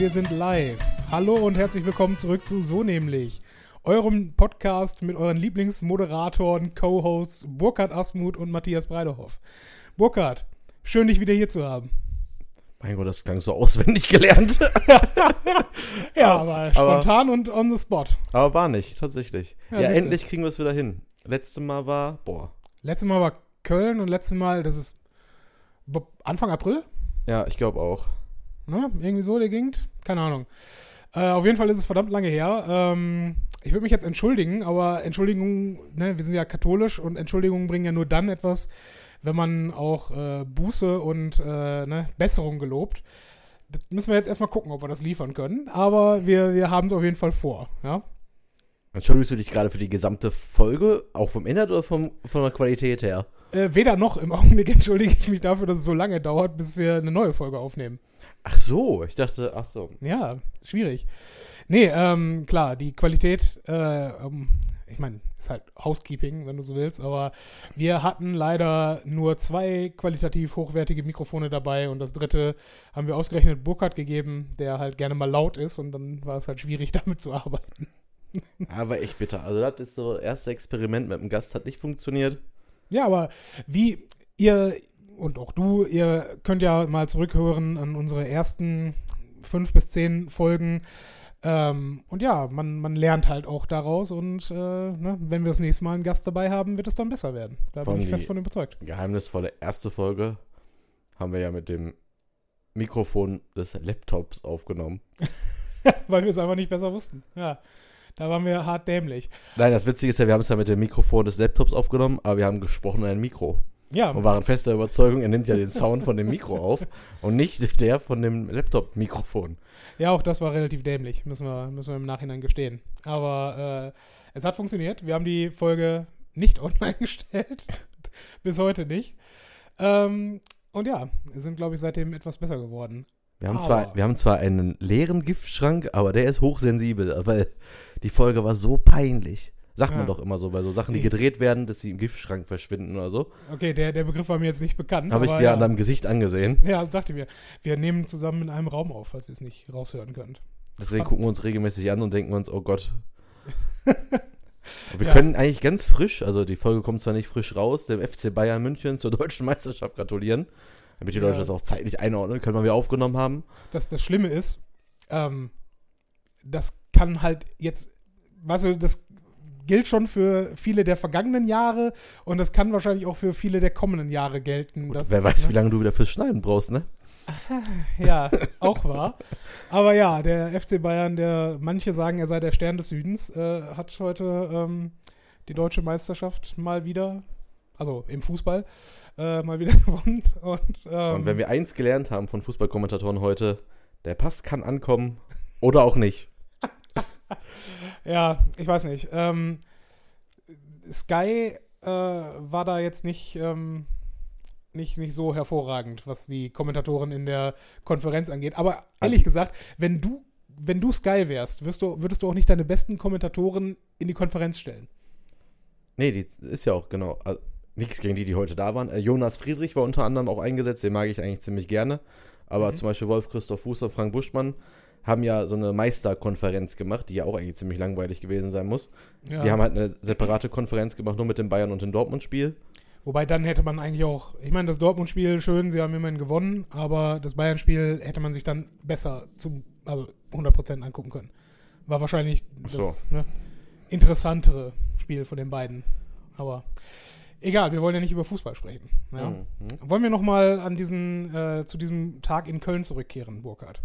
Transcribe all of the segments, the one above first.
Wir sind live. Hallo und herzlich willkommen zurück zu So nämlich, eurem Podcast mit euren Lieblingsmoderatoren, Co-Hosts Burkhard Asmuth und Matthias Breidehoff. Burkhard, schön dich wieder hier zu haben. Mein Gott, das klang so auswendig gelernt. ja, aber spontan aber, und on the spot. Aber war nicht, tatsächlich. Ja, ja endlich kriegen wir es wieder hin. Letztes Mal war, boah. Letztes Mal war Köln und letztes Mal, das ist Anfang April? Ja, ich glaube auch. Ne? Irgendwie so, der ging. Keine Ahnung. Äh, auf jeden Fall ist es verdammt lange her. Ähm, ich würde mich jetzt entschuldigen, aber Entschuldigungen, ne, wir sind ja katholisch und Entschuldigungen bringen ja nur dann etwas, wenn man auch äh, Buße und äh, ne, Besserung gelobt. Das müssen wir jetzt erstmal gucken, ob wir das liefern können. Aber wir, wir haben es auf jeden Fall vor, ja. Entschuldigst du dich gerade für die gesamte Folge, auch vom Inhalt oder vom, von der Qualität her? Äh, weder noch. Im Augenblick entschuldige ich mich dafür, dass es so lange dauert, bis wir eine neue Folge aufnehmen. Ach so, ich dachte, ach so. Ja, schwierig. Nee, ähm, klar, die Qualität, äh, ähm, ich meine, ist halt Housekeeping, wenn du so willst, aber wir hatten leider nur zwei qualitativ hochwertige Mikrofone dabei und das dritte haben wir ausgerechnet Burkhardt gegeben, der halt gerne mal laut ist und dann war es halt schwierig, damit zu arbeiten. Aber echt bitter. Also, das ist so, das erste Experiment mit dem Gast hat nicht funktioniert. Ja, aber wie ihr und auch du, ihr könnt ja mal zurückhören an unsere ersten fünf bis zehn Folgen. Ähm, und ja, man, man lernt halt auch daraus und äh, ne, wenn wir das nächste Mal einen Gast dabei haben, wird es dann besser werden. Da von bin ich fest von überzeugt. Geheimnisvolle erste Folge haben wir ja mit dem Mikrofon des Laptops aufgenommen. Weil wir es einfach nicht besser wussten. Ja. Da waren wir hart dämlich. Nein, das Witzige ist ja, wir haben es ja mit dem Mikrofon des Laptops aufgenommen, aber wir haben gesprochen in ein Mikro. Ja. Und waren fester Überzeugung, er nimmt ja den Sound von dem Mikro auf und nicht der von dem Laptop-Mikrofon. Ja, auch das war relativ dämlich, müssen wir, müssen wir im Nachhinein gestehen. Aber äh, es hat funktioniert. Wir haben die Folge nicht online gestellt. Bis heute nicht. Ähm, und ja, wir sind, glaube ich, seitdem etwas besser geworden. Wir haben, zwar, wir haben zwar einen leeren Giftschrank, aber der ist hochsensibel, weil die Folge war so peinlich. Sagt ja. man doch immer so, bei so Sachen, die gedreht werden, dass sie im Giftschrank verschwinden oder so. Okay, der, der Begriff war mir jetzt nicht bekannt. Habe ich dir ja. an deinem Gesicht angesehen. Ja, dachte mir. Wir nehmen zusammen in einem Raum auf, falls wir es nicht raushören können. Deswegen gucken wir uns regelmäßig an und denken uns, oh Gott. wir ja. können eigentlich ganz frisch, also die Folge kommt zwar nicht frisch raus, dem FC Bayern München zur deutschen Meisterschaft gratulieren. Damit die Leute das auch zeitlich einordnen können, wann wir aufgenommen haben. Das, das Schlimme ist, ähm, das kann halt jetzt, weißt du, das gilt schon für viele der vergangenen Jahre und das kann wahrscheinlich auch für viele der kommenden Jahre gelten. Dass, wer weiß, ne? wie lange du wieder fürs Schneiden brauchst, ne? ja, auch wahr. Aber ja, der FC Bayern, der manche sagen, er sei der Stern des Südens, äh, hat heute ähm, die deutsche Meisterschaft mal wieder, also im Fußball, äh, mal wieder gewonnen. Und, ähm, und wenn wir eins gelernt haben von Fußballkommentatoren heute, der Pass kann ankommen oder auch nicht. ja, ich weiß nicht. Ähm, Sky äh, war da jetzt nicht, ähm, nicht, nicht so hervorragend, was die Kommentatoren in der Konferenz angeht. Aber ehrlich gesagt, wenn du, wenn du Sky wärst, wirst du, würdest du auch nicht deine besten Kommentatoren in die Konferenz stellen. Nee, die ist ja auch genau. Also, nichts gegen die, die heute da waren. Äh, Jonas Friedrich war unter anderem auch eingesetzt, den mag ich eigentlich ziemlich gerne. Aber mhm. zum Beispiel Wolf Christoph Fußer, Frank Buschmann haben ja so eine Meisterkonferenz gemacht, die ja auch eigentlich ziemlich langweilig gewesen sein muss. Ja. Die haben halt eine separate Konferenz gemacht, nur mit dem Bayern und dem Dortmund-Spiel. Wobei dann hätte man eigentlich auch, ich meine, das Dortmund-Spiel schön, sie haben immerhin gewonnen, aber das Bayern-Spiel hätte man sich dann besser zum, also 100% angucken können. War wahrscheinlich das so. ne, interessantere Spiel von den beiden. Aber Egal, wir wollen ja nicht über Fußball sprechen. Ja? Mhm. Wollen wir nochmal an diesen, äh, zu diesem Tag in Köln zurückkehren, Burkhard?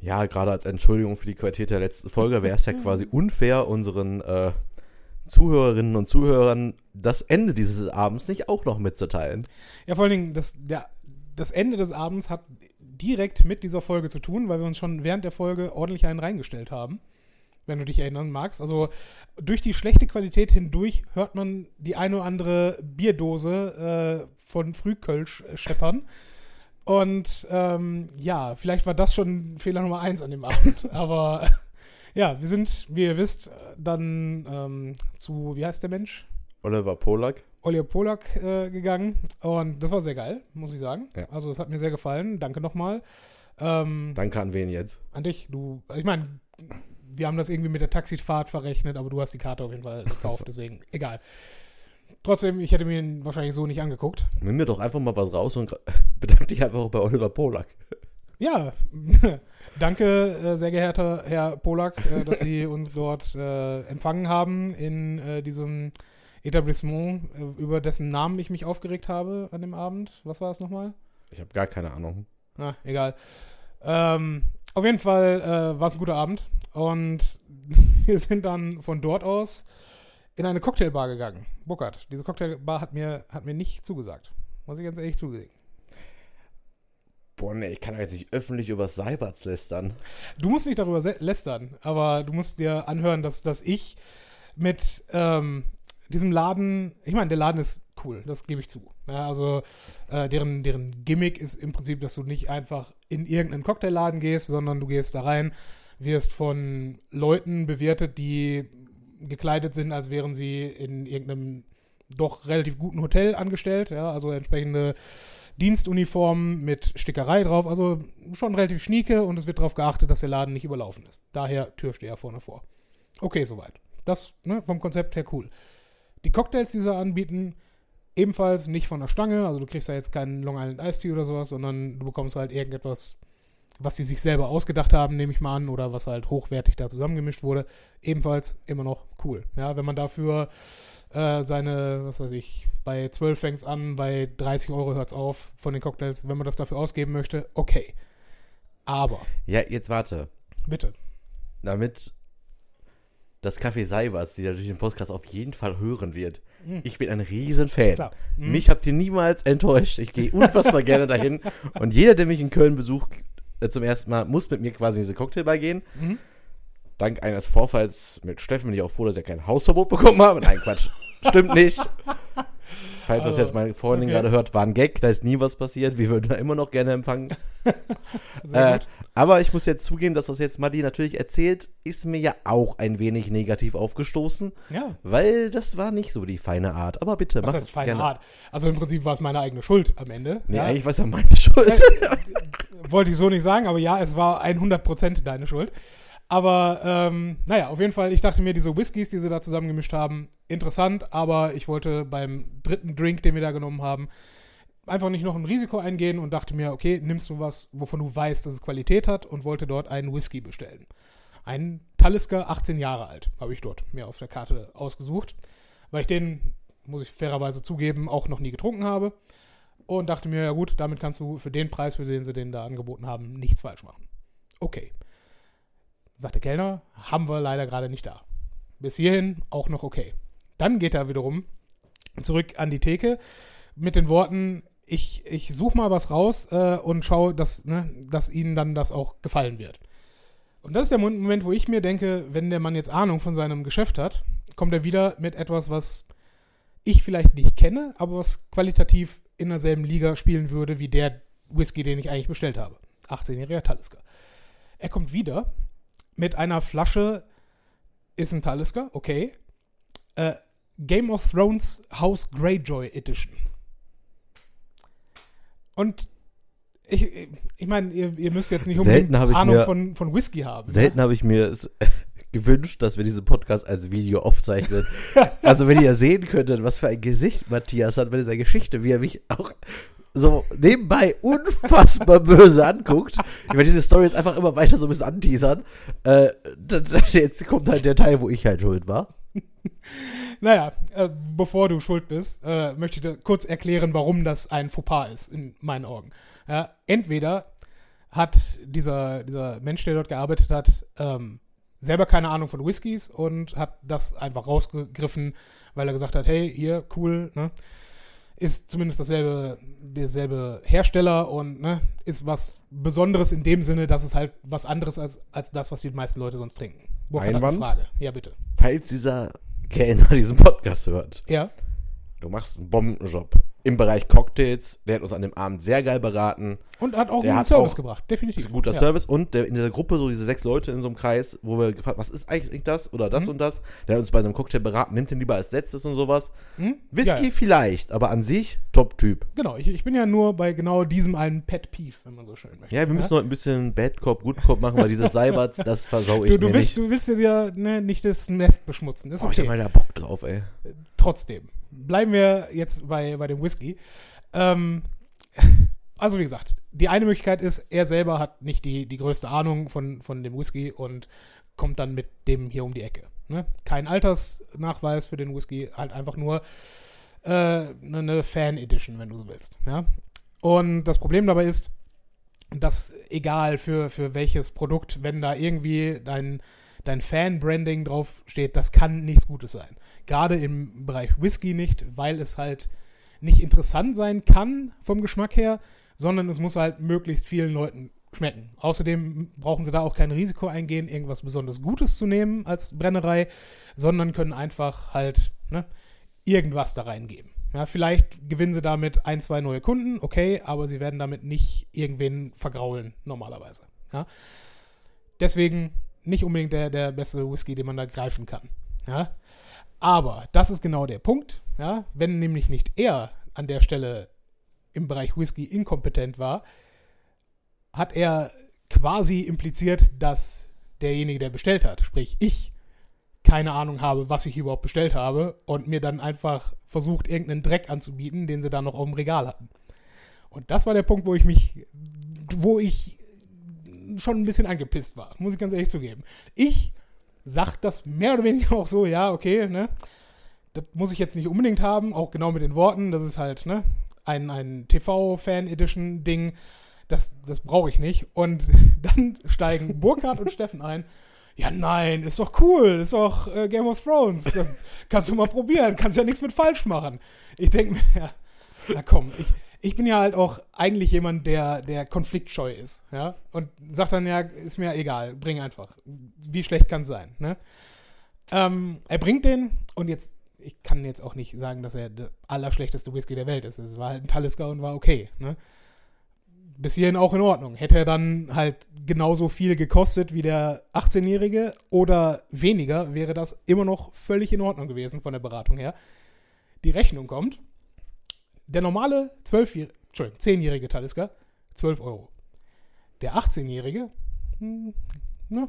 Ja, gerade als Entschuldigung für die Qualität der letzten Folge wäre es ja quasi unfair, unseren äh, Zuhörerinnen und Zuhörern das Ende dieses Abends nicht auch noch mitzuteilen. Ja, vor allen Dingen, das, der, das Ende des Abends hat direkt mit dieser Folge zu tun, weil wir uns schon während der Folge ordentlich einen reingestellt haben wenn du dich erinnern magst. Also durch die schlechte Qualität hindurch hört man die eine oder andere Bierdose äh, von Frühkölsch scheppern. Und ähm, ja, vielleicht war das schon Fehler Nummer eins an dem Abend. Aber ja, wir sind, wie ihr wisst, dann ähm, zu, wie heißt der Mensch? Oliver Polak. Oliver Polak äh, gegangen. Und das war sehr geil, muss ich sagen. Ja. Also es hat mir sehr gefallen. Danke nochmal. Ähm, Danke an wen jetzt? an dich, du, ich meine, wir haben das irgendwie mit der Taxifahrt verrechnet, aber du hast die Karte auf jeden Fall gekauft, deswegen egal. Trotzdem, ich hätte mir ihn wahrscheinlich so nicht angeguckt. Nimm mir doch einfach mal was raus und bedanke dich einfach auch bei Oliver Polak. Ja, danke, äh, sehr geehrter Herr Polak, äh, dass Sie uns dort äh, empfangen haben in diesem Etablissement, über dessen Namen ich mich aufgeregt habe an dem Abend. Was war es nochmal? Ich habe gar keine Ahnung. Ah, egal. Ähm, auf jeden Fall äh, war es ein guter Abend und wir sind dann von dort aus in eine Cocktailbar gegangen. Burkhard, diese Cocktailbar hat mir, hat mir nicht zugesagt. Muss ich ganz ehrlich zugeben. Boah, nee, ich kann doch jetzt nicht öffentlich über Cyberts lästern. Du musst nicht darüber lästern, aber du musst dir anhören, dass, dass ich mit ähm, diesem Laden, ich meine, der Laden ist cool, das gebe ich zu. Ja, also äh, deren, deren Gimmick ist im Prinzip, dass du nicht einfach in irgendeinen Cocktailladen gehst, sondern du gehst da rein, wirst von Leuten bewertet, die gekleidet sind, als wären sie in irgendeinem doch relativ guten Hotel angestellt, ja, also entsprechende Dienstuniformen mit Stickerei drauf, also schon relativ schnieke und es wird darauf geachtet, dass der Laden nicht überlaufen ist. Daher Türsteher vorne vor. Okay, soweit. Das ne, vom Konzept her cool. Die Cocktails, die sie anbieten, ebenfalls nicht von der Stange, also du kriegst da jetzt keinen Long Island Iced Tea oder sowas, sondern du bekommst halt irgendetwas, was sie sich selber ausgedacht haben, nehme ich mal an, oder was halt hochwertig da zusammengemischt wurde. Ebenfalls immer noch cool. Ja, wenn man dafür äh, seine, was weiß ich, bei 12 fängt es an, bei 30 Euro hört es auf von den Cocktails. Wenn man das dafür ausgeben möchte, okay. Aber, Ja, jetzt warte. bitte. Damit das Café Seiberts, die natürlich den Podcast auf jeden Fall hören wird. Mhm. Ich bin ein Riesenfan. Klar. Mhm. Mich habt ihr niemals enttäuscht. Ich gehe unfassbar gerne dahin. Und jeder, der mich in Köln besucht, zum ersten Mal, muss mit mir quasi in diese Cocktailbar gehen. Mhm. Dank eines Vorfalls mit Steffen bin ich auch froh, dass ich kein Hausverbot bekommen habe. Nein, Quatsch. Stimmt nicht. Falls das Also, jetzt meine Freundin okay. gerade hört, war ein Gag, da ist nie was passiert. Wir würden da immer noch gerne empfangen. Sehr Äh, gut. Aber ich muss jetzt zugeben, dass was jetzt Madi natürlich erzählt, ist mir ja auch ein wenig negativ aufgestoßen, Ja. weil das war nicht so die feine Art. Aber bitte, Was mach heißt feine gerne. Art? Also im Prinzip war es meine eigene Schuld am Ende. Nee, ja. eigentlich war es ja meine Schuld. Wollte ich so nicht sagen, aber ja, es war 100% deine Schuld. Aber ähm, naja, auf jeden Fall, ich dachte mir, diese Whiskys, die sie da zusammengemischt haben, interessant, aber ich wollte beim dritten Drink, den wir da genommen haben, einfach nicht noch ein Risiko eingehen und dachte mir, okay, nimmst du was, wovon du weißt, dass es Qualität hat und wollte dort einen Whisky bestellen. Ein Talisker, 18 Jahre alt, habe ich dort mir auf der Karte ausgesucht, weil ich den, muss ich fairerweise zugeben, auch noch nie getrunken habe und dachte mir, ja gut, damit kannst du für den Preis, für den sie den da angeboten haben, nichts falsch machen. Okay. Sagt der Kellner, haben wir leider gerade nicht da. Bis hierhin auch noch okay. Dann geht er wiederum zurück an die Theke mit den Worten, ich, ich suche mal was raus äh, und schaue, dass, ne, dass ihnen dann das auch gefallen wird. Und das ist der Moment, wo ich mir denke, wenn der Mann jetzt Ahnung von seinem Geschäft hat, kommt er wieder mit etwas, was ich vielleicht nicht kenne, aber was qualitativ in derselben Liga spielen würde wie der Whisky, den ich eigentlich bestellt habe. 18-jähriger Talisker. Er kommt wieder mit einer Flasche, ist ein Talisker, okay. Äh, Game of Thrones House Greyjoy Edition. Und ich, ich meine, ihr, ihr müsst jetzt nicht unbedingt Ahnung mir- von, von Whisky haben. Selten habe ich mir es gewünscht, dass wir diesen Podcast als Video aufzeichnen. also wenn ihr sehen könntet, was für ein Gesicht Matthias hat bei dieser Geschichte, wie er mich auch so nebenbei unfassbar böse anguckt. Ich werde diese Story jetzt einfach immer weiter so ein bisschen anteasern. Äh, jetzt kommt halt der Teil, wo ich halt schuld war. Naja, äh, bevor du schuld bist, äh, möchte ich dir kurz erklären, warum das ein Fauxpas ist, in meinen Augen. Ja, entweder hat dieser, dieser Mensch, der dort gearbeitet hat, ähm, selber keine Ahnung von Whiskys und hat das einfach rausgegriffen, weil er gesagt hat, hey, hier, cool, ne? Ist zumindest dasselbe, derselbe Hersteller und ne, ist was Besonderes in dem Sinne, dass es halt was anderes als, als das, was die meisten Leute sonst trinken. Burkhard Einwand? Frage. Ja, bitte. Falls dieser Kellner diesen Podcast hört, Ja. du machst einen Bombenjob. Im Bereich Cocktails. Der hat uns an dem Abend sehr geil beraten. Und hat auch Der einen hat Service auch- gebracht, Das definitiv. ist ein guter ja. Service. Und der, in dieser Gruppe, so diese sechs Leute in so einem Kreis, wo wir gefragt was ist eigentlich das oder das Mhm. und das. Der hat uns bei einem Cocktail beraten, nimmt den lieber als letztes und sowas. Hm? Whisky Ja, ja. vielleicht, aber an sich Top-Typ. Genau, ich, ich bin ja nur bei genau diesem einen Pet Peeve, wenn man so schön möchte. Ja, wir müssen heute ein bisschen Bad Cop, Good Cop machen, weil dieses Seiberts, das versau ich Du, du, mir willst, nicht. du willst dir ne, nicht das Nest beschmutzen. Ist Oh, ich hab mal da Bock drauf, ey. Trotzdem. Bleiben wir jetzt bei, bei dem Whisky. Ähm, also wie gesagt, die eine Möglichkeit ist, er selber hat nicht die, die größte Ahnung von, von dem Whisky und kommt dann mit dem hier um die Ecke. Ne? Kein Altersnachweis für den Whisky, halt einfach nur äh, eine Fan-Edition, wenn du so willst. Ja? Und das Problem dabei ist, dass egal für, für welches Produkt, wenn da irgendwie dein, dein Fan-Branding drauf steht, das kann nichts Gutes sein. Gerade im Bereich Whisky nicht, weil es halt nicht interessant sein kann vom Geschmack her, sondern es muss halt möglichst vielen Leuten schmecken. Außerdem brauchen sie da auch kein Risiko eingehen, irgendwas besonders Gutes zu nehmen als Brennerei, sondern können einfach halt ne, irgendwas da reingeben. Ja, vielleicht gewinnen sie damit ein, zwei neue Kunden, okay, aber sie werden damit nicht irgendwen vergraulen, normalerweise. Ja. Deswegen nicht unbedingt der, der beste Whisky, den man da greifen kann. Ja. Aber das ist genau der Punkt. Ja. Wenn nämlich nicht er an der Stelle im Bereich Whisky inkompetent war, hat er quasi impliziert, dass derjenige, der bestellt hat, sprich ich, keine Ahnung habe, was ich überhaupt bestellt habe und mir dann einfach versucht, irgendeinen Dreck anzubieten, den sie dann noch auf dem Regal hatten. Und das war der Punkt, wo ich mich, wo ich schon ein bisschen angepisst war, muss ich ganz ehrlich zugeben. Ich sag das mehr oder weniger auch so, ja, okay, ne, das muss ich jetzt nicht unbedingt haben, auch genau mit den Worten, das ist halt, ne, ein, ein TV-Fan-Edition-Ding, das, das brauche ich nicht. Und dann steigen Burkhard und Steffen ein. Ja, nein, ist doch cool, ist doch äh, Game of Thrones. Das kannst du mal probieren, kannst ja nichts mit falsch machen. Ich denke mir, ja, na komm, ich, ich bin ja halt auch eigentlich jemand, der, der konfliktscheu ist, ja, und sagt dann, ja, ist mir egal, bring einfach. Wie schlecht kann es sein, ne? Ähm, er bringt den und jetzt, ich kann jetzt auch nicht sagen, dass er der allerschlechteste Whisky der Welt ist. Es war halt ein Talisker und war okay, ne? bis hierhin auch in Ordnung. Hätte er dann halt genauso viel gekostet wie der 18-Jährige oder weniger, wäre das immer noch völlig in Ordnung gewesen von der Beratung her. Die Rechnung kommt. Der normale 12 Entschuldigung, 10-jährige Talisker, 12 Euro. Der 18-jährige, hm, na,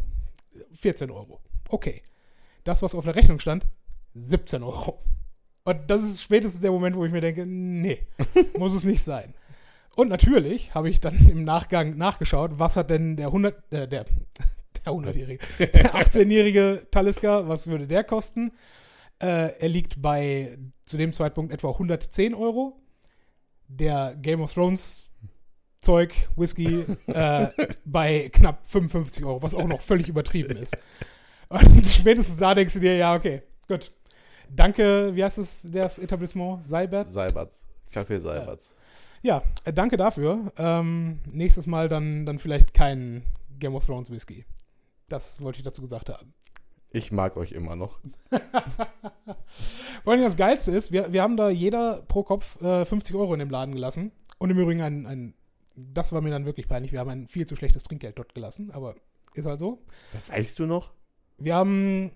14 Euro. Okay. Das, was auf der Rechnung stand, 17 Euro. Und das ist spätestens der Moment, wo ich mir denke, nee, muss es nicht sein. Und natürlich habe ich dann im Nachgang nachgeschaut, was hat denn der 100, äh, der, der 100-jährige, der 18-jährige Talisker, was würde der kosten? Äh, er liegt bei zu dem Zeitpunkt etwa 110 Euro. Der Game of Thrones Zeug, Whisky, äh, bei knapp 55 Euro, was auch noch völlig übertrieben ist. Und spätestens da denkst du dir, ja, okay, gut. Danke, wie heißt es, das Etablissement? Seibert? Seiberts. Kaffee Seiberts. Ja, äh, danke dafür. Ähm, nächstes Mal dann, dann vielleicht kein Game of Thrones Whisky. Das wollte ich dazu gesagt haben. Ich mag euch immer noch. Vor allem das Geilste ist, wir, wir haben da jeder pro Kopf äh, 50 Euro in dem Laden gelassen. Und im Übrigen ein, ein, das war mir dann wirklich peinlich, wir haben ein viel zu schlechtes Trinkgeld dort gelassen, aber ist halt so. Das weißt du noch? Wir haben,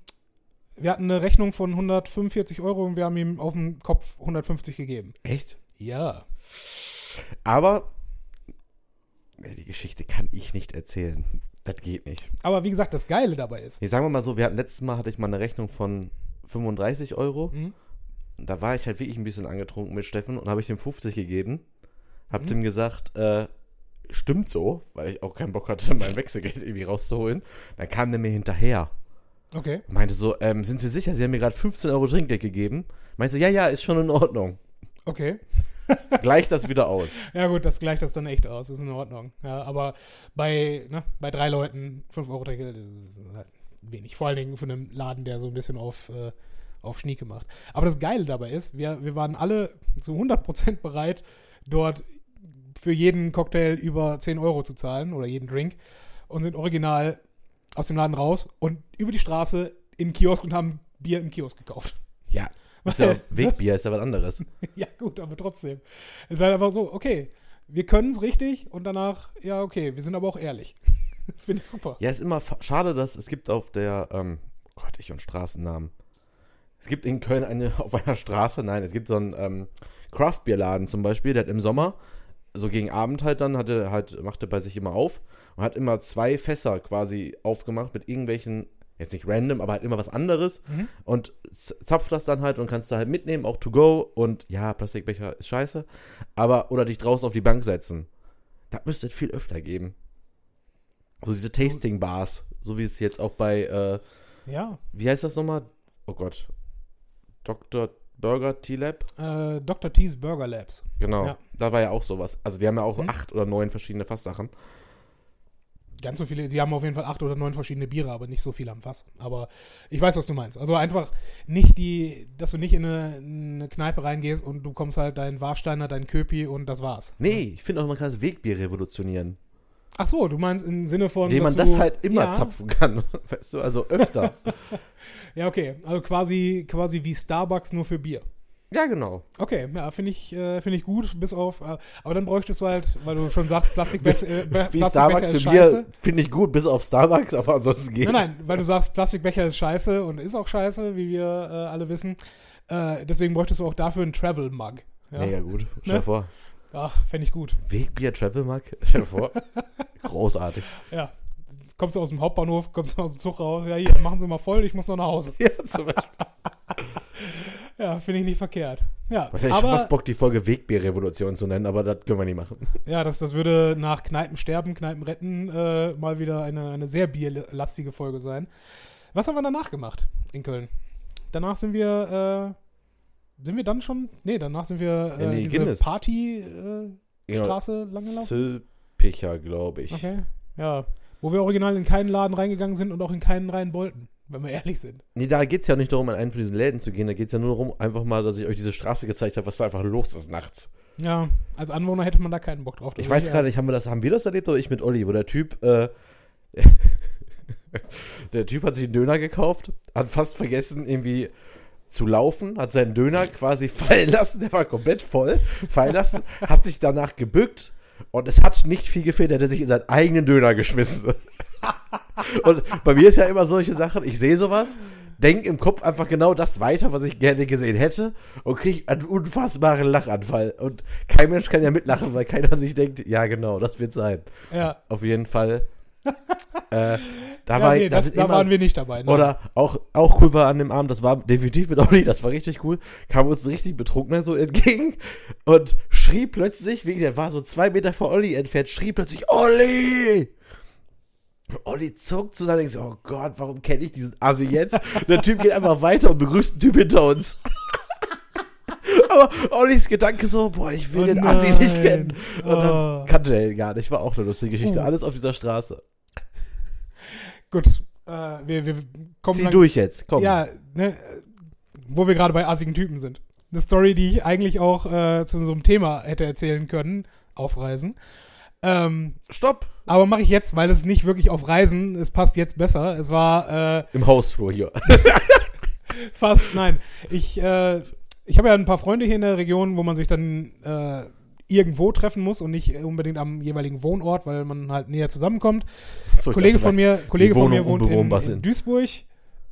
wir hatten eine Rechnung von 145 Euro und wir haben ihm auf dem Kopf 150 gegeben. Echt? Ja. Aber die Geschichte kann ich nicht erzählen. Das geht nicht. Aber wie gesagt, das Geile dabei ist. Nee, sagen wir mal so, wir hatten letztes Mal hatte ich mal eine Rechnung von 35 Euro. Mhm. Da war ich halt wirklich ein bisschen angetrunken mit Steffen und habe ich ihm 50 gegeben. Hab Mhm. dem gesagt, äh, stimmt so, weil ich auch keinen Bock hatte, mein Wechselgeld irgendwie rauszuholen. Dann kam der mir hinterher Okay. und meinte so, ähm, sind Sie sicher, Sie haben mir gerade 15 Euro Trinkgeld gegeben? Meinte so, ja, ja, ist schon in Ordnung. Okay. Gleich das wieder aus. Ja gut, das gleicht das dann echt aus, ist in Ordnung. Ja, aber bei, ne, bei drei Leuten 5 Euro Trinkgeld ist ist halt wenig. Vor allen Dingen von einem Laden, der so ein bisschen auf, äh, auf Schnieke macht. Aber das Geile dabei ist, wir, wir waren alle zu 100% bereit, dort für jeden Cocktail über 10 Euro zu zahlen oder jeden Drink und sind original aus dem Laden raus und über die Straße in den Kiosk und haben Bier im Kiosk gekauft. Ja, Ist ja Wegbier, ist ja was anderes. Ja, gut, aber trotzdem. Es ist halt einfach so, okay, wir können es richtig und danach, ja, okay, wir sind aber auch ehrlich. Finde ich super. Ja, ist immer schade, dass es gibt auf der, ähm, Gott, ich und Straßennamen. Es gibt in Köln eine, auf einer Straße, nein, es gibt so einen ähm, Craft-Bier-Laden zum Beispiel, der hat im Sommer, so gegen Abend halt dann, hatte halt, machte bei sich immer auf und hat immer zwei Fässer quasi aufgemacht mit irgendwelchen, jetzt nicht random, aber halt immer was anderes Mhm. und z- zapft das dann halt und kannst du halt mitnehmen, auch to go und ja, Plastikbecher ist scheiße, aber, oder dich draußen auf die Bank setzen. Das müsste es viel öfter geben. So diese Tasting-Bars, so wie es jetzt auch bei, äh, Ja, wie heißt das nochmal? Oh Gott. Dr. Burger T-Lab? äh, Dr. T's Burger Labs. Genau. Ja. Da war ja auch sowas. Also die haben ja auch Mhm. acht oder neun verschiedene Fasssachen. Ganz so viele, die haben auf jeden Fall acht oder neun verschiedene Biere, aber nicht so viel am Fass. Aber ich weiß, was du meinst. Also einfach nicht die, dass du nicht in eine, in eine Kneipe reingehst und du kommst halt dein Warsteiner, dein Köpi und das war's. Nee, ich finde auch, man kann das Wegbier revolutionieren. Ach so, du meinst im Sinne von. Indem man dass das du, halt immer ja, zapfen kann. Weißt du, also öfter. Ja, okay. Also quasi, quasi wie Starbucks nur für Bier. Ja, genau. Okay, ja, finde ich, äh, finde ich gut, bis auf. Äh, aber dann bräuchtest du halt, weil du schon sagst, Plastikbecher äh, Be- Wie Plastikbecher Starbucks ist für scheiße. Bier finde ich gut, bis auf Starbucks, aber ansonsten geht Nein, nein, weil du sagst, Plastikbecher ist scheiße und ist auch scheiße, wie wir äh, alle wissen. Äh, deswegen bräuchtest du auch dafür einen Travel Mug. Ja? Mega gut. Stell dir Ne? vor. Ach, fände ich gut. Wegbier Travel Mug? Stell dir vor. Großartig. Ja. Kommst du aus dem Hauptbahnhof, kommst du aus dem Zug raus, ja, hier, machen Sie mal voll, ich muss noch nach Hause. Ja, zum Beispiel. Ja, finde ich nicht verkehrt. Ja, Was hätte ich aber, fast Bock, die Folge Wegbier-Revolution zu nennen, aber das können wir nicht machen. ja das, das würde nach Kneipen sterben, Kneipen retten äh, mal wieder eine, eine sehr bierlastige Folge sein. Was haben wir danach gemacht in Köln? Danach sind wir, äh, sind wir dann schon, nee, danach sind wir In äh, die diese Guinness. Party-Straße Genau. lang gelaufen. Zülpicher, glaube ich. Okay, ja. Wo wir original in keinen Laden reingegangen sind und auch in keinen rein wollten, wenn wir ehrlich sind. Nee, da geht es ja nicht darum, in einen von diesen Läden zu gehen. Da geht es ja nur darum, einfach mal, dass ich euch diese Straße gezeigt habe, was da einfach los ist nachts. Ja, als Anwohner hätte man da keinen Bock drauf. Ich weiß gerade nicht, haben wir das, haben wir das erlebt oder ich mit Olli, wo der Typ, äh, der Typ hat sich einen Döner gekauft, hat fast vergessen, irgendwie zu laufen, hat seinen Döner quasi fallen lassen, der war komplett voll, fallen lassen, hat sich danach gebückt und es hat nicht viel gefehlt, er hätte sich in seinen eigenen Döner geschmissen. und bei mir ist ja immer solche Sachen, ich sehe sowas, denke im Kopf einfach genau das weiter, was ich gerne gesehen hätte und kriege einen unfassbaren Lachanfall. Und kein Mensch kann ja mitlachen, weil keiner sich denkt, ja genau, das wird sein. Ja, Auf jeden Fall. Äh, da ja war, nee, da das, da immer- waren wir nicht dabei. Ne? oder auch, auch cool war an dem Abend, das war definitiv mit Olli, das war richtig cool, kam uns ein richtig Betrunkener so entgegen und schrie plötzlich, wegen der war so zwei Meter vor Olli entfernt, schrie plötzlich, Olli! Und Olli zuckt zu und denkt so, oh Gott, warum kenne ich diesen Assi jetzt? Und der Typ geht einfach weiter und begrüßt einen Typ hinter uns. Aber Ollis Gedanke so, boah, ich will Oh den Assi nicht kennen. Und Oh. dann kannte er ihn gar nicht. War auch eine lustige Geschichte. Uh. Alles auf dieser Straße. Gut, äh, wir, wir kommen Zieh lang- durch jetzt, komm. Ja, ne, wo wir gerade bei assigen Typen sind. Eine Story, die ich eigentlich auch äh, zu so einem Thema hätte erzählen können, auf Reisen. Ähm, Stopp. aber mache ich jetzt, weil es nicht wirklich auf Reisen, es passt jetzt besser. Es war äh, Im Hausflur hier. fast, nein. Ich, äh, ich habe ja ein paar Freunde hier in der Region, wo man sich dann äh, irgendwo treffen muss und nicht unbedingt am jeweiligen Wohnort, weil man halt näher zusammenkommt. So, Kollege von mir, Kollege von mir wohnt in, in. Duisburg,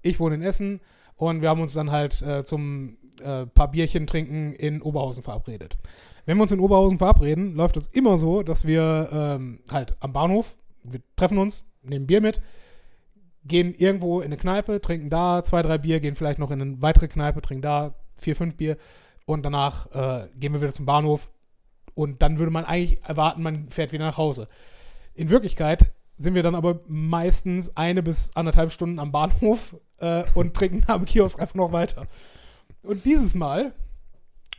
ich wohne in Essen und wir haben uns dann halt äh, zum äh, paar Bierchen trinken in Oberhausen verabredet. Wenn wir uns in Oberhausen verabreden, läuft es immer so, dass wir ähm, halt am Bahnhof, wir treffen uns, nehmen Bier mit, gehen irgendwo in eine Kneipe, trinken da zwei, drei Bier, gehen vielleicht noch in eine weitere Kneipe, trinken da vier, fünf Bier und danach äh, gehen wir wieder zum Bahnhof und dann würde man eigentlich erwarten, man fährt wieder nach Hause. In Wirklichkeit sind wir dann aber meistens eine bis anderthalb Stunden am Bahnhof äh, und trinken am Kiosk einfach noch weiter. Und dieses Mal,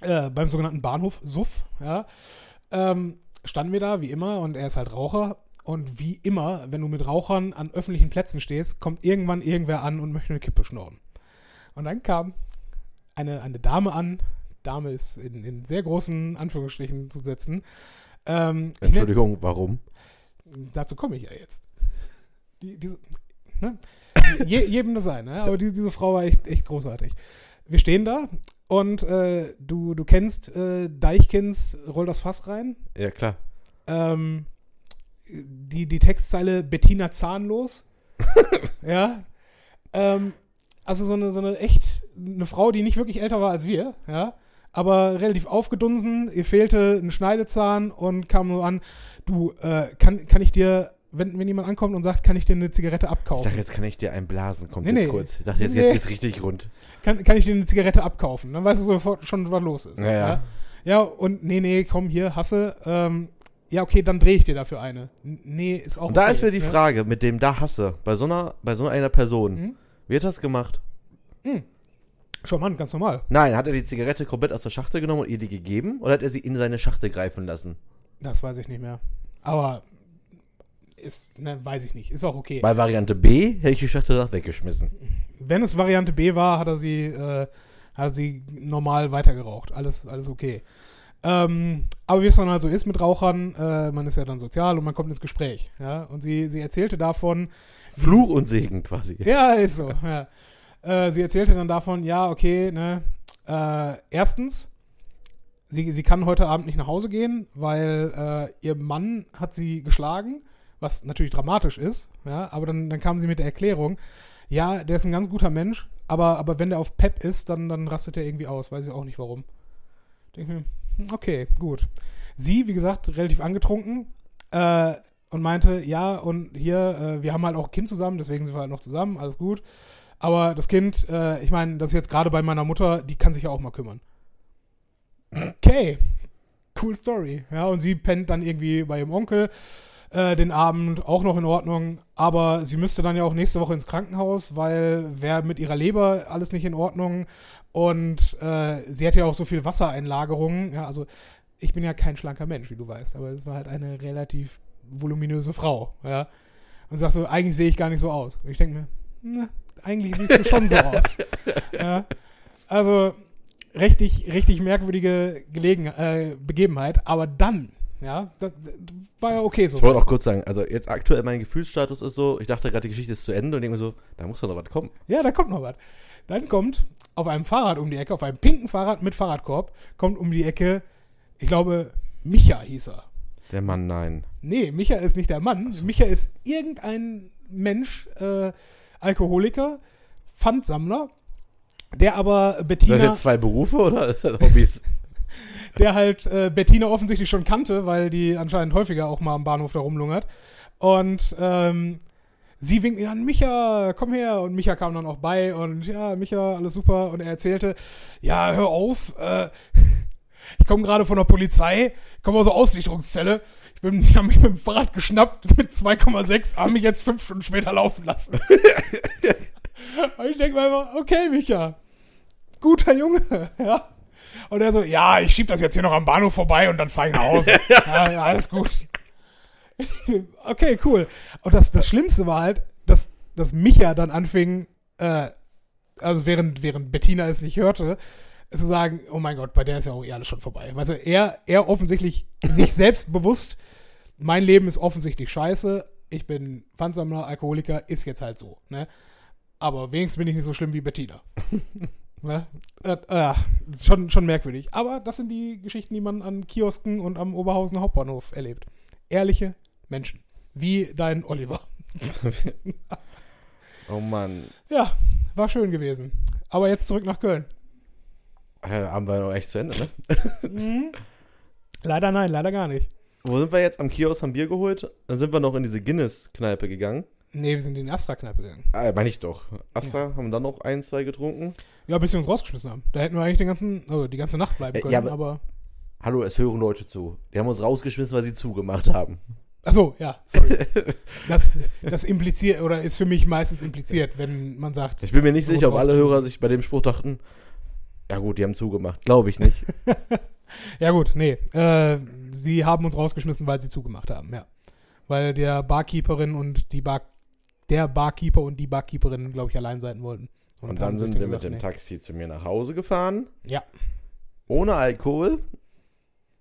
äh, beim sogenannten Bahnhof Suff, ja, ähm, standen wir da wie immer und er ist halt Raucher. Und wie immer, wenn du mit Rauchern an öffentlichen Plätzen stehst, kommt irgendwann irgendwer an und möchte eine Kippe schnorren. Und dann kam eine, eine Dame an. Dame ist in, in sehr großen Anführungsstrichen zu setzen. Ähm, Entschuldigung, warum? dazu komme ich ja jetzt. Die, diese, ne? Je, jedem das sein, ne? aber die, diese Frau war echt, echt großartig. Wir stehen da Und äh, du, du kennst äh, Deichkins Roll das Fass rein. Ja, klar. Ähm, die, die Textzeile Bettina zahnlos. ja. Ähm, also so eine, so eine echt, eine Frau, die nicht wirklich älter war als wir, ja. Aber relativ aufgedunsen, ihr fehlte ein Schneidezahn und kam so an, du, äh, kann, kann ich dir, wenn, wenn jemand ankommt und sagt, kann ich dir eine Zigarette Ich abkaufen? dachte, jetzt kann ich dir einen blasen. Kommt Nee, jetzt nee. kurz. Ich dachte, jetzt, Nee. jetzt geht's richtig rund. kann, kann ich dir eine Zigarette abkaufen? Dann weißt du sofort schon, was los ist. Ja, ja. Ja, und nee, nee, komm hier, hasse. Ähm, ja, okay, dann drehe ich dir dafür eine. Nee, ist auch Und da okay, ist mir die ja. Frage, mit dem da hasse, bei so einer, bei so einer Person, Mhm. wird das gemacht? Charmant, ganz normal. Nein, hat er die Zigarette komplett aus der Schachtel genommen und ihr die gegeben? Oder hat er sie in seine Schachtel greifen lassen? Das weiß ich nicht mehr. Aber ist, ne, weiß ich nicht. Ist auch okay. Bei Variante B hätte ich die Schachtel danach weggeschmissen. Wenn es Variante B war, hat er sie, äh, hat er sie normal weitergeraucht. Alles, alles okay. Ähm, aber wie es dann halt so ist mit Rauchern, äh, man ist ja dann sozial und man kommt ins Gespräch. Ja? Und sie, sie erzählte davon, Fluch und Segen quasi. Ja, ist so. Ja. Äh, sie erzählte dann davon, ja, okay, ne, äh, erstens, sie, sie kann heute Abend nicht nach Hause gehen, weil äh, ihr Mann hat sie geschlagen, was natürlich dramatisch ist, ja, aber dann, dann kam sie mit der Erklärung, ja, der ist ein ganz guter Mensch, aber, aber wenn der auf Pep ist, dann, dann rastet er irgendwie aus, weiß ich auch nicht warum. Denke mir, hm, okay, gut. Sie, wie gesagt, relativ angetrunken, äh, und meinte, ja, und hier, äh, wir haben halt auch ein Kind zusammen, deswegen sind wir halt noch zusammen, alles gut. Aber das Kind, äh, ich meine, das ist jetzt gerade bei meiner Mutter, die kann sich ja auch mal kümmern. Okay, cool Story. Ja, und sie pennt dann irgendwie bei ihrem Onkel äh, den Abend, auch noch in Ordnung. Aber sie müsste dann ja auch nächste Woche ins Krankenhaus, weil wäre mit ihrer Leber alles nicht in Ordnung. Und äh, sie hat ja auch so viel Wassereinlagerungen. Ja, also ich bin ja kein schlanker Mensch, wie du weißt, aber es war halt eine relativ voluminöse Frau, ja. Und sagst so, eigentlich sehe ich gar nicht so aus. Und ich denke mir, na, eigentlich siehst du schon so aus. ja. Also, richtig, richtig merkwürdige Gelegen äh, Begebenheit, aber dann, ja, das, das war ja okay so. Ich wollte auch kurz sagen, also jetzt aktuell mein Gefühlsstatus ist so, ich dachte gerade, die Geschichte ist zu Ende und denke mir so, da muss doch noch was kommen. Ja, da kommt noch was. Dann kommt auf einem Fahrrad um die Ecke, auf einem pinken Fahrrad mit Fahrradkorb, kommt um die Ecke, ich glaube, Micha hieß er. Der Mann, nein. Nee, Micha ist nicht der Mann. Micha ist irgendein Mensch, äh, Alkoholiker, Pfandsammler, der aber Sind das Bettina, jetzt zwei Berufe oder Hobbys? der halt äh, Bettina offensichtlich schon kannte, weil die anscheinend häufiger auch mal am Bahnhof da rumlungert. Und ähm, sie winkt ihn an, Micha, komm her. Und Micha kam dann auch bei und ja, Micha, alles super. Und er erzählte, ja, hör auf, äh, ich komme gerade von der Polizei, ich komme aus der Aussicherungszelle. Ich bin, die haben mich mit dem Fahrrad geschnappt mit 2,6, haben mich jetzt fünf Stunden später laufen lassen. und ich denke mir einfach, okay, Micha, guter Junge, ja. Und er so, ja, ich schieb das jetzt hier noch am Bahnhof vorbei und dann fahre ich nach Hause. ja, ja, alles gut. okay, cool. Und das, das Schlimmste war halt, dass, dass Micha dann anfing, äh, also während, während Bettina es nicht hörte, zu sagen, oh mein Gott, bei der ist ja auch eh alles schon vorbei. Also er, er offensichtlich sich selbst bewusst, mein Leben ist offensichtlich scheiße, ich bin Pfandsammler, Alkoholiker, ist jetzt halt so. Ne? Aber wenigstens bin ich nicht so schlimm wie Bettina. ne? äh, äh, schon, schon merkwürdig. Aber das sind die Geschichten, die man an Kiosken und am Oberhausener Hauptbahnhof erlebt. Ehrliche Menschen. Wie dein Oliver. Oh Mann. Ja, war schön gewesen. Aber jetzt zurück nach Köln. Ja, haben wir noch echt zu Ende, ne? Mhm. Leider nein, leider gar nicht. Wo sind wir jetzt? Am Kiosk haben Bier geholt. Dann sind wir noch in diese Guinness-Kneipe gegangen. Nee, wir sind in die Astra-Kneipe gegangen. Ah, meine ich doch. Astra haben dann noch ein, zwei getrunken. Ja, bis wir uns rausgeschmissen haben. Da hätten wir eigentlich den ganzen, also die ganze Nacht bleiben Äh, können, ja, aber, aber- Hallo, es hören Leute zu. Die haben uns rausgeschmissen, weil sie zugemacht haben. Achso, ja, sorry. das, das impliziert, oder ist für mich meistens impliziert, wenn man sagt, Ich bin mir nicht sicher, ob alle. Hörer sich bei dem Spruch dachten, ja gut, die haben zugemacht. Glaube ich nicht. ja gut, nee, äh, sie haben uns rausgeschmissen, weil sie zugemacht haben, ja. Weil der Barkeeperin und die Bar, der Barkeeper und die Barkeeperin, glaube ich, allein sein wollten. Und haben dann sind wir mit gesagt, dem nee. Taxi zu mir nach Hause gefahren. Ja, Ohne Alkohol.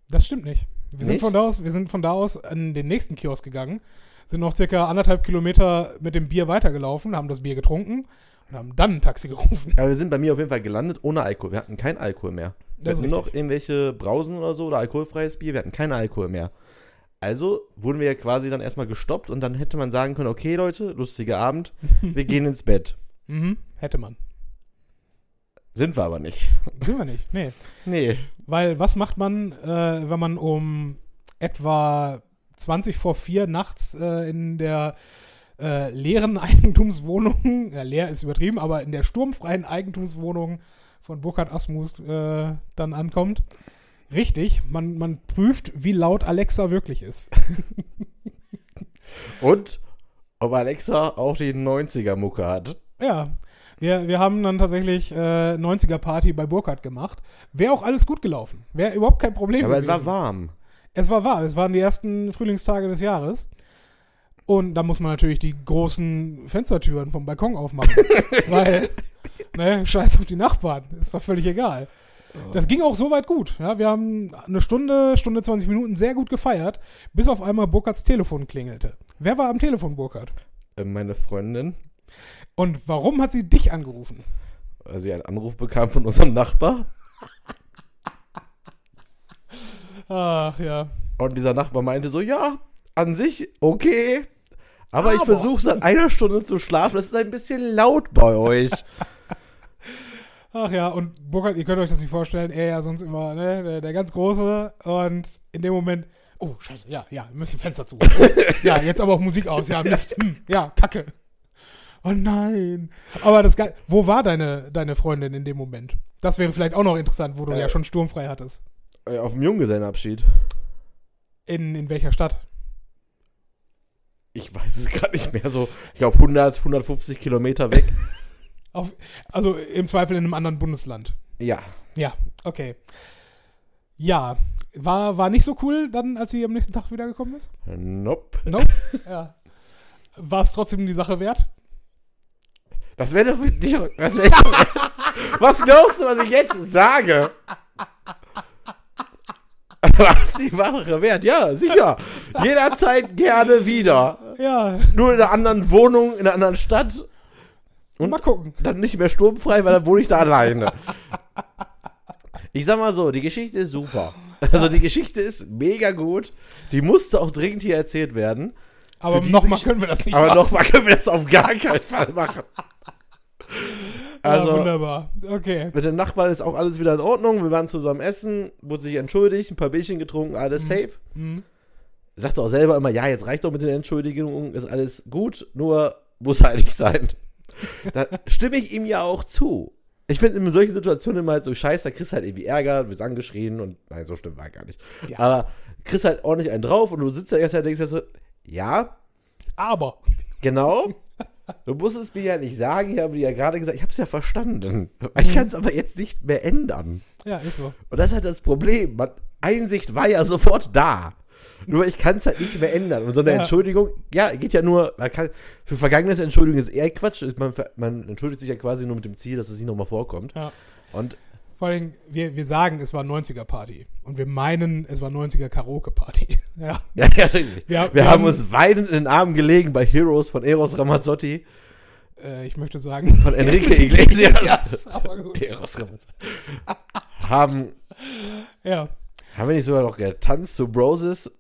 das stimmt nicht. Wir sind, Nicht? von da aus, wir sind von da aus an den nächsten Kiosk gegangen, sind noch circa anderthalb Kilometer mit dem Bier weitergelaufen, haben das Bier getrunken und haben dann ein Taxi gerufen. Aber wir sind bei mir auf jeden Fall gelandet ohne Alkohol. Wir hatten keinen Alkohol mehr. Wir hatten noch irgendwelche Brausen oder so oder alkoholfreies Bier. Wir hatten keinen Alkohol mehr. Also wurden wir ja quasi dann erstmal gestoppt und dann hätte man sagen können, okay Leute, lustiger Abend, wir gehen ins Bett. Mhm, hätte man. Sind wir aber nicht. Sind wir nicht, nee. Nee. Weil was macht man, äh, wenn man um etwa 20 vor 4 nachts äh, in der äh, leeren Eigentumswohnung, ja, leer ist übertrieben, aber in der sturmfreien Eigentumswohnung von Burkhard Asmus äh, dann ankommt? Richtig, man, man prüft, wie laut Alexa wirklich ist. Und ob Alexa auch die 90er-Mucke hat. Ja, wir, wir haben dann tatsächlich äh, 90er-Party bei Burkhard gemacht. Wäre auch alles gut gelaufen. Wäre überhaupt kein Problem Aber es gewesen. war warm. Es war wahr, es waren die ersten Frühlingstage des Jahres. Und da muss man natürlich die großen Fenstertüren vom Balkon aufmachen. weil, ne, scheiß auf die Nachbarn, ist doch völlig egal. Das ging auch soweit gut. Ja, wir haben eine Stunde, Stunde 20 Minuten sehr gut gefeiert, bis auf einmal Burkhards Telefon klingelte. Wer war am Telefon, Burkhard? Äh, Meine Freundin, Und warum hat sie dich angerufen? weil sie einen Anruf bekam von unserem Nachbar. Ach ja. Und dieser Nachbar meinte so, ja, an sich okay. Aber, ich Aber- versuche seit einer Stunde zu schlafen. Das ist ein bisschen laut bei euch. Ach ja, und Burkhard, ihr könnt euch das nicht vorstellen, er ja sonst immer, ne, der, der ganz Große und in dem Moment, oh, scheiße, ja, ja, wir müssen Fenster zu. Ja, jetzt aber auch Musik aus, ja, Mist, hm, ja, Kacke. Oh nein. Aber das Geil, wo war deine, deine Freundin in dem Moment? Das wäre vielleicht auch noch interessant, wo du Äh. ja schon sturmfrei hattest. Äh, Auf dem Junggesellenabschied. In, in welcher Stadt? Ich weiß es gerade nicht mehr so. Ich glaube 100, 150 Kilometer weg. Auf, also im Zweifel in einem anderen Bundesland. ja. Ja, okay. Ja, war, war nicht so cool dann, als sie am nächsten Tag wiedergekommen ist? Nope. Nope. ja. War es trotzdem die Sache wert? Das wäre doch mit dir. Das wär was glaubst du, was ich jetzt sage? Was die Sache wert? Ja, sicher. Jederzeit gerne wieder. Ja, Nur in einer anderen Wohnung, in einer anderen Stadt. Und mal gucken. dann nicht mehr sturmfrei, weil dann wohne ich da alleine. Ich sag mal so, die Geschichte ist super. Also die Geschichte ist mega gut. Die musste auch dringend hier erzählt werden. Aber nochmal können wir das nicht Aber machen. nochmal können wir das auf gar keinen Fall machen. ja, Also wunderbar. Okay. mit den Nachbarn ist auch alles wieder in Ordnung. Wir waren zusammen essen, wurde sich entschuldigt, ein paar Bierchen getrunken, alles safe. Mhm. Sagt auch selber immer, ja, jetzt reicht doch mit den Entschuldigungen, ist alles gut, nur muss halt nicht sein. Da stimme ich ihm ja auch zu. Ich finde in solchen Situationen immer halt so scheiße, da kriegst du halt irgendwie Ärger, wirst angeschrien und nein, so stimmt war gar nicht. Ja. Aber kriegst halt ordentlich einen drauf und du sitzt da erst und denkst dir so, ja, Aber. genau. Du musst es mir ja nicht sagen, ich habe dir ja gerade gesagt, ich habe es ja verstanden. Ich kann es aber jetzt nicht mehr ändern. Ja, ist so. Und das ist halt das Problem. Man, Einsicht war ja sofort da. Nur ich kann es halt nicht mehr ändern. Und so eine Ja. Entschuldigung, ja, geht ja nur, kann, für vergangenes Entschuldigung ist eher Quatsch. Man, man entschuldigt sich ja quasi nur mit dem Ziel, dass es nicht nochmal vorkommt. Ja. Und Vor allem, wir, wir sagen, es war 90er-Party. Und wir meinen, es war 90er-Karaoke-Party. Ja. ja, ja. Wir- wir, wir haben haben- uns weinend in den Armen gelegen bei Heroes von Eros Ramazzotti, Äh, ich möchte sagen. von Enrique Iglesias. yes, aber gut. Eros Ramazzotti. haben, Ja. haben wir nicht sogar noch getanzt zu Broses?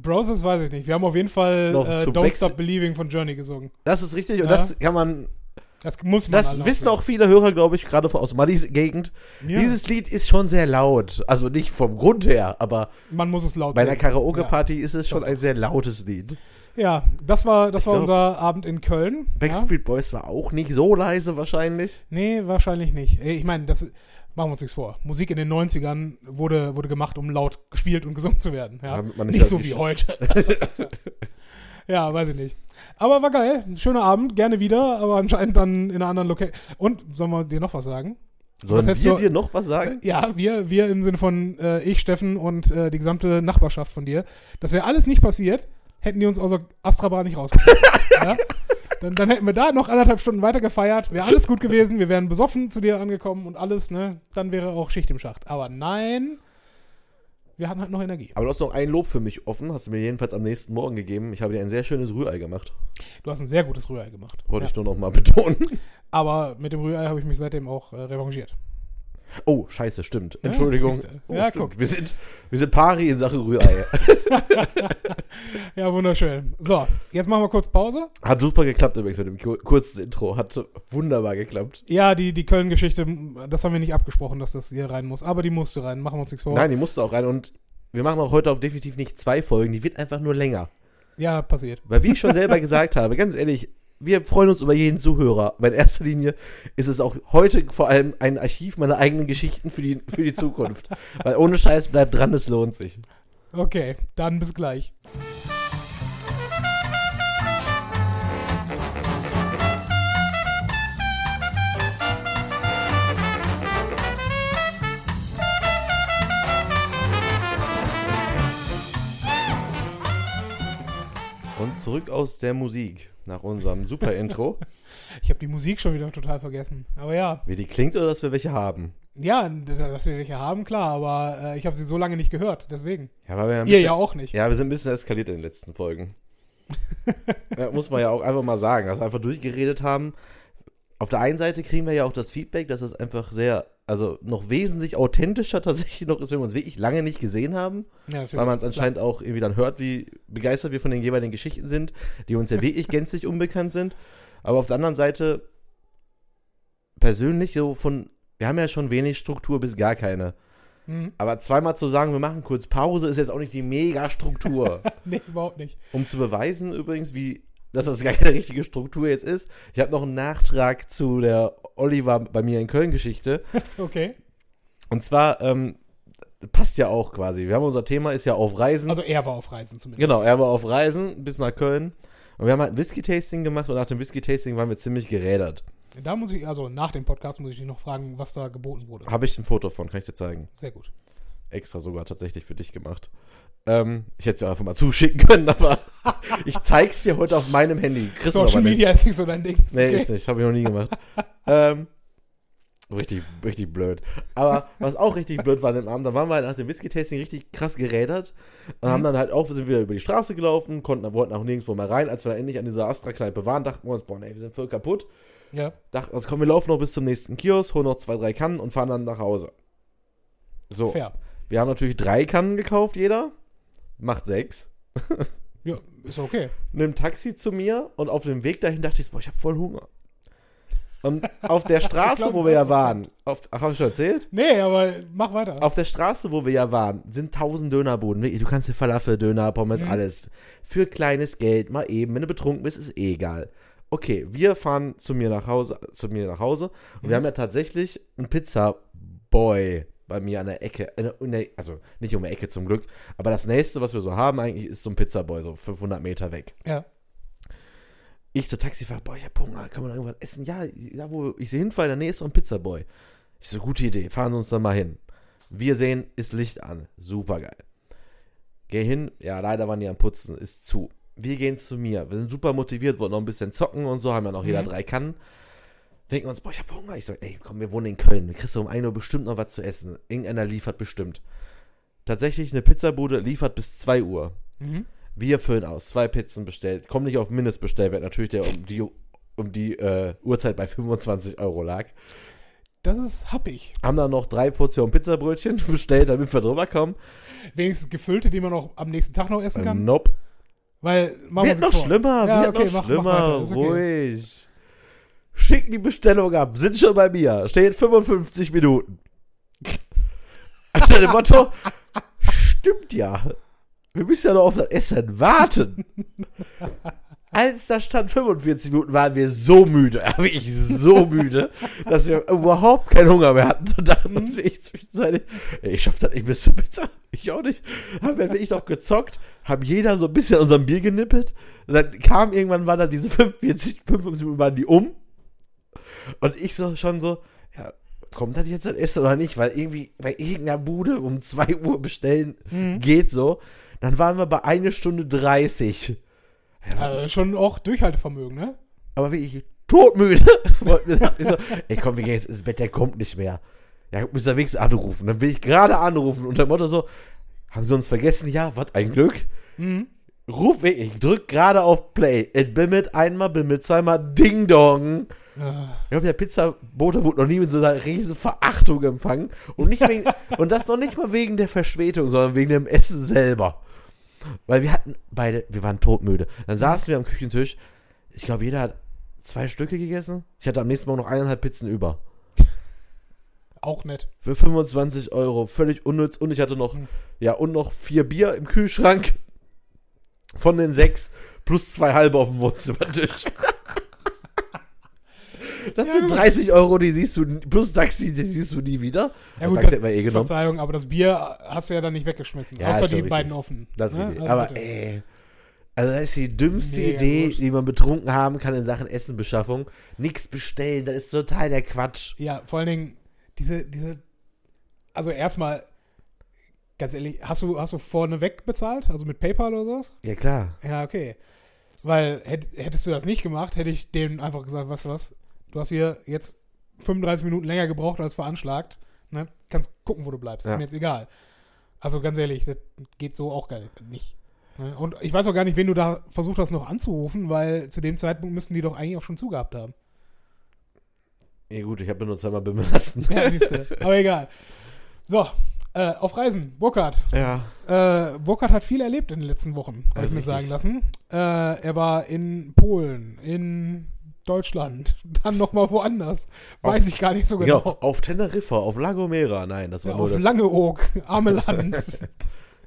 Broses weiß ich nicht. Wir haben auf jeden Fall äh, Don't Backst- Stop Believing von Journey gesungen. Das ist richtig und Ja. das kann man Das muss man Das wissen auch viele Hörer, glaube ich, gerade aus Maddys Gegend. Ja. Dieses Lied ist schon sehr laut. Also nicht vom Grund her, aber Man muss es laut bei einer singen. Karaoke-Party ist es schon ein sehr lautes Lied. Ja, das war, das Ich war glaub- unser Abend in Köln. Ja? Backstreet Boys war auch nicht so leise wahrscheinlich. Nee, wahrscheinlich nicht. Ich meine, das machen wir uns nichts vor. Musik in den 90ern wurde, wurde gemacht, um laut gespielt und gesungen zu werden. Ja? Damit man Nicht, nicht so wie heute. ja, weiß ich nicht. Aber war geil. Schöner Abend, gerne wieder, aber anscheinend dann in einer anderen Location. Und sollen wir dir noch was sagen? Sollen wir du- dir noch was sagen? Ja, wir, wir im Sinne von äh, ich, Steffen und äh, die gesamte Nachbarschaft von dir. Das wäre alles nicht passiert, hätten die uns außer Astrabahn nicht rausgeschmissen. ja? Dann, dann hätten wir da noch anderthalb Stunden weiter gefeiert, wäre alles gut gewesen, wir wären besoffen zu dir angekommen und alles, ne? Dann wäre auch Schicht im Schacht. Aber nein, wir hatten halt noch Energie. Aber du hast noch ein Lob für mich offen, hast du mir jedenfalls am nächsten Morgen gegeben. Ich habe dir ein sehr schönes Rührei gemacht. Du hast ein sehr gutes Rührei gemacht. Wollte Ja. ich nur noch mal betonen. Aber mit dem Rührei habe ich mich seitdem auch äh, revanchiert. Oh, scheiße, stimmt. Entschuldigung. siehste. Oh, Ja, stimmt. guck. Wir sind, wir sind pari in Sachen Rührei. Ja, wunderschön. So, jetzt machen wir kurz Pause. Hat super geklappt übrigens mit dem kur- kurzen Intro. Hat wunderbar geklappt. Ja, die, die Köln-Geschichte, das haben wir nicht abgesprochen, dass das hier rein muss. Aber die musste rein. Machen wir uns nichts vor. Nein, die musste auch rein und wir machen auch heute auch definitiv nicht zwei Folgen. Die wird einfach nur länger. Ja, passiert. Weil wie ich schon selber gesagt habe, ganz ehrlich, wir freuen uns über jeden Zuhörer. Aber in erster Linie ist es auch heute vor allem ein Archiv meiner eigenen Geschichten für die, für die Zukunft. Weil ohne Scheiß bleibt dran, es lohnt sich. Okay, dann bis gleich. Und zurück aus der Musik nach unserem super Intro. Ich habe die Musik schon wieder total vergessen. Aber ja, Wie die klingt oder dass wir welche haben. ja, dass wir welche haben, klar. Aber äh, ich habe sie so lange nicht gehört. Deswegen. Ja, weil wir ein Ihr bisschen- ja auch nicht. Ja, wir sind ein bisschen eskaliert in den letzten Folgen. ja, muss man ja auch einfach mal sagen, dass wir einfach durchgeredet haben. Auf der einen Seite kriegen wir ja auch das Feedback, dass es einfach sehr, also noch wesentlich authentischer tatsächlich noch ist, wenn wir uns wirklich lange nicht gesehen haben. Ja. Weil man es anscheinend auch irgendwie dann hört, wie begeistert wir von den jeweiligen Geschichten sind, die uns ja wirklich gänzlich unbekannt sind. Aber auf der anderen Seite, persönlich so von, wir haben ja schon wenig Struktur bis gar keine. Mhm. Aber zweimal zu sagen, wir machen kurz Pause, ist jetzt auch nicht die Mega-Struktur. Nee, überhaupt nicht. Um zu beweisen übrigens, wie, dass das gar keine richtige Struktur jetzt ist. Ich habe noch einen Nachtrag zu der Oliver bei mir in Köln Geschichte. Okay. Und zwar, ähm, passt ja auch quasi. Wir haben unser Thema ist ja auf Reisen. Also er war auf Reisen zumindest. genau, er war auf Reisen bis nach Köln. Und wir haben halt ein Whisky-Tasting gemacht und nach dem Whisky-Tasting waren wir ziemlich gerädert. Da muss ich, also nach dem Podcast muss ich dich noch fragen, was da geboten wurde. Habe ich ein Foto von, kann ich dir zeigen. Sehr gut. Extra sogar tatsächlich für dich gemacht. Ähm, ich hätte es ja einfach mal zuschicken können, aber ich zeig's dir heute auf meinem Handy. Kriegst Social. Media ist nicht so dein Ding. Nee, okay. ist nicht. Habe ich noch nie gemacht. ähm, richtig, richtig blöd. Aber was auch richtig blöd war an dem Abend, da waren wir halt nach dem Whisky-Tasting richtig krass gerädert und haben dann halt auch, sind wieder über die Straße gelaufen, konnten, wollten auch nirgendwo mehr rein. Als wir dann endlich an dieser Astra-Kneipe waren, dachten wir uns, boah, nee, wir sind voll kaputt. Ja. Dachten uns, komm, wir laufen noch bis zum nächsten Kiosk, holen noch zwei, drei Kannen und fahren dann nach Hause. So, Fair. wir haben natürlich drei Kannen gekauft, jeder. Macht sechs. Ja, ist okay. Nimm Taxi zu mir und auf dem Weg dahin dachte ich, boah, ich habe voll Hunger. Und auf der Straße, glaub, wo wir ja waren, auf, ach, hab ich schon erzählt? Nee, aber mach weiter. Auf der Straße, wo wir ja waren, sind tausend Dönerbuden. Wirklich, Du kannst dir Falafel, Döner, Pommes, Mhm. alles. Für kleines Geld, mal eben. Wenn du betrunken bist, ist eh egal. Okay, wir fahren zu mir nach Hause, zu mir nach Hause und wir Mhm. haben ja tatsächlich einen Pizzaboy bei mir an der Ecke, in der, also nicht um die Ecke zum Glück, aber das nächste, was wir so haben eigentlich, ist so ein Pizzaboy, so 500 Meter weg. ja. Ich zur Taxifahrer, boah, ich hab Hunger, kann man irgendwas essen? Ja, da wo ich sehe hinfall, in der Nähe ist so ein Pizzaboy. Ich so, gute Idee, fahren wir uns da mal hin. Wir sehen, ist Licht an, super geil. Geh hin, ja, leider waren die am Putzen, ist zu. Wir gehen zu mir, wir sind super motiviert, wollten noch ein bisschen zocken und so, haben ja noch jeder Mhm. drei Kannen. Denken uns, boah, ich hab Hunger. Ich so, ey, komm, wir wohnen in Köln, du kriegst du um 1 Uhr bestimmt noch was zu essen. Irgendeiner liefert bestimmt. Tatsächlich, eine Pizzabude liefert bis 2 Uhr. Mhm. Wir füllen aus, zwei Pizzen bestellt, kommen nicht auf Mindestbestellwert, natürlich, der um die, um die äh, Uhrzeit bei 25 Euro lag. Das ist happig. Haben dann noch drei Portionen Pizzabrötchen bestellt, damit wir drüber kommen. Wenigstens gefüllte, die man auch am nächsten Tag noch essen Äh, kann. nope. Weil, machen wir noch vor. schlimmer, Ja, wird okay, noch mach- mach schlimmer, ist okay. Schicken die Bestellung ab, sind schon bei mir, steht 55 Minuten. Anstatt dem Motto, stimmt ja, wir müssen ja noch auf das Essen warten. Als da stand 45 Minuten, waren wir so müde, wirklich so müde, dass wir überhaupt keinen Hunger mehr hatten und dachten uns zwischenzeitlich, ey, ich schaff das nicht bis zur Pizza. Ich auch nicht. Haben wir wirklich noch gezockt, haben jeder so ein bisschen an unserem Bier genippelt. Und dann kam irgendwann, waren da diese 45, 55 Minuten, waren die um. Und ich so schon so, ja, kommt das jetzt das Essen oder nicht? Weil irgendwie bei irgendeiner Bude um 2 Uhr bestellen Mhm. geht so. Dann waren wir bei 1 Stunde 30. Also schon auch Durchhaltevermögen, ne? aber wirklich todmüde. Ich so, ey, komm, wir gehen jetzt ins Bett, der kommt nicht mehr. Ja, müssen wir wenigstens anrufen. Dann will ich gerade anrufen unter dem Motto so, Haben sie uns vergessen? Ja, was ein Glück. Mhm. Ruf ich, ich drück gerade auf Play. Es bimmelt einmal, bimmelt zweimal, Ding Dong. Ah, Ich glaube, der Pizzabote wurde noch nie mit so einer riesen Verachtung empfangen. Und, nicht wegen, und das noch nicht mal wegen der Verspätung, sondern wegen dem Essen selber. Weil wir hatten beide, wir waren todmüde. Dann saßen wir am Küchentisch. Ich glaube, jeder hat zwei Stücke gegessen. Ich hatte am nächsten Morgen noch eineinhalb Pizzen über. auch nett. Für 25 Euro. Völlig unnütz. Und ich hatte noch, Hm. ja, und noch vier Bier im Kühlschrank. Von den sechs. Plus zwei halbe auf dem Wohnzimmertisch. Das Ja, sind gut. 30 Euro, die siehst du, plus Taxi, die siehst du nie wieder. Ja, Das gut, Taxi hätten wir eh genommen. Verzeihung, aber das Bier hast du ja dann nicht weggeschmissen. Ja, außer die beiden richtig. offen. Das ist ne? richtig. Also Aber bitte. ey, also das ist die dümmste Mega Idee, gut. die man betrunken haben kann in Sachen Essenbeschaffung. Nichts bestellen, das ist total der Quatsch. Ja, vor allen Dingen, diese, diese, also erstmal, ganz ehrlich, hast du, hast du vorneweg bezahlt? Also mit PayPal oder sowas? Ja, klar. Ja, okay. Weil hätt, hättest du das nicht gemacht, hätte ich denen einfach gesagt, du was, du hast hier jetzt 35 Minuten länger gebraucht als veranschlagt. Ne? Kannst gucken, wo du bleibst. Ja. Ist mir jetzt egal. Also ganz ehrlich, das geht so auch gar nicht. Ne? Und ich weiß auch gar nicht, wen du da versucht hast noch anzurufen, weil zu dem Zeitpunkt müssten die doch eigentlich auch schon zugehabt haben. Ja gut, ich habe nur zweimal bimmeln lassen. Ja, siehst du. Aber egal. So, äh, auf Reisen. Burkhard. Ja. Äh, Burkhard hat viel erlebt in den letzten Wochen, habe ich mir ist sagen richtig. lassen. Äh, er war in Polen, in Deutschland, dann nochmal woanders. Weiß Auf- ich gar nicht so genau. Genau, auf Teneriffa, auf La Gomera. Nein, das war Ja, nur auf das. Langeoog, arme Land.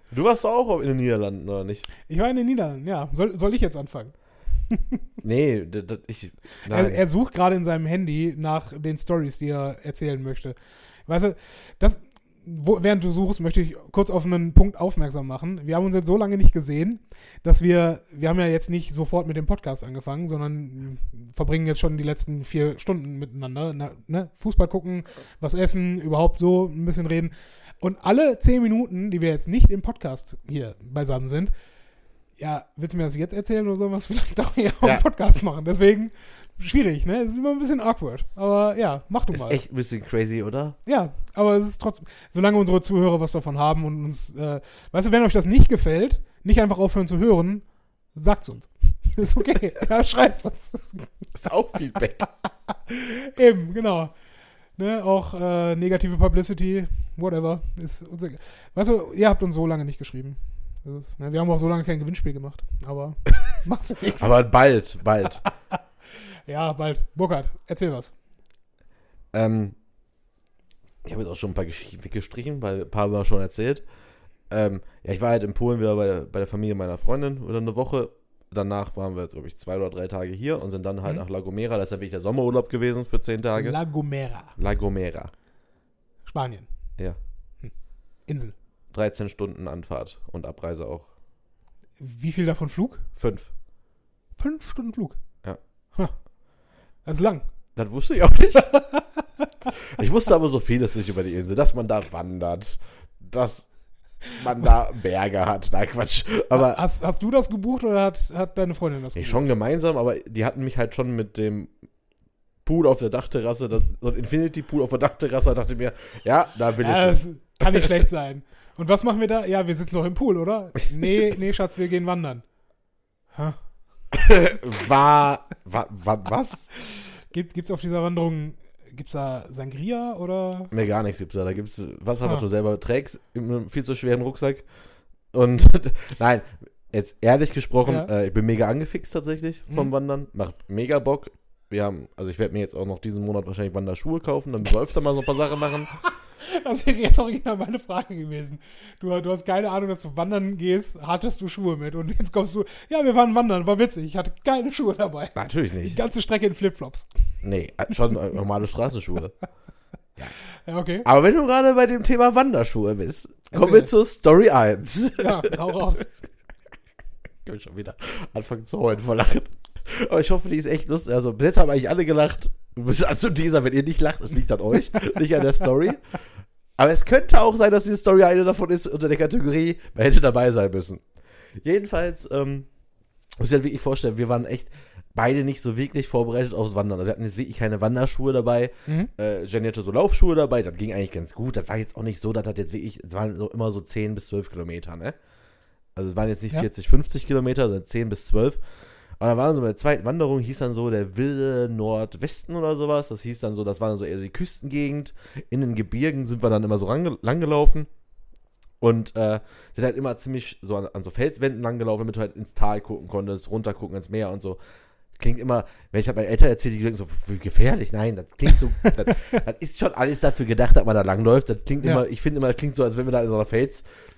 Du warst auch in den Niederlanden, oder nicht? ich war in den Niederlanden, ja. Soll, soll ich jetzt anfangen? Nee, ich. Er, er sucht gerade in seinem Handy nach den Stories, die er erzählen möchte. Weißt du, das, wo, während du suchst, möchte ich kurz auf einen Punkt aufmerksam machen. Wir haben uns jetzt so lange nicht gesehen, dass wir, wir haben ja jetzt nicht sofort mit dem Podcast angefangen, sondern verbringen jetzt schon die letzten vier Stunden miteinander. Na, ne? Fußball gucken, was essen, überhaupt so ein bisschen reden. Und alle zehn Minuten, die wir jetzt nicht im Podcast hier beisammen sind, ja, willst du mir das jetzt erzählen oder sollen wir es vielleicht auch hier Ja. im Podcast machen? Deswegen schwierig, ne? Es ist immer ein bisschen awkward. Aber ja, mach du ist mal. echt ein bisschen crazy, oder? Ja, aber es ist trotzdem, solange unsere Zuhörer was davon haben und uns, äh, weißt du, wenn euch das nicht gefällt, nicht einfach aufhören zu hören, sagt's uns. ist okay. ja, schreibt uns. Ist auch Feedback. Eben, genau. Ne, auch äh, negative Publicity, whatever. Ist uns egal. Weißt du, ihr habt uns so lange nicht geschrieben. Ist, ne, wir haben auch so lange kein Gewinnspiel gemacht, aber macht's nichts. Aber bald, bald. Ja, bald. Burkhard, erzähl was. Ähm, ich habe jetzt auch schon ein paar Geschichten weggestrichen, weil ein paar haben wir schon erzählt. Ähm, ja, ich war halt in Polen wieder bei, bei der Familie meiner Freundin oder eine Woche. Danach waren wir, glaube ich, zwei oder drei Tage hier und sind dann halt Mhm. nach La Gomera. Das ist ja wirklich der Sommerurlaub gewesen für zehn Tage. La Gomera, La Gomera. Spanien. Ja. Hm. Insel. 13 Stunden Anfahrt und Abreise auch. Wie viel davon Flug? Fünf. Fünf Stunden Flug. Das ist lang. Das wusste ich auch nicht. ich wusste aber so vieles nicht über die Insel, dass man da wandert, dass man da Berge hat. Nein, Quatsch. Aber hast, hast du das gebucht oder hat, hat deine Freundin das nee, gebucht? schon gemeinsam, aber die hatten mich halt schon mit dem Pool auf der Dachterrasse, das, so ein Infinity Pool auf der Dachterrasse, dachte ich mir, ja, da will ich Ja, das kann nicht schlecht sein. Und was machen wir da? Ja, wir sitzen noch im Pool, oder? Nee, nee, Schatz, wir gehen wandern. Ha. War, war, war, was? Gibt's, gibt's auf dieser Wanderung, gibt's da Sangria oder? Nee, gar nichts gibt's da. Da gibt's Wasser, Ah. was du selber trägst, in einem viel zu schweren Rucksack. Und nein, jetzt ehrlich gesprochen, Ja. äh, ich bin mega angefixt tatsächlich vom Mhm. Wandern. Macht mega Bock. Wir haben, also ich werde mir jetzt auch noch diesen Monat wahrscheinlich Wanderschuhe kaufen, dann wir öfter mal so ein paar Sachen machen. Das wäre jetzt original meine Frage gewesen. Du, du hast keine Ahnung, dass du wandern gehst, hattest du Schuhe mit und jetzt kommst du, ja, wir waren wandern, war witzig, ich hatte keine Schuhe dabei. Natürlich Die nicht. ganze Strecke in Flipflops. Nee, äh, schon äh, normale Straßenschuhe. Ja, okay. Aber wenn du gerade bei dem Thema Wanderschuhe bist, kommen wir zu Story 1. Ja, hau raus. Ich kann schon wieder anfangen zu heulen vor Lachen. Aber ich hoffe, die ist echt lustig. Also, bis jetzt haben eigentlich alle gelacht. Du bist also dieser, wenn ihr nicht lacht, es liegt an euch, nicht an der Story. Aber es könnte auch sein, dass diese Story eine davon ist unter der Kategorie, man hätte dabei sein müssen. Jedenfalls, ähm, muss ich halt wirklich vorstellen, wir waren echt beide nicht so wirklich vorbereitet aufs Wandern. Also wir hatten jetzt wirklich keine Wanderschuhe dabei. Mhm. Äh, Jenny hatte so Laufschuhe dabei, das ging eigentlich ganz gut. Das war jetzt auch nicht so, das jetzt wirklich, es waren so immer so 10 bis 12 Kilometer, ne? Also es waren jetzt nicht Ja. 40, 50 Kilometer, sondern 10 bis 12. Und dann waren so bei der zweiten Wanderung, hieß dann so der wilde Nordwesten oder sowas. Das hieß dann so, das war dann so eher die Küstengegend. In den Gebirgen sind wir dann immer so langgelaufen. Und äh, sind halt immer ziemlich so an, an so Felswänden langgelaufen, damit du halt ins Tal gucken konntest, runter gucken ins Meer und so. Klingt immer, wenn ich halt meinen Eltern erzähle, die denken so, wie gefährlich. Nein, das klingt so, das, das ist schon alles dafür gedacht, dass man da langläuft. Das klingt Ja. immer, ich finde immer, das klingt so, als wenn wir da in so einer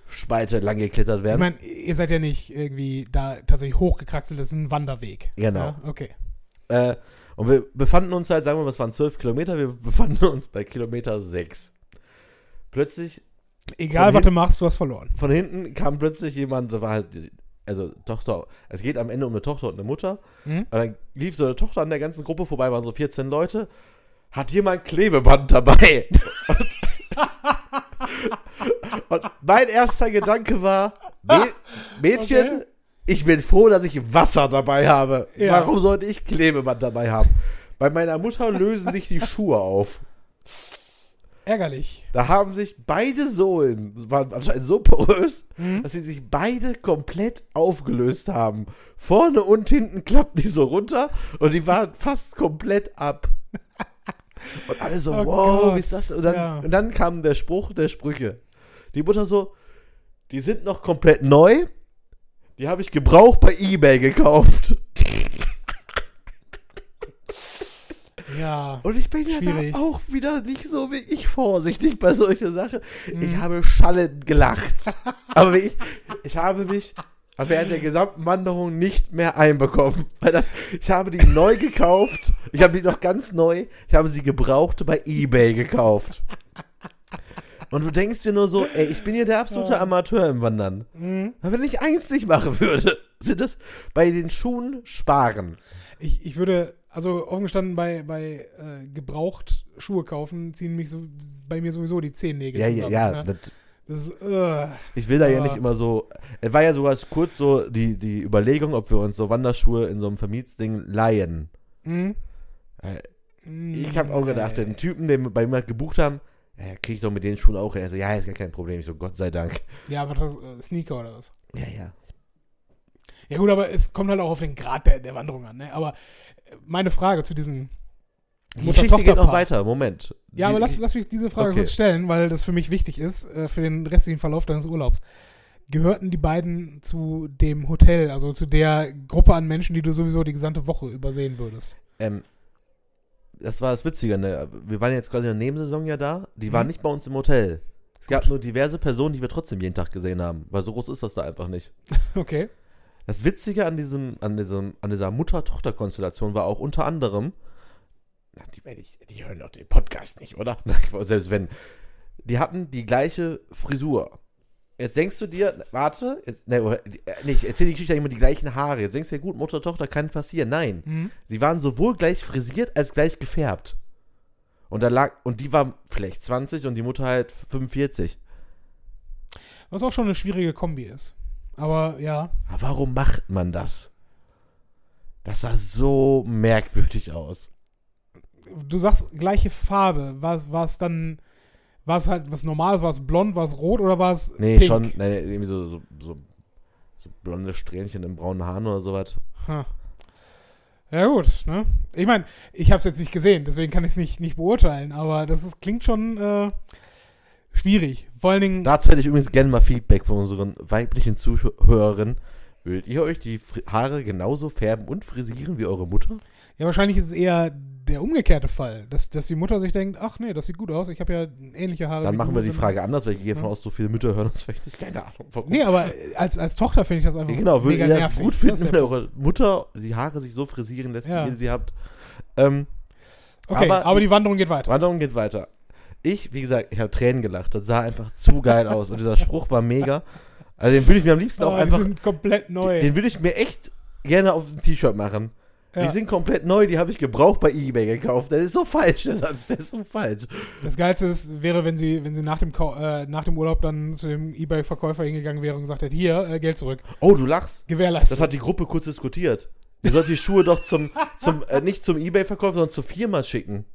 Felsspalte lang geklettert Ich wären. meine, ihr seid ja nicht irgendwie da tatsächlich hochgekraxelt, das ist ein Wanderweg. Genau. Ja, okay. Äh, und wir befanden uns halt, sagen wir mal, es waren 12 Kilometer, wir befanden uns bei Kilometer 6. Plötzlich, Egal, was du machst, du hast verloren. von hinten kam plötzlich jemand, da war halt, also Tochter, es geht am Ende um eine Tochter und eine Mutter. Mhm. Und dann lief so eine Tochter an der ganzen Gruppe vorbei, waren so 14 Leute. Hat jemand Klebeband dabei? und mein erster Gedanke war, Mä- Mädchen, Okay. ich bin froh, dass ich Wasser dabei habe. Ja. Warum sollte ich Klebeband dabei haben? Bei meiner Mutter lösen sich die Schuhe auf. Ärgerlich. Da haben sich beide Sohlen, waren anscheinend so porös, Mhm. dass sie sich beide komplett aufgelöst haben. Vorne und hinten klappten die so runter und die waren fast komplett ab. Und alle so, Oh wow, Gott, wie ist das? Und dann, ja. und dann kam der Spruch der Sprüche. Die Mutter so, die sind noch komplett neu. Die habe ich gebraucht bei Ebay gekauft. Ja. Und ich bin ja Schwierig. da auch wieder nicht so wirklich vorsichtig bei solchen Sachen. Ich Mhm. habe schallend gelacht. Aber ich, ich habe mich während der gesamten Wanderung nicht mehr einbekommen. Weil das, ich habe die neu gekauft. Ich habe die noch ganz neu. Ich habe sie gebraucht bei Ebay gekauft. Und du denkst dir nur so, ey, ich bin hier der absolute Ja. Amateur im Wandern. Mhm. Wenn ich eins nicht machen würde, sind das bei den Schuhen sparen. Ich, ich würde, also offen gestanden, bei, bei äh, gebraucht Schuhe kaufen, ziehen mich so bei mir sowieso die Zehennägel Ja, ja, zusammen. ja. ne? Das, äh, Ich will da ja Aber- nicht immer so. Es war ja sogar kurz so die, die Überlegung, ob wir uns so Wanderschuhe in so einem Vermietsding leihen. mhm. Ich habe auch gedacht, den Typen, den wir bei mir gebucht haben, ja, krieg ich doch mit den Schuhen auch. hin. Er so, ja, ist gar kein Problem. Ich so, Gott sei Dank. Ja, aber das äh, Sneaker oder was? Ja, ja. Ja gut, aber es kommt halt auch auf den Grad der, der Wanderung an. Ne? Aber äh, meine Frage zu diesen Die Geschichte geht noch weiter. Moment. Ja, Die- aber lass, lass mich diese Frage Okay. kurz stellen, weil das für mich wichtig ist, äh, für den restlichen Verlauf deines Urlaubs. Gehörten die beiden zu dem Hotel, also zu der Gruppe an Menschen, die du sowieso die gesamte Woche übersehen würdest? Ähm, das war das Witzige. Ne? Wir waren jetzt quasi in der Nebensaison ja da. Die waren Mhm. nicht bei uns im Hotel. Es gab nur diverse Personen, die wir trotzdem jeden Tag gesehen haben. Weil so groß ist das da einfach nicht. Okay. Das Witzige an diesem, an diesem, an dieser Mutter-Tochter-Konstellation war auch unter anderem, die, die hören doch den Podcast nicht, oder? Selbst wenn. Die hatten die gleiche Frisur. Jetzt denkst du dir, warte, jetzt, ne, oder- äh, nee, ich erzähle die Geschichte immer die gleichen Haare. Jetzt denkst du dir, gut, Mutter, Tochter kann passieren. Nein. Mhm. Sie waren sowohl gleich frisiert als gleich gefärbt. Und da lag, und die war vielleicht 20 und die Mutter halt 45. Was auch schon eine schwierige Kombi ist. Aber ja, Aber warum macht man das? Das sah so merkwürdig aus. Du sagst gleiche Farbe. War es war es dann, war es halt was Normales, war es blond, war es rot oder war es Nee, pink? schon, nee, irgendwie so, so, so, so blonde Strähnchen im braunen Haaren oder sowas. Ha. Ja gut, ne? Ich meine, ich habe es jetzt nicht gesehen, deswegen kann ich es nicht, nicht beurteilen, aber das ist, klingt schon äh, schwierig. Vor allen Dingen, Dazu hätte ich übrigens gerne mal Feedback von unseren weiblichen Zuhörerinnen. Würdet ihr euch die Haare genauso färben und frisieren wie eure Mutter? Ja wahrscheinlich ist es eher der umgekehrte Fall, dass, dass die Mutter sich denkt, ach nee, das sieht gut aus, ich habe ja ähnliche Haare. Dann machen wir die Frage anders, weil ich gehe davon Ja. aus, so viele Mütter hören uns vielleicht nicht. Keine Ahnung, warum. Nee, aber als, als Tochter finde ich das einfach Ja, genau, mega nervig. gut Das finden, wenn eure Mutter die Haare sich so frisieren lässt, Ja. wie ihr sie habt? Ähm, Okay, aber, aber- die Wanderung geht weiter. Wanderung geht weiter. Ich, wie gesagt, ich habe Tränen gelacht. Das sah einfach zu geil aus. Und dieser Spruch war mega. Also den würde ich mir am liebsten auch Oh, die einfach, sind komplett neu. den würde ich mir echt gerne auf ein T-Shirt machen. Ja. Die sind komplett neu, die habe ich gebraucht bei Ebay gekauft. Das ist so falsch, der Satz, der ist so falsch. Das Geilste ist, wäre, wenn sie, wenn sie nach dem, Kau- äh, nach dem Urlaub dann zu dem Ebay-Verkäufer hingegangen wäre und gesagt hätte, hier, äh, Geld zurück. Oh, du lachst. Gewährleistung. Das hat die Gruppe kurz diskutiert. Du sollst die Schuhe doch zum, zum äh, nicht zum Ebay-Verkauf, sondern zur Firma schicken.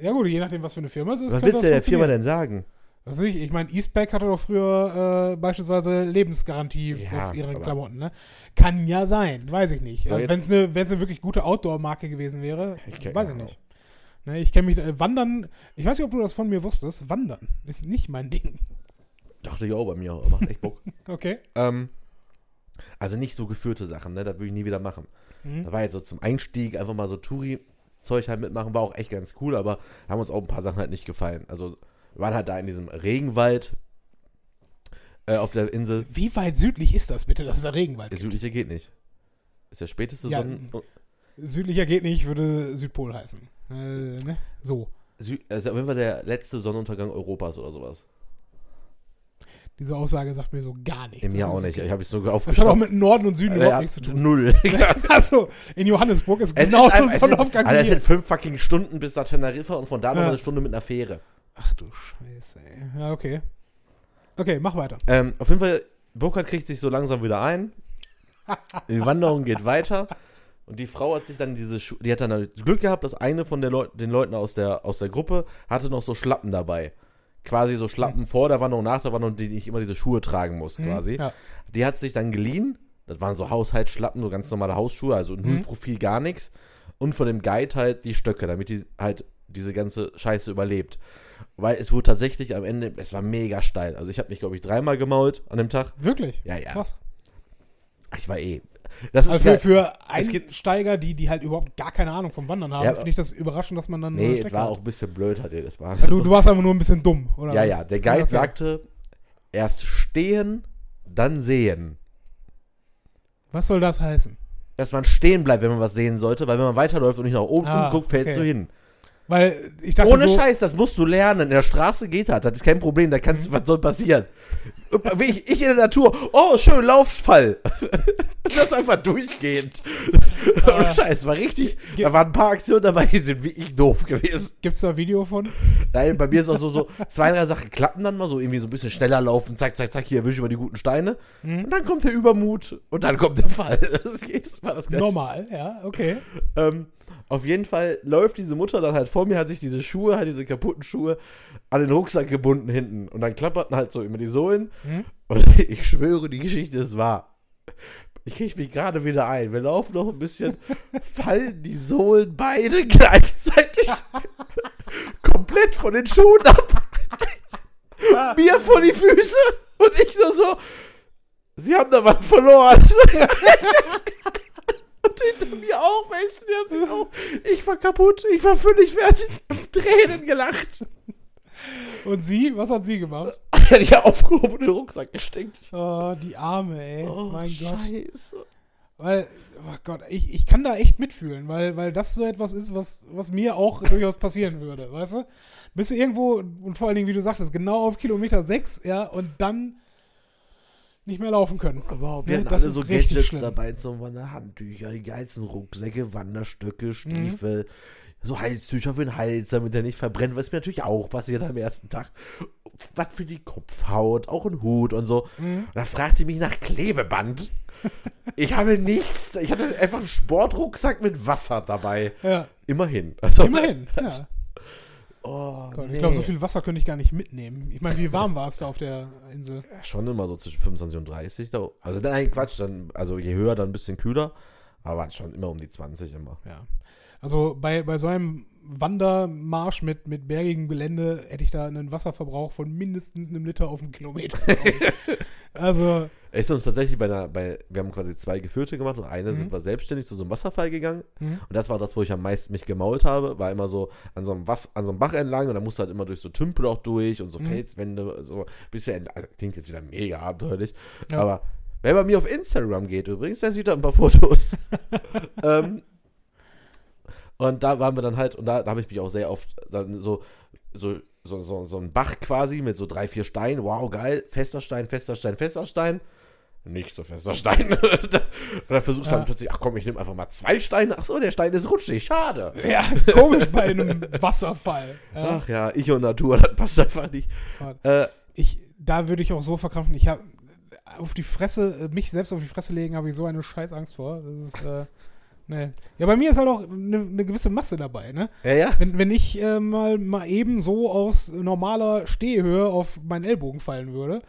Ja gut, je nachdem, was für eine Firma es ist. Was willst das du der Firma denn sagen? Was weiß ich, ich meine, Eastpak hatte doch früher äh, beispielsweise Lebensgarantie Ja, auf ihre Klamotten, ne? Kann ja sein, weiß ich nicht. So, Wenn es eine eine wirklich gute Outdoor-Marke gewesen wäre, Ich weiß ich nicht. Ne, ich kenne mich, äh, Wandern, ich weiß nicht, ob du das von mir wusstest, Wandern ist nicht mein Ding. Dachte ich auch bei mir, macht echt Bock. Okay. ähm, also nicht so geführte Sachen, ne? Das würde ich nie wieder machen. Mhm. Da war jetzt so zum Einstieg einfach mal so Touri-Zeug halt mitmachen, war auch echt ganz cool, aber haben uns auch ein paar Sachen halt nicht gefallen. Also wir waren halt da in diesem Regenwald äh, auf der Insel. Wie weit südlich ist das bitte, dass es da Regenwald Der gibt? südliche geht nicht. Ist der späteste Ja, Sonnen... Südlicher geht nicht, würde Südpol heißen. Äh, ne? So. Sü also auf jeden Fall der letzte Sonnenuntergang Europas oder sowas. Diese Aussage sagt mir so gar nichts. Mir Aber auch ist nicht. Ich habe es nur Das hat auch aufgeschrieben. mit Norden und Süden überhaupt nichts zu tun. Null. Achso, in Johannesburg ist Es genauso ist einfach- es sind, Sonnenaufgang Alter, wie es hier. sind fünf fucking Stunden bis nach Teneriffa und von da noch Ja. eine Stunde mit einer Fähre. Ach du Scheiße, ey. Ja, okay. Okay, mach weiter. Ähm, auf jeden Fall, Burkhard kriegt sich so langsam wieder ein. Die Wanderung geht weiter. Und die Frau hat sich dann diese Schuhe, die hat dann das Glück gehabt, dass eine von Leu den Leuten aus der, aus der Gruppe hatte noch so Schlappen dabei. Quasi so Schlappen vor der Wanderung, nach der Wanderung, die ich immer diese Schuhe tragen muss, quasi. Hm, Ja. Die hat sich dann geliehen. Das waren so Haushaltsschlappen, so ganz normale Hausschuhe, also null Mhm. Profil, gar nichts. Und von dem Guide halt die Stöcke, damit die halt diese ganze Scheiße überlebt. Weil es wurde tatsächlich am Ende, es war mega steil. Also ich habe mich, glaube ich, dreimal gemault an dem Tag. Wirklich? Ja, ja. Krass. Ich war eh. Das ist Also für, geil. für Es gibt- Einsteiger, die, die halt überhaupt gar keine Ahnung vom Wandern haben, Ja, finde ich das überraschend, dass man dann Nee, es war hat. auch ein bisschen blöd, hat er das war. Ja, du, du warst einfach nur ein bisschen dumm, oder? ja, was? ja, der Guide Okay. sagte, erst stehen, dann sehen. Was soll das heißen? Dass man stehen bleibt, wenn man was sehen sollte, weil wenn man weiterläuft und nicht nach oben Ah, guckt, fällst okay. du hin. Weil ich dachte Ohne so, Scheiß, das musst du lernen. In der Straße geht das, das ist kein Problem, da kannst Mhm. was soll passieren. Ich, ich in der Natur, oh, schön, Laufsfall. das ist einfach durchgehend. Ohne Ah. Scheiß, war richtig, da waren ein paar Aktionen dabei, die sind wirklich doof gewesen. gibt's da ein Video von? Nein, bei mir ist auch so, so zwei, drei Sachen klappen dann mal, so irgendwie so ein bisschen schneller laufen, zack, zack, zack, hier erwische ich mal die guten Steine. Mhm. Und dann kommt der Übermut und dann kommt der Fall. Das ist jedes Mal das Gleiche. Normal, ja, okay. Ähm, auf jeden Fall läuft diese Mutter dann halt vor mir, hat sich diese Schuhe, halt diese kaputten Schuhe an den Rucksack gebunden hinten. Und dann klapperten halt so immer die Sohlen. Mhm. Und ich schwöre, die Geschichte ist wahr. Ich kriege mich gerade wieder ein. Wir laufen noch ein bisschen, fallen die Sohlen beide gleichzeitig komplett von den Schuhen ab. Mir vor die Füße. Und ich so so, sie haben da was verloren. Und hinter mir auch welche, die haben sich auch. Ich war kaputt, ich war völlig fertig, Tränen gelacht. Und sie, was hat sie gemacht? Hätte ich ja aufgehoben und den Rucksack gesteckt. Oh, die Arme, ey. mein Gott. Oh, Scheiße. Weil, oh Gott, ich, ich kann da echt mitfühlen, weil, weil das so etwas ist, was, was mir auch durchaus passieren würde, weißt du? Bist du irgendwo, und vor allen Dingen, wie du sagtest, genau auf Kilometer 6, ja, und dann nicht mehr laufen können. Wow, Ne, wir hatten das alle so Gadgets schlimm. dabei, so meine Handtücher, die geilsten Rucksäcke, Wanderstöcke, Mhm. Stiefel, so Halstücher für den Hals, damit der nicht verbrennt, was mir natürlich auch passiert am ersten Tag. Was für die Kopfhaut, auch ein Hut und so. Mhm. Und dann fragte ich mich nach Klebeband. Ich habe nichts, ich hatte einfach einen Sportrucksack mit Wasser dabei. Ja, Immerhin. Also, immerhin, ja. Oh, Gott, nee. Ich glaube, so viel Wasser könnte ich gar nicht mitnehmen. Ich meine, wie warm war es da auf der Insel? Ja, schon immer so zwischen 25 und 30. Da. Also nein, Quatsch, dann, also je höher, dann ein bisschen kühler. Aber schon immer um die 20 immer. Ja. Also bei, bei so einem Wandermarsch mit, mit bergigem Gelände hätte ich da einen Wasserverbrauch von mindestens einem Liter auf einen Kilometer. also, ist uns tatsächlich bei einer, bei, wir haben quasi zwei Geführte gemacht und eine Mhm. sind wir selbstständig zu so einem Wasserfall gegangen. mhm. Und das war das, wo ich am meisten mich gemault habe. War immer so an so einem, Was, an so einem Bach entlang und da musst du halt immer durch so Tümpel auch durch und so Mhm. Felswände. So bisschen, also klingt jetzt wieder mega abenteuerlich. Ja. Aber wer bei mir auf Instagram geht übrigens, der sieht da ein paar Fotos. ähm, und da waren wir dann halt, und da, da habe ich mich auch sehr oft dann so, so, so, so, so ein Bach quasi mit so drei, vier Steinen. Wow, geil. Fester Stein, fester Stein, fester Stein. Nicht so fester Stein. und dann versuchst du Ja. dann plötzlich, ach komm, ich nehme einfach mal zwei Steine. Ach so, der Stein ist rutschig, schade. ja, komisch bei einem Wasserfall. Ja. Ach ja, ich und Natur, das passt einfach nicht. Äh, Ich, da würde ich auch so verkrampfen. Ich habe auf die Fresse, äh, mich selbst auf die Fresse legen, habe ich so eine scheiß Angst vor. Das ist, äh, Nee. Ja, bei mir ist halt auch eine ne gewisse Masse dabei, ne? Ja, ja. Wenn, wenn ich äh, mal, mal eben so aus normaler Stehhöhe auf meinen Ellbogen fallen würde,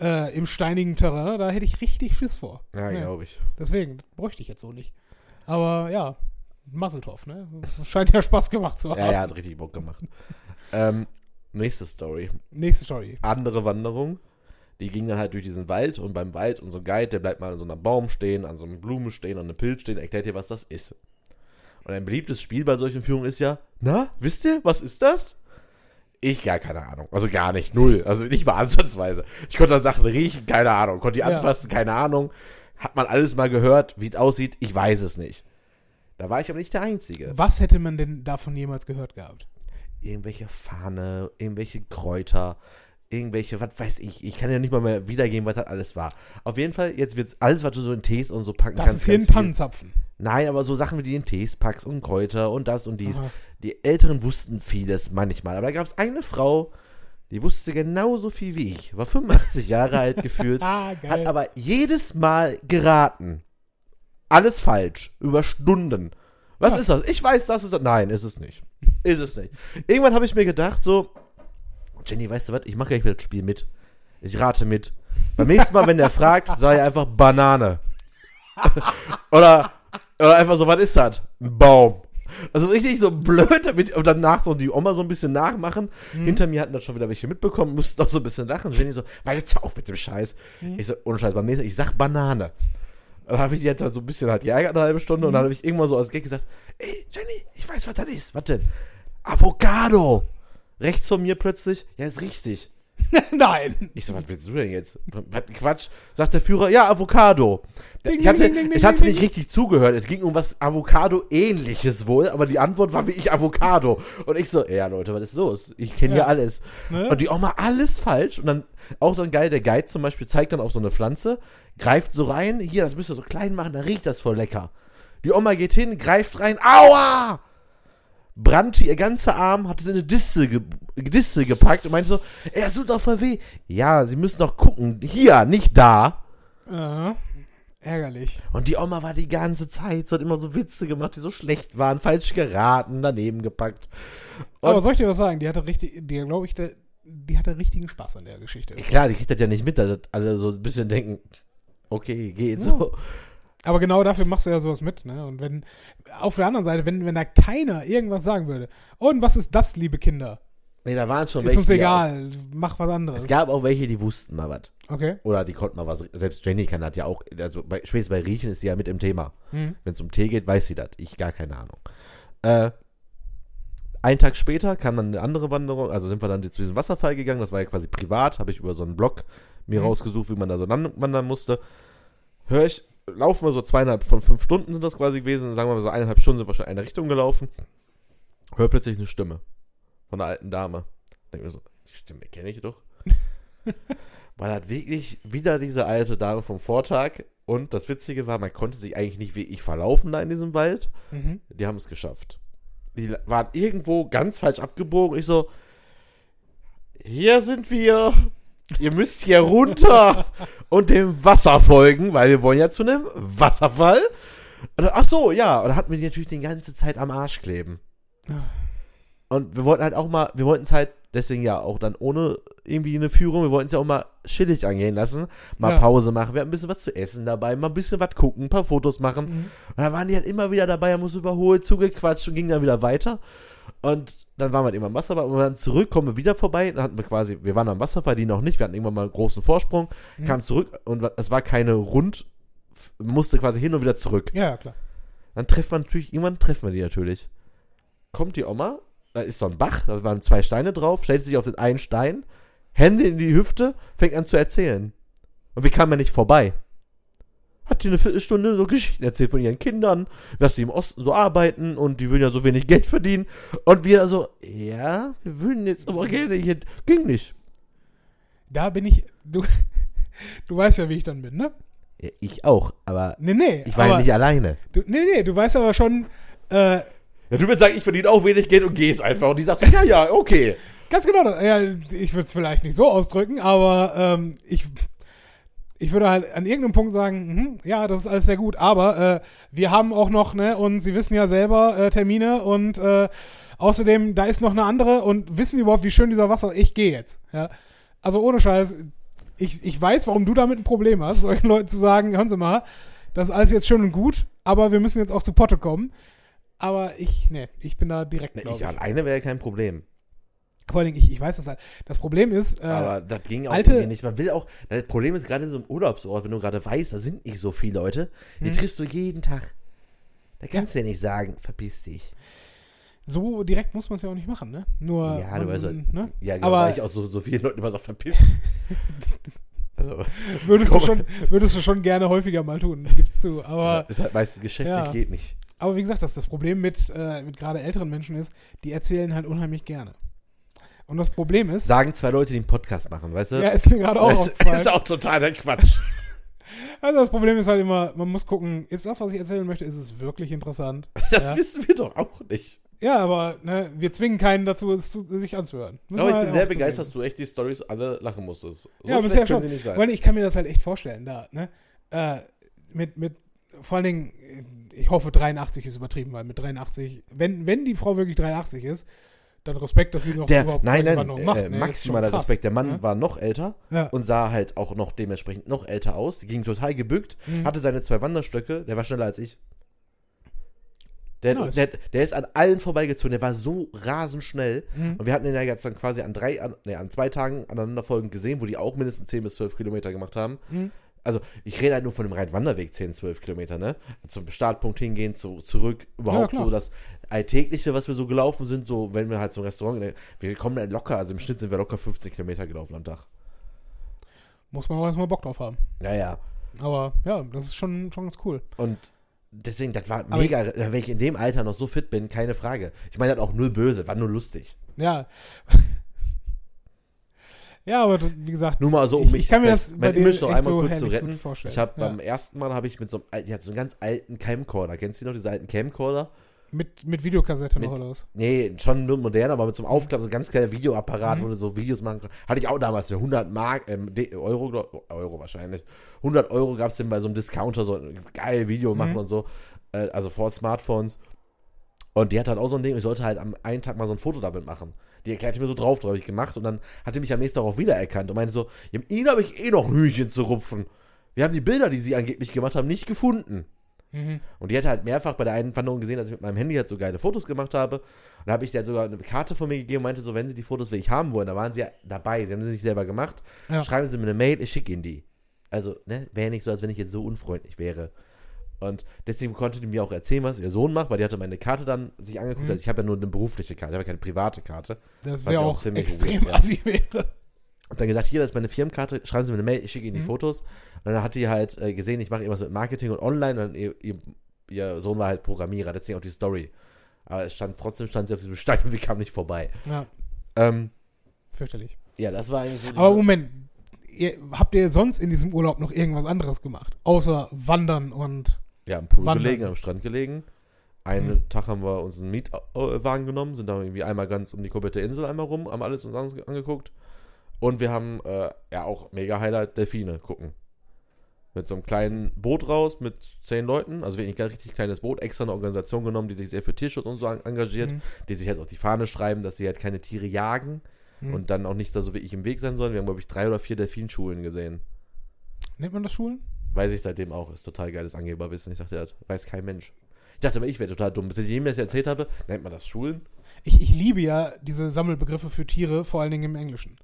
äh, im steinigen Terrain, da hätte ich richtig Schiss vor. Ja, Nee. glaube ich. Deswegen, das bräuchte ich jetzt so nicht. Aber ja, Masseltoff, ne? Scheint ja Spaß gemacht zu haben. Ja, ja, hat richtig Bock gemacht. ähm, nächste Story. Nächste Story. Andere Wanderung. Die ging dann halt durch diesen Wald und beim Wald, unser Guide, der bleibt mal an so einem Baum stehen, an so einer Blume stehen, an einem Pilz stehen, erklärt dir, was das ist. Und ein beliebtes Spiel bei solchen Führungen ist ja, na, wisst ihr, was ist das? Ich gar keine Ahnung. Also gar nicht, null. Also nicht mal ansatzweise. Ich konnte dann Sachen riechen, keine Ahnung. Konnte die Ja. anfassen, keine Ahnung. Hat man alles mal gehört, wie es aussieht, ich weiß es nicht. Da war ich aber nicht der Einzige. Was hätte man denn davon jemals gehört gehabt? irgendwelche Fahne, irgendwelche Kräuter, irgendwelche, was weiß ich. Ich kann ja nicht mal mehr wiedergeben, was das alles war. Auf jeden Fall, jetzt wird alles, was du so in Tees und so packen Das kannst. ist hier ein. Pannenzapfen. Nein, aber so Sachen wie die in Tees packst und Kräuter und das und dies. Aha. Die Älteren wussten vieles manchmal. Aber da gab es eine Frau, die wusste genauso viel wie ich. War 85 Jahre alt gefühlt. Ah, Hat geil. aber jedes Mal geraten. Alles falsch. Über Stunden. Was Ja. ist das? Ich weiß, das ist das. Nein, ist es nicht. Ist es nicht. Irgendwann habe ich mir gedacht, so, Jenny, weißt du was? Ich mache gleich wieder das Spiel mit. Ich rate mit. Beim nächsten Mal, wenn der fragt, sage ich einfach Banane. oder, oder einfach so, was ist das? Ein Baum. Also richtig so blöd, damit und danach so die Oma so ein bisschen nachmachen. Hinter mir hatten das schon wieder welche mitbekommen, mussten auch so ein bisschen lachen. Jenny so, weil jetzt auf mit dem Scheiß. Ich so, ohne Scheiß, beim nächsten Mal, ich sag Banane. Dann habe ich die halt so ein bisschen halt geärgert, eine halbe Stunde, und dann habe ich irgendwann so als Gag gesagt, ey, Jenny, ich weiß, was das ist. Was denn? Avocado. Rechts von mir plötzlich, ja, ist richtig. Nein. Ich so, was willst du denn jetzt? Was, Quatsch. Sagt der Führer, ja, Avocado. Ding, ich hatte, ding, ding, ich hatte nicht richtig zugehört. Es ging um was Avocado-ähnliches wohl, aber die Antwort war wie ich Avocado. Und ich so, ja, Leute, was ist los? Ich kenne ja. Ja. alles. Ne? Und die auch mal alles falsch. Und dann auch dann geil, der Guide zum Beispiel zeigt dann auf so eine Pflanze, greift so rein, hier, das müsst ihr so klein machen, da riecht das voll lecker. Die Oma geht hin, greift rein, aua! Brannte ihr ganzer Arm, hatte sie in eine Distel, ge Distel gepackt und meinte so, das tut doch voll weh. Ja, sie müssen doch gucken, hier, nicht da. Aha. Ärgerlich. Und die Oma war die ganze Zeit, so hat immer so Witze gemacht, die so schlecht waren, falsch geraten, daneben gepackt. Und Aber soll ich dir was sagen? Die hatte richtig, die glaube ich, die hatte richtigen Spaß an der Geschichte. klar, die kriegt das ja nicht mit, dass alle so ein bisschen denken, okay, geht so. Aber genau dafür machst du ja sowas mit, ne? Und wenn, auf der anderen Seite, wenn, wenn da keiner irgendwas sagen würde, und was ist das, liebe Kinder? Nee, da waren schon Ist uns die egal, mach was Auch, anderes. es gab auch welche, die wussten mal was. okay. Oder die konnten mal was. Selbst Jenny kann das ja auch. Also bei, spätestens bei Riechen ist sie ja mit im Thema. Hm. Wenn es um Tee geht, weiß sie das. Ich gar keine Ahnung. Äh, einen Tag später kam dann eine andere Wanderung. Also sind wir dann zu diesem Wasserfall gegangen. Das war ja quasi privat. Habe ich über so einen Blog mir Mhm. rausgesucht, wie man da so wandern musste. Hör ich, laufen wir so zweieinhalb von fünf Stunden sind das quasi gewesen. Sagen wir mal so eineinhalb Stunden sind wir schon in eine Richtung gelaufen. Hör plötzlich eine Stimme von einer alten Dame. Denk mir so, die Stimme kenne ich doch. Weil hat wirklich wieder diese alte Dame vom Vortag. Und das Witzige war, man konnte sich eigentlich nicht wie ich verlaufen da in diesem Wald. Mhm. Die haben es geschafft. Die waren irgendwo ganz falsch abgebogen. Ich so, hier sind wir. Ihr müsst hier runter und dem Wasser folgen, weil wir wollen ja zu einem Wasserfall. Und ach so, ja. Und dann hatten wir die natürlich die ganze Zeit am Arsch kleben. Und wir wollten halt auch mal, wir wollten es halt, deswegen ja auch dann ohne irgendwie eine Führung, wir wollten es ja auch mal chillig angehen lassen, mal Ja. Pause machen, wir hatten ein bisschen was zu essen dabei, mal ein bisschen was gucken, ein paar Fotos machen. Mhm. Und dann waren die halt immer wieder dabei, haben uns überholt, zugequatscht und gingen dann wieder weiter. Und dann waren wir halt immer am Wasserfall und dann zurück, kommen wir wieder vorbei. Dann hatten wir quasi, wir waren am Wasserfall, die noch nicht, wir hatten irgendwann mal einen großen Vorsprung, Mhm. kamen zurück und es war keine Rund, musste quasi hin und wieder zurück. Ja, ja, klar. Dann treffen wir natürlich, irgendwann treffen wir die natürlich. Kommt die Oma, da ist so ein Bach, da waren zwei Steine drauf, stellt sich auf den einen Stein, Hände in die Hüfte, fängt an zu erzählen. Und wir kamen ja nicht vorbei. Hat die eine Viertelstunde so Geschichten erzählt von ihren Kindern, dass sie im Osten so arbeiten und die würden ja so wenig Geld verdienen. Und wir so, ja, wir würden jetzt aber gerne hier. Ging nicht. Da bin ich, du, du weißt ja, wie ich dann bin, ne? Ja, ich auch, aber Nee, nee. ich war ja nicht alleine. du, nee, nee, du weißt aber schon, äh, Ja, du würdest sagen, ich verdiene auch wenig Geld und gehst einfach. Und die sagt so, ja, ja, okay. Ganz genau. Ja, ich würde es vielleicht nicht so ausdrücken, aber ähm, ich, ich würde halt an irgendeinem Punkt sagen, mhm, ja, das ist alles sehr gut, aber äh, wir haben auch noch, ne, und Sie wissen ja selber äh, Termine und äh, außerdem, da ist noch eine andere und wissen Sie überhaupt, wie schön dieser Wasser, ich gehe jetzt, ja. Also ohne Scheiß, ich, ich weiß, warum du damit ein Problem hast, solchen Leuten zu sagen, hören Sie mal, das ist alles jetzt schön und gut, aber wir müssen jetzt auch zu Potte kommen. Aber ich, ne, ich bin da direkt, Ne, glaub ich alleine wäre kein Problem. Vor allen Dingen, ich, ich weiß das halt. Das Problem ist, äh, Aber das ging auch alte- nicht. Man will auch, das Problem ist gerade in so einem Urlaubsort, wenn du gerade weißt, da sind nicht so viele Leute, die Hm. triffst du jeden Tag. Da kannst du ja nicht sagen, verpiss dich. so direkt muss man es ja auch nicht machen, ne? Nur, Ja, du weißt halt, ne? Ja, genau, Aber- weil ich auch so, so vielen Leuten immer sage, verpiss. also, Würdest du, schon, würdest du schon gerne häufiger mal tun, gibst zu. Aber, ist halt meistens geschäftlich, ja. geht nicht. aber wie gesagt, das, das Problem mit, äh, mit gerade älteren Menschen ist, die erzählen halt unheimlich gerne. Und das Problem ist, Sagen zwei Leute, die einen Podcast machen, weißt du? ja, ist mir gerade auch das aufgefallen. ist auch totaler Quatsch. Also das Problem ist halt immer, man muss gucken, ist das, was ich erzählen möchte, ist es wirklich interessant? Das ja. wissen wir doch auch nicht. ja, aber ne, wir zwingen keinen dazu, es zu, sich anzuhören. Müssen Aber ich bin halt sehr auch zugeben. begeistert, dass du echt die Stories alle lachen musstest. So Ja, bisher können schon. sie nicht sein. Weil ich kann mir das halt echt vorstellen, da, ne? Äh, mit, mit, vor allen Dingen, äh, ich hoffe, 83 ist übertrieben, weil mit 83, wenn, wenn die Frau wirklich 83 ist, dann Respekt, dass sie noch der, überhaupt nein, nein, Wanderung äh, macht. ne? maximaler Respekt. Der Mann ne? war noch älter Ja. und sah halt auch noch dementsprechend noch älter aus. Die ging total gebückt, Mhm. hatte seine zwei Wanderstöcke, der war schneller als ich. Der, Nice. der, der ist an allen vorbeigezogen, der war so rasend schnell. Mhm. Und wir hatten ihn ja jetzt dann quasi an drei, an, nee, an zwei Tagen aneinanderfolgend gesehen, wo die auch mindestens 10 bis 12 Kilometer gemacht haben. Mhm. Also, ich rede halt nur von dem reinen Wanderweg 10, 12 Kilometer, ne? Zum Startpunkt hingehen, zu, zurück, überhaupt klar. so das Alltägliche, was wir so gelaufen sind, so, wenn wir halt zum Restaurant, wir kommen dann locker, also im Schnitt sind wir locker 15 Kilometer gelaufen am Tag. Muss man auch erstmal Bock drauf haben. Ja, ja. Aber ja, das ist schon, schon ganz cool. Und deswegen, das war Aber mega, wenn ich in dem Alter noch so fit bin, keine Frage. Ich meine, das auch null böse, war nur lustig. Ja. ja, aber wie gesagt, Nur mal so, um ich, mich, ich kann mir das mein Image noch einmal so kurz zu retten. Ich habe ja. beim ersten Mal habe ich mit so einem, die hat so einen ganz alten Camcorder. Kennst du noch diese alten Camcorder? Mit, mit Videokassette mit- noch oder was? Nee, schon nur modern, aber mit so einem Aufklapp, so ein ganz kleiner Videoapparat, Mhm. wo du so Videos machen kannst. Hatte ich auch damals für 100 Mark, ähm, Euro, Euro wahrscheinlich. 100 Euro gab es denn bei so einem Discounter, so ein geil Video machen Mhm. und so. Äh, also vor Smartphones. Und die hat halt auch so ein Ding, ich sollte halt am einen Tag mal so ein Foto damit machen. Die erklärte mir so drauf, drauf habe ich gemacht und dann hat die mich am nächsten Tag auch wiedererkannt und meinte so, ja, Ihnen habe ich eh noch Hühnchen zu rupfen. Wir haben die Bilder, die Sie angeblich gemacht haben, nicht gefunden. Mhm. Und die hat halt mehrfach bei der einen Wanderung gesehen, dass ich mit meinem Handy halt so geile Fotos gemacht habe. Und da habe ich der sogar eine Karte von mir gegeben und meinte so, wenn Sie die Fotos wirklich haben wollen, da waren Sie ja dabei, Sie haben sie nicht selber gemacht, Ja. schreiben Sie mir eine Mail, ich schicke Ihnen die. Also, ne, wäre nicht so, als wenn ich jetzt so unfreundlich wäre. Und deswegen konnte die mir auch erzählen, was ihr Sohn macht, weil die hatte meine Karte dann sich angeguckt. Mhm. Also ich habe ja nur eine berufliche Karte, ich habe ja keine private Karte. Das wäre ja auch auch extrem assi wäre. Und dann gesagt, hier, das ist meine Firmenkarte, schreiben Sie mir eine Mail, ich schicke Ihnen die Mhm. Fotos. Und dann hat die halt äh, gesehen, ich mache irgendwas mit Marketing und online. Und ihr, ihr, ihr Sohn war halt Programmierer, deswegen auch die Story. Aber es stand, trotzdem stand sie auf diesem Stein und wir kamen nicht vorbei. Ja, Ähm, fürchterlich. ja, das war eigentlich so. Aber Moment, ihr, habt ihr sonst in diesem Urlaub noch irgendwas anderes gemacht? Außer wandern und. ja, am Pool Wandern. gelegen, am Strand gelegen. Einen Mhm. Tag haben wir uns einen Mietwagen genommen, sind da irgendwie einmal ganz um die komplette Insel einmal rum, haben alles uns ange- angeguckt. Und wir haben, äh, ja, auch mega Highlight, Delfine gucken. Mit so einem kleinen Boot raus mit zehn Leuten, also wirklich ein richtig kleines Boot, extra eine Organisation genommen, die sich sehr für Tierschutz und so en- engagiert, Mhm. die sich halt auf die Fahne schreiben, dass sie halt keine Tiere jagen Mhm. und dann auch nicht da so wirklich im Weg sein sollen. Wir haben, glaube ich, drei oder vier Delfinschulen gesehen. Nennt man das Schulen? Weiß ich seitdem auch. Ist total geiles Angeberwissen. Ich dachte, das weiß kein Mensch. Ich dachte aber, ich wäre total dumm. Bis ich jedem das erzählt habe, nennt man das Schulen? Ich, ich liebe ja diese Sammelbegriffe für Tiere, vor allen Dingen im Englischen.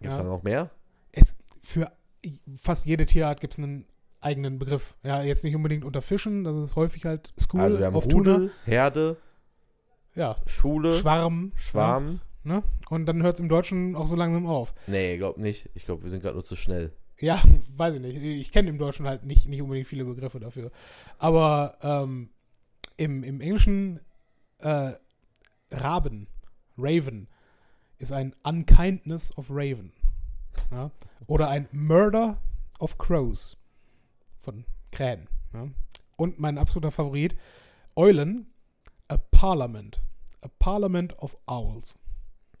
Gibt es Ja. da noch mehr? Es, für fast jede Tierart gibt es einen eigenen Begriff. Ja, jetzt nicht unbedingt unter Fischen, das ist häufig halt School also wir haben auf Rudel, Tuna. Herde, Ja, Schule, Schwarm. Schwarm. Ja, ne? Und dann hört es im Deutschen auch so langsam auf. Nee, glaub nicht. Ich glaube, wir sind gerade nur zu schnell. Ja, weiß ich nicht. Ich kenne im Deutschen halt nicht, nicht unbedingt viele Begriffe dafür. Aber ähm, im, im Englischen äh, Raben, Raven, ist ein Unkindness of Raven. Ja? Oder ein Murder of Crows von Krähen. Ja? Und mein absoluter Favorit, Eulen, a Parliament. A Parliament of Owls.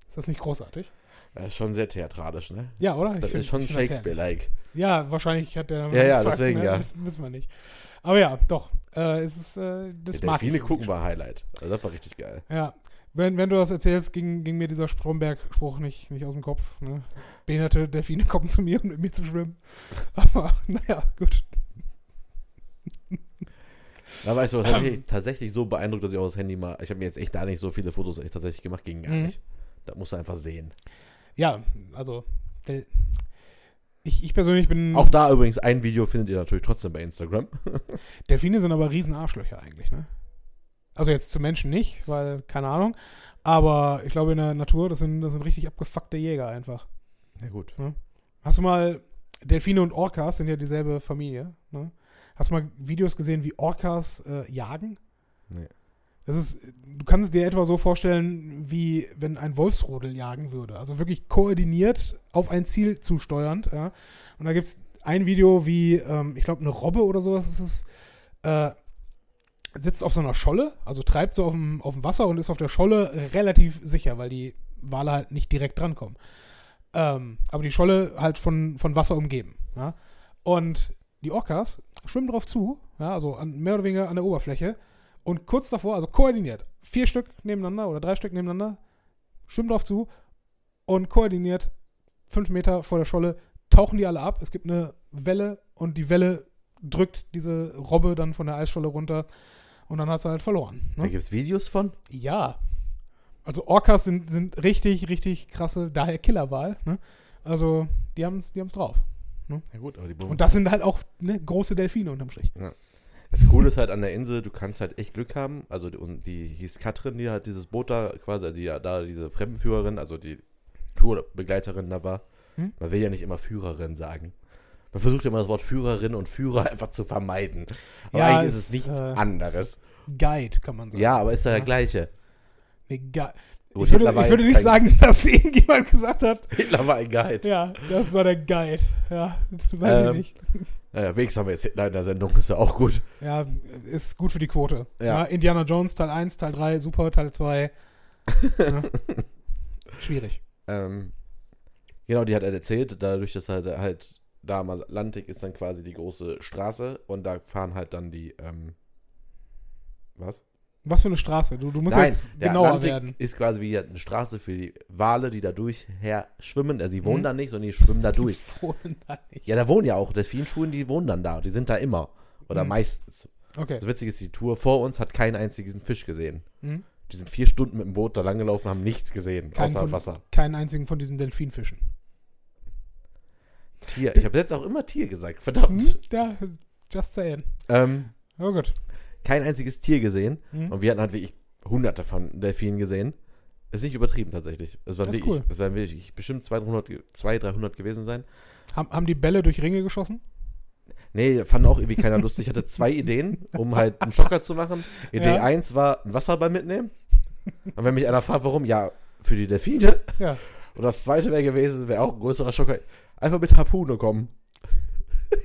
Ist das nicht großartig? Das ist schon sehr theatralisch, ne? Ja, oder? Ich Das find- ist schon. Shakespeare-like. Ja, wahrscheinlich hat der. Ja, ja, Fuck, deswegen, ne? ja. Das wissen wir nicht. Aber ja, doch. Äh, es ist, äh, das Die mag Delfine gucken war Highlight. Also das war richtig geil. Ja. Wenn, wenn du das erzählst, ging, ging mir dieser Stromberg-Spruch nicht, nicht aus dem Kopf. Ne? Behinderte Delfine kommen zu mir, um mit mir zu schwimmen. Aber naja, gut. Da war ich so, das hat mich tatsächlich so beeindruckt, dass ich auch das Handy mal. Ich habe mir jetzt echt da nicht so viele Fotos echt tatsächlich gemacht, ging gar Mhm. nicht. Das musst du einfach sehen. Ja, also. Ich, ich persönlich bin. Auch da übrigens, ein Video findet ihr natürlich trotzdem bei Instagram. Delfine sind aber riesen Arschlöcher eigentlich, ne? Also jetzt zu Menschen nicht, weil, keine Ahnung. Aber ich glaube in der Natur, das sind, das sind richtig abgefuckte Jäger einfach. Ja, gut. Hast du mal, Delfine und Orcas sind ja dieselbe Familie, ne? Hast du mal Videos gesehen, wie Orcas äh, jagen? Nee. Das ist, du kannst es dir etwa so vorstellen, wie wenn ein Wolfsrudel jagen würde. Also wirklich koordiniert auf ein Ziel zusteuernd. Ja? Und da gibt es ein Video, wie, ähm, ich glaube, eine Robbe oder sowas ist es, äh, sitzt auf so einer Scholle, also treibt so auf dem, auf dem Wasser und ist auf der Scholle relativ sicher, weil die Wale halt nicht direkt drankommen. Ähm, aber die Scholle halt von, von Wasser umgeben. Ja? Und die Orcas schwimmen drauf zu, ja, also an, mehr oder weniger an der Oberfläche. Und kurz davor, also koordiniert, vier Stück nebeneinander oder drei Stück nebeneinander, schwimmen drauf zu und koordiniert fünf Meter vor der Scholle, tauchen die alle ab. Es gibt eine Welle und die Welle drückt diese Robbe dann von der Eisscholle runter und dann hat sie halt verloren. Da Ne? gibt es Videos von. Ja. Also Orcas sind, sind richtig, richtig krasse, daher Killerwahl. Ne? Also die haben es die haben's drauf. Ja, gut, aber die Und das sind halt auch ne, große Delfine unterm Strich. Das Coole ist halt an der Insel, du kannst halt echt Glück haben. Also, die- und die hieß Katrin, die halt dieses Boot da quasi, also die ja da diese Fremdenführerin, also die Tourbegleiterin da war. Hm? Man will ja nicht immer Führerin sagen. Man versucht ja immer das Wort Führerin und Führer einfach zu vermeiden. Aber Ja, eigentlich ist es, nichts äh, anderes. Guide, kann man sagen. Ja, aber ist doch der Ja. gleiche. Nee, Gu- Gut, ich würde, ich würde nicht sagen, dass irgendjemand gesagt hat, Hitler war ein Guide. ja, das war der Guide. Ja, das weiß Ähm, ich nicht. Naja, wenigstens haben wir jetzt Hitler in der Sendung, ist ja auch gut. Ja, ist gut für die Quote. Ja. Ja. Indiana Jones, Teil 1, Teil 3, super, Teil 2. ja. Schwierig. Ähm, genau, die hat halt erzählt, dadurch, dass halt, halt da am Atlantik ist dann quasi die große Straße und da fahren halt dann die, ähm, was? Was für eine Straße? Du, du musst jetzt der genauer Atlantik werden. ist quasi wie eine Straße für die Wale, die da durchher schwimmen. Also die wohnen Mhm. da nicht, sondern die schwimmen da durch. Die wohnen da nicht. Ja, da wohnen ja auch Delfinschulen, die wohnen dann da. Die sind da immer. Oder Mhm. meistens. Okay. Das Witzige ist, die Tour vor uns hat keinen einzigen Fisch gesehen. Mhm. Die sind vier Stunden mit dem Boot da langgelaufen, haben nichts gesehen, Keinen außer von- Wasser. Keinen einzigen von diesen Delfinfischen. Tier. Ich habe jetzt auch immer Tier gesagt, verdammt. Hm? Ja, just saying. Ähm, Oh gut. kein einziges Tier gesehen. Mhm. Und wir hatten halt wirklich hunderte von Delfinen gesehen. Ist nicht übertrieben tatsächlich. Es waren Das wirklich, cool. es werden wirklich bestimmt 200, ge- 200, 300 gewesen sein. Haben, haben die Bälle durch Ringe geschossen? Nee, fand auch irgendwie keiner lustig. Ich hatte zwei Ideen, um halt einen Schocker zu machen. Idee Ja. 1 war ein Wasserball mitnehmen. Und wenn mich einer fragt, warum, ja, für die Delfine. Ja. Und das zweite wäre gewesen, wäre auch ein größerer Schocker, einfach mit Harpune kommen.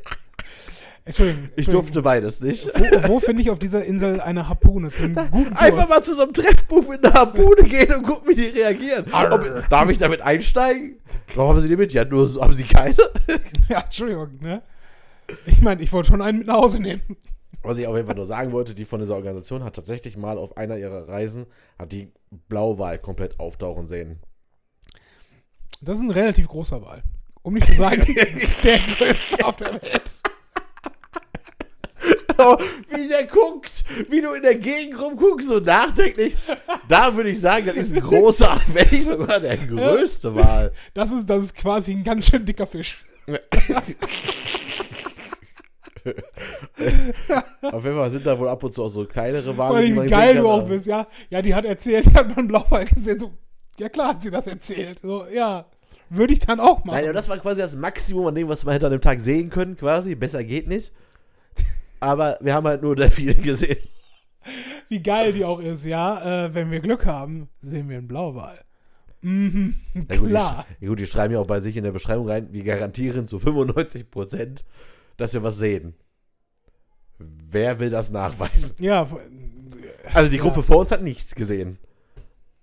Entschuldigung. Ich Entschuldigung. durfte beides nicht. Wo, wo finde ich auf dieser Insel eine Harpune zum guten? Einfach mal zu so einem Treffbuch mit einer Harpune gehen und gucken, wie die reagieren. Ob, darf ich damit einsteigen? Warum haben sie die mit? Ja, nur so, haben sie keine. Ja, Entschuldigung, ne? Ich meine, ich wollte schon einen mit nach Hause nehmen. Was ich auf jeden Fall nur sagen wollte, die von dieser Organisation hat tatsächlich mal auf einer ihrer Reisen, hat die Blauwal komplett auftauchen sehen. Das ist ein relativ großer Wal. Um nicht zu sagen, der größte auf der Welt. Oh, wie der guckt, wie du in der Gegend rumguckst, so nachdenklich. Da würde ich sagen, das ist ein großer, wenn nicht sogar der größte Wal. Das ist, das ist quasi ein ganz schön dicker Fisch. Auf jeden Fall sind da wohl ab und zu auch so kleinere Wale. Die wie geil du auch bist, ja. Ja, die hat erzählt, die hat man Blauwal gesehen. So, ja klar hat sie das erzählt. So, ja, würde ich dann auch machen. Nein, aber das war quasi das Maximum an dem, was wir hätte an dem Tag sehen können, quasi. Besser geht nicht. Aber wir haben halt nur Delfine gesehen. Wie geil die auch ist, ja. Äh, wenn wir Glück haben, sehen wir einen Blauwal. Mhm, Ja, gut, klar. Die, ja, gut, die schreiben ja auch bei sich in der Beschreibung rein, wir garantieren zu 95%, dass wir was sehen. Wer will das nachweisen? Ja, Also die Ja. Gruppe vor uns hat nichts gesehen.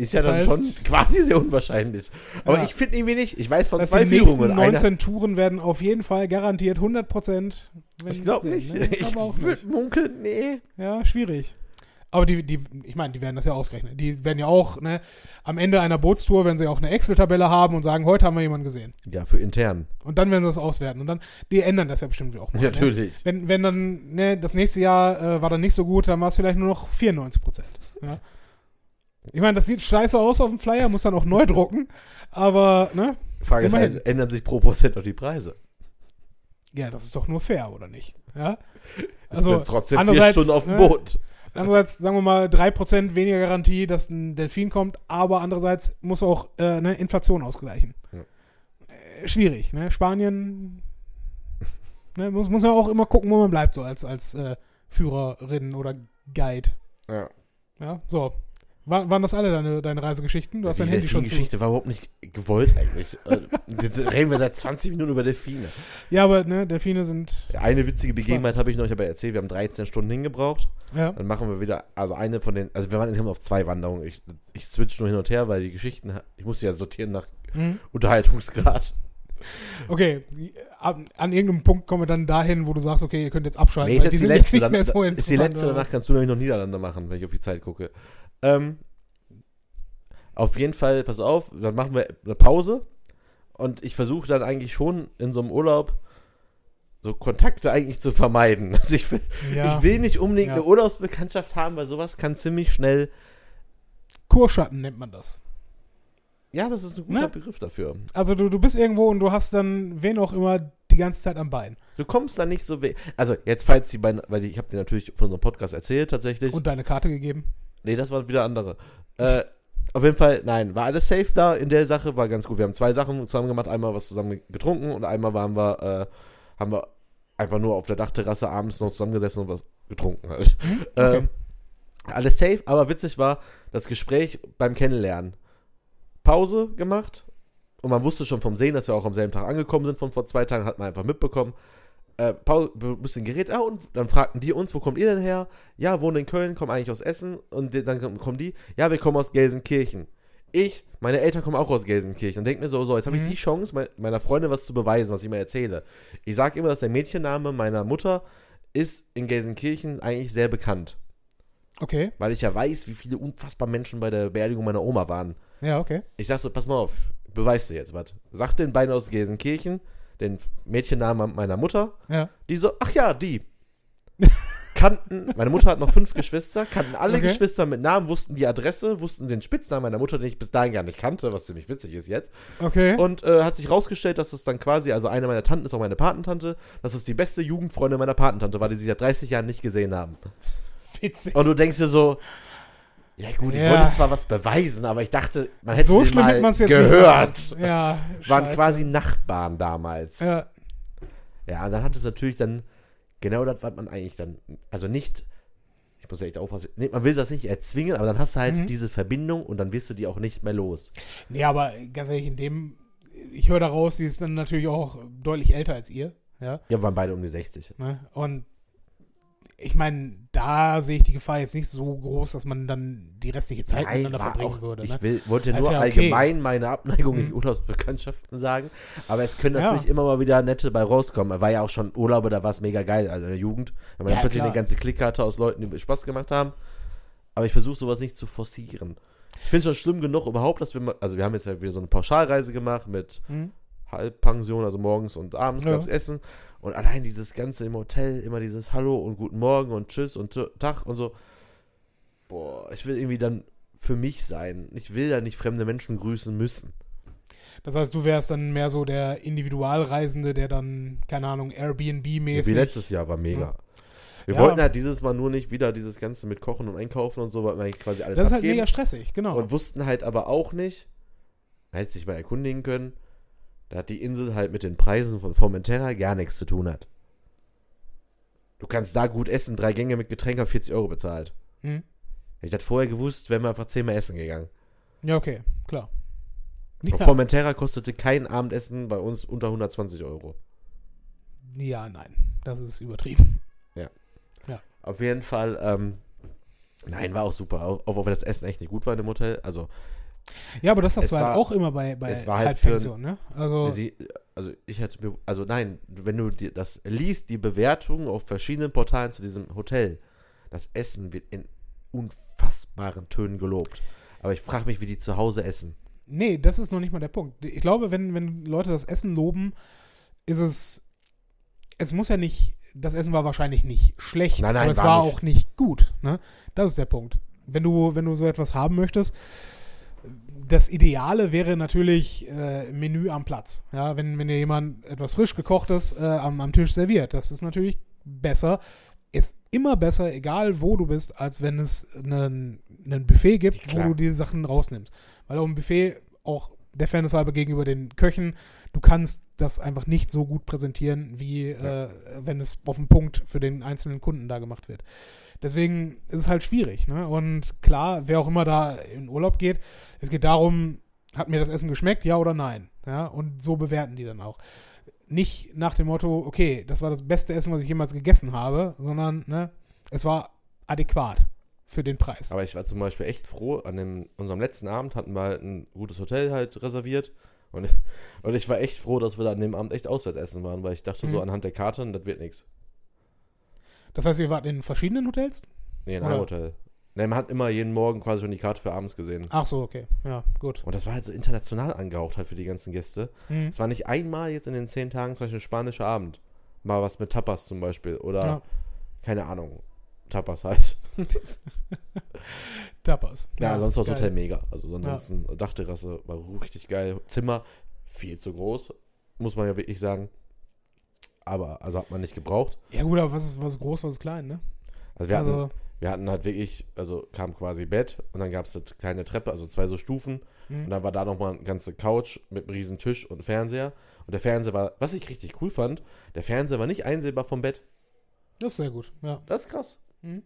Ist ja Das dann heißt- schon quasi sehr unwahrscheinlich. Aber Ja. ich finde irgendwie nicht. Ich weiß von Das heißt, zwei die Führungen. Einer, 19 Touren werden auf jeden Fall garantiert 100 Prozent. ich glaube nicht. Ne? Ich Ich würde munkeln, nee. Ja, schwierig. Aber die, die, ich meine, die werden das ja ausgerechnet. Die werden ja auch, ne, am Ende einer Bootstour, wenn sie auch eine Excel-Tabelle haben und sagen, heute haben wir jemanden gesehen. Ja, für intern. Und dann werden sie das auswerten. Und dann, die ändern das ja bestimmt auch mal. Ne? Natürlich. Wenn, wenn dann, ne, das nächste Jahr äh, war dann nicht so gut, dann war es vielleicht nur noch 94 Prozent. Ja? Ich meine, das sieht scheiße aus auf dem Flyer, muss dann auch neu drucken. Aber, ne, Frage ist halt, ändern sich pro Prozent auch die Preise? ja, das ist doch nur fair, oder nicht? Ja? Also, sind trotzdem vier Stunden auf dem ne, Boot. Andererseits, sagen wir mal, 3% weniger Garantie, dass ein Delfin kommt, aber andererseits muss auch äh, ne, Inflation ausgleichen. Ja. Äh, schwierig, ne? Spanien ne, muss, muss ja auch immer gucken, wo man bleibt, so als, als äh, Führerin oder Guide. Ja. Ja, so. War, waren das alle deine, deine Reisegeschichten? Du hast die dein Handy schon zu. Delfin-Geschichte war überhaupt nicht gewollt eigentlich. Äh, Jetzt reden wir seit 20 Minuten über Delfine. Ja, aber ne, Delfine sind. Eine witzige Begebenheit habe ich noch, ich habe ja erzählt, wir haben 13 Stunden hingebraucht. Ja. Dann machen wir wieder, also eine von den, also wir waren insgesamt auf zwei Wanderungen. Ich, ich switch nur hin und her, weil die Geschichten, ich musste ja sortieren nach Mhm. Unterhaltungsgrad. Okay, an, an irgendeinem Punkt kommen wir dann dahin, wo du sagst, okay, ihr könnt jetzt abschalten. Nee, ist jetzt die sind letzte, dann, mehr so ist die letzte, danach kannst du nämlich noch Niederlande machen, wenn ich auf die Zeit gucke. Ähm, auf jeden Fall, pass auf, dann machen wir eine Pause und ich versuche dann eigentlich schon in so einem Urlaub so Kontakte eigentlich zu vermeiden. Also ich will, Ja. ich will nicht unbedingt Ja. eine Urlaubsbekanntschaft haben, weil sowas kann ziemlich schnell, Kurschatten nennt man das. ja, das ist ein guter Ne? Begriff dafür. Also du, du bist irgendwo und du hast dann wen auch immer die ganze Zeit am Bein. Du kommst da nicht so weh. Also jetzt, falls die beiden, weil ich habe dir natürlich von unserem Podcast erzählt tatsächlich. Und deine Karte gegeben. Nee, das waren wieder andere. Äh, auf jeden Fall, nein, war alles safe da in der Sache, war ganz gut. Wir haben zwei Sachen zusammen gemacht, einmal was zusammen getrunken und einmal waren wir, äh, haben wir einfach nur auf der Dachterrasse abends noch zusammengesessen und was getrunken halt. okay. Ähm, alles safe, aber witzig war das Gespräch beim Kennenlernen. Pause gemacht und man wusste schon vom Sehen, dass wir auch am selben Tag angekommen sind von vor zwei Tagen, hat man einfach mitbekommen. Äh, Pause, ein bisschen geredet, ah, und dann fragten die uns, wo kommt ihr denn her? Ja, wohnen in Köln, kommen eigentlich aus Essen und dann kommen die, ja, wir kommen aus Gelsenkirchen. Ich, meine Eltern kommen auch aus Gelsenkirchen und denke mir so, so, jetzt habe Mhm. ich die Chance, mei- meiner Freundin was zu beweisen, was ich mir erzähle. Ich sage immer, dass der Mädchenname meiner Mutter ist in Gelsenkirchen eigentlich sehr bekannt. Okay. Weil ich ja weiß, wie viele unfassbar Menschen bei der Beerdigung meiner Oma waren. Ja, okay. Ich sag so, pass mal auf, beweist dir jetzt was. Sag den beiden aus Gelsenkirchen, den Mädchennamen meiner Mutter. Ja. Die so, ach ja, die. Kannten, meine Mutter hat noch fünf Geschwister, kannten alle Okay. Geschwister mit Namen, wussten die Adresse, wussten den Spitznamen meiner Mutter, den ich bis dahin gar nicht kannte, was ziemlich witzig ist jetzt. Okay. Und äh, hat sich rausgestellt, dass es dann quasi, also eine meiner Tanten ist auch meine Patentante, dass es die beste Jugendfreundin meiner Patentante war, die sie seit 30 Jahren nicht gesehen haben. Witzig. Und du denkst dir so, ja gut, ich Ja. wollte zwar was beweisen, aber ich dachte, man hätte so schlimm mal hätte gehört. Ja. Waren scheiße. quasi Nachbarn damals. Ja. Ja. und dann hat es natürlich dann genau das, was man eigentlich dann, also nicht, ich muss ja echt aufpassen, nee, man will das nicht erzwingen, aber dann hast du halt Mhm. diese Verbindung und dann wirst du die auch nicht mehr los. Nee, aber ganz ehrlich, in dem, ich höre daraus, sie ist dann natürlich auch deutlich älter als ihr. Ja. Ja, wir waren beide um die 60. Ne? Und ich meine, da sehe ich die Gefahr jetzt nicht so groß, dass man dann die restliche Zeit Nein, miteinander verbringen auch, würde. ich Ne? will, wollte Das nur ja okay. allgemein meine Abneigung Mhm. gegen Urlaubsbekanntschaften sagen, aber es können Ja. natürlich immer mal wieder nette bei rauskommen. Er war ja auch schon Urlaube, da war es mega geil, also in der Jugend, wenn man Ja, dann plötzlich klar. eine ganze hatte aus Leuten, die Spaß gemacht haben. Aber ich versuche sowas nicht zu forcieren. Ich finde es schon schlimm genug überhaupt, dass wir, mal- also wir haben jetzt ja wieder so eine Pauschalreise gemacht mit Hm? Halbpension, also morgens und abends Ja. gab es Essen. Und allein dieses Ganze im Hotel, immer dieses Hallo und Guten Morgen und Tschüss und Tag und so. Boah, ich will irgendwie dann für mich sein. Ich will da nicht fremde Menschen grüßen müssen. Das heißt, du wärst dann mehr so der Individualreisende, der dann, keine Ahnung, Airbnb-mäßig. wie letztes Jahr war mega. Wir Ja. wollten halt dieses Mal nur nicht wieder dieses Ganze mit Kochen und Einkaufen und so, wir eigentlich quasi alles Das ist halt abgeben. mega stressig, genau. Und wussten halt aber auch nicht, man hätte sich mal erkundigen können, da die Insel halt mit den Preisen von Formentera gar nichts zu tun hat. Du kannst da gut essen, drei Gänge mit Getränk auf 40 Euro bezahlt. Hm? Hätte ich das vorher gewusst, wären wir einfach zehnmal essen gegangen. Ja, okay, klar. Ja, Formentera kostete kein Abendessen bei uns unter 120 Euro. ja, nein, das ist übertrieben. Auf jeden Fall, ähm, Nein, war auch super. Auch, auch wenn das Essen echt nicht gut war in dem Hotel. Also, Ja, aber das hast Es du halt war- auch immer bei, bei es war halt Halbpension, ne? Also, sie, also ich hätte mir, also nein, wenn du dir das liest, die Bewertungen auf verschiedenen Portalen zu diesem Hotel, das Essen wird in unfassbaren Tönen gelobt. Aber ich frage mich, wie die zu Hause essen. nee, das ist noch nicht mal der Punkt. Ich glaube, wenn, wenn Leute das Essen loben, ist es, es muss ja nicht, das Essen war wahrscheinlich nicht schlecht, Nein, nein, aber es war war auch nicht gut, ne? Das ist der Punkt. Wenn du, wenn du so etwas haben möchtest, das Ideale wäre natürlich äh, Menü am Platz. Ja, wenn, wenn dir jemand etwas frisch gekochtes äh, am, am Tisch serviert, das ist natürlich besser. Ist immer besser, egal wo du bist, als wenn es einen, einen Buffet gibt, Klar. wo du die Sachen rausnimmst. Weil auf dem Buffet auch der Fairness halber gegenüber den Köchen, du kannst das einfach nicht so gut präsentieren, wie Ja. äh, wenn es auf den Punkt für den einzelnen Kunden da gemacht wird. Deswegen ist es halt schwierig. Ne? Und klar, wer auch immer da in Urlaub geht, es geht darum, hat mir das Essen geschmeckt, ja oder nein? Ja? Und so bewerten die dann auch. Nicht nach dem Motto, okay, das war das beste Essen, was ich jemals gegessen habe, sondern ne, es war adäquat für den Preis. Aber ich war zum Beispiel echt froh, an dem, unserem letzten Abend hatten wir halt ein gutes Hotel halt reserviert. Und, und ich war echt froh, dass wir da an dem Abend echt auswärts essen waren, weil ich dachte so Mhm. anhand der Karte, das wird nichts. Das heißt, ihr wart in verschiedenen Hotels? Nee, in Oder- einem Hotel. Nee, man hat immer jeden Morgen quasi schon die Karte für abends gesehen. Ach so, okay. Ja, gut. Und das war halt so international angehaucht halt für die ganzen Gäste. Mhm. Es war nicht einmal jetzt in den zehn Tagen zum Beispiel ein spanischer Abend. Mal was mit Tapas zum Beispiel. Oder, Ja. keine Ahnung, Tapas halt. Tapas. Ja, sonst war das. Hotel mega. Also ansonsten Dachterrasse war richtig geil. Zimmer viel zu groß, muss man ja wirklich sagen. Aber, also hat man nicht gebraucht. Ja, gut, aber was ist, was ist groß, was ist klein, ne? Also wir, also, hatten, wir hatten halt wirklich, also kam quasi Bett und dann gab es eine kleine Treppe, also zwei so Stufen. hm. Und dann war da nochmal eine ganze Couch mit einem riesen Tisch und Fernseher. Und der Fernseher war, was ich richtig cool fand, der Fernseher war nicht einsehbar vom Bett. das ist sehr gut, ja. Das ist krass. Mhm.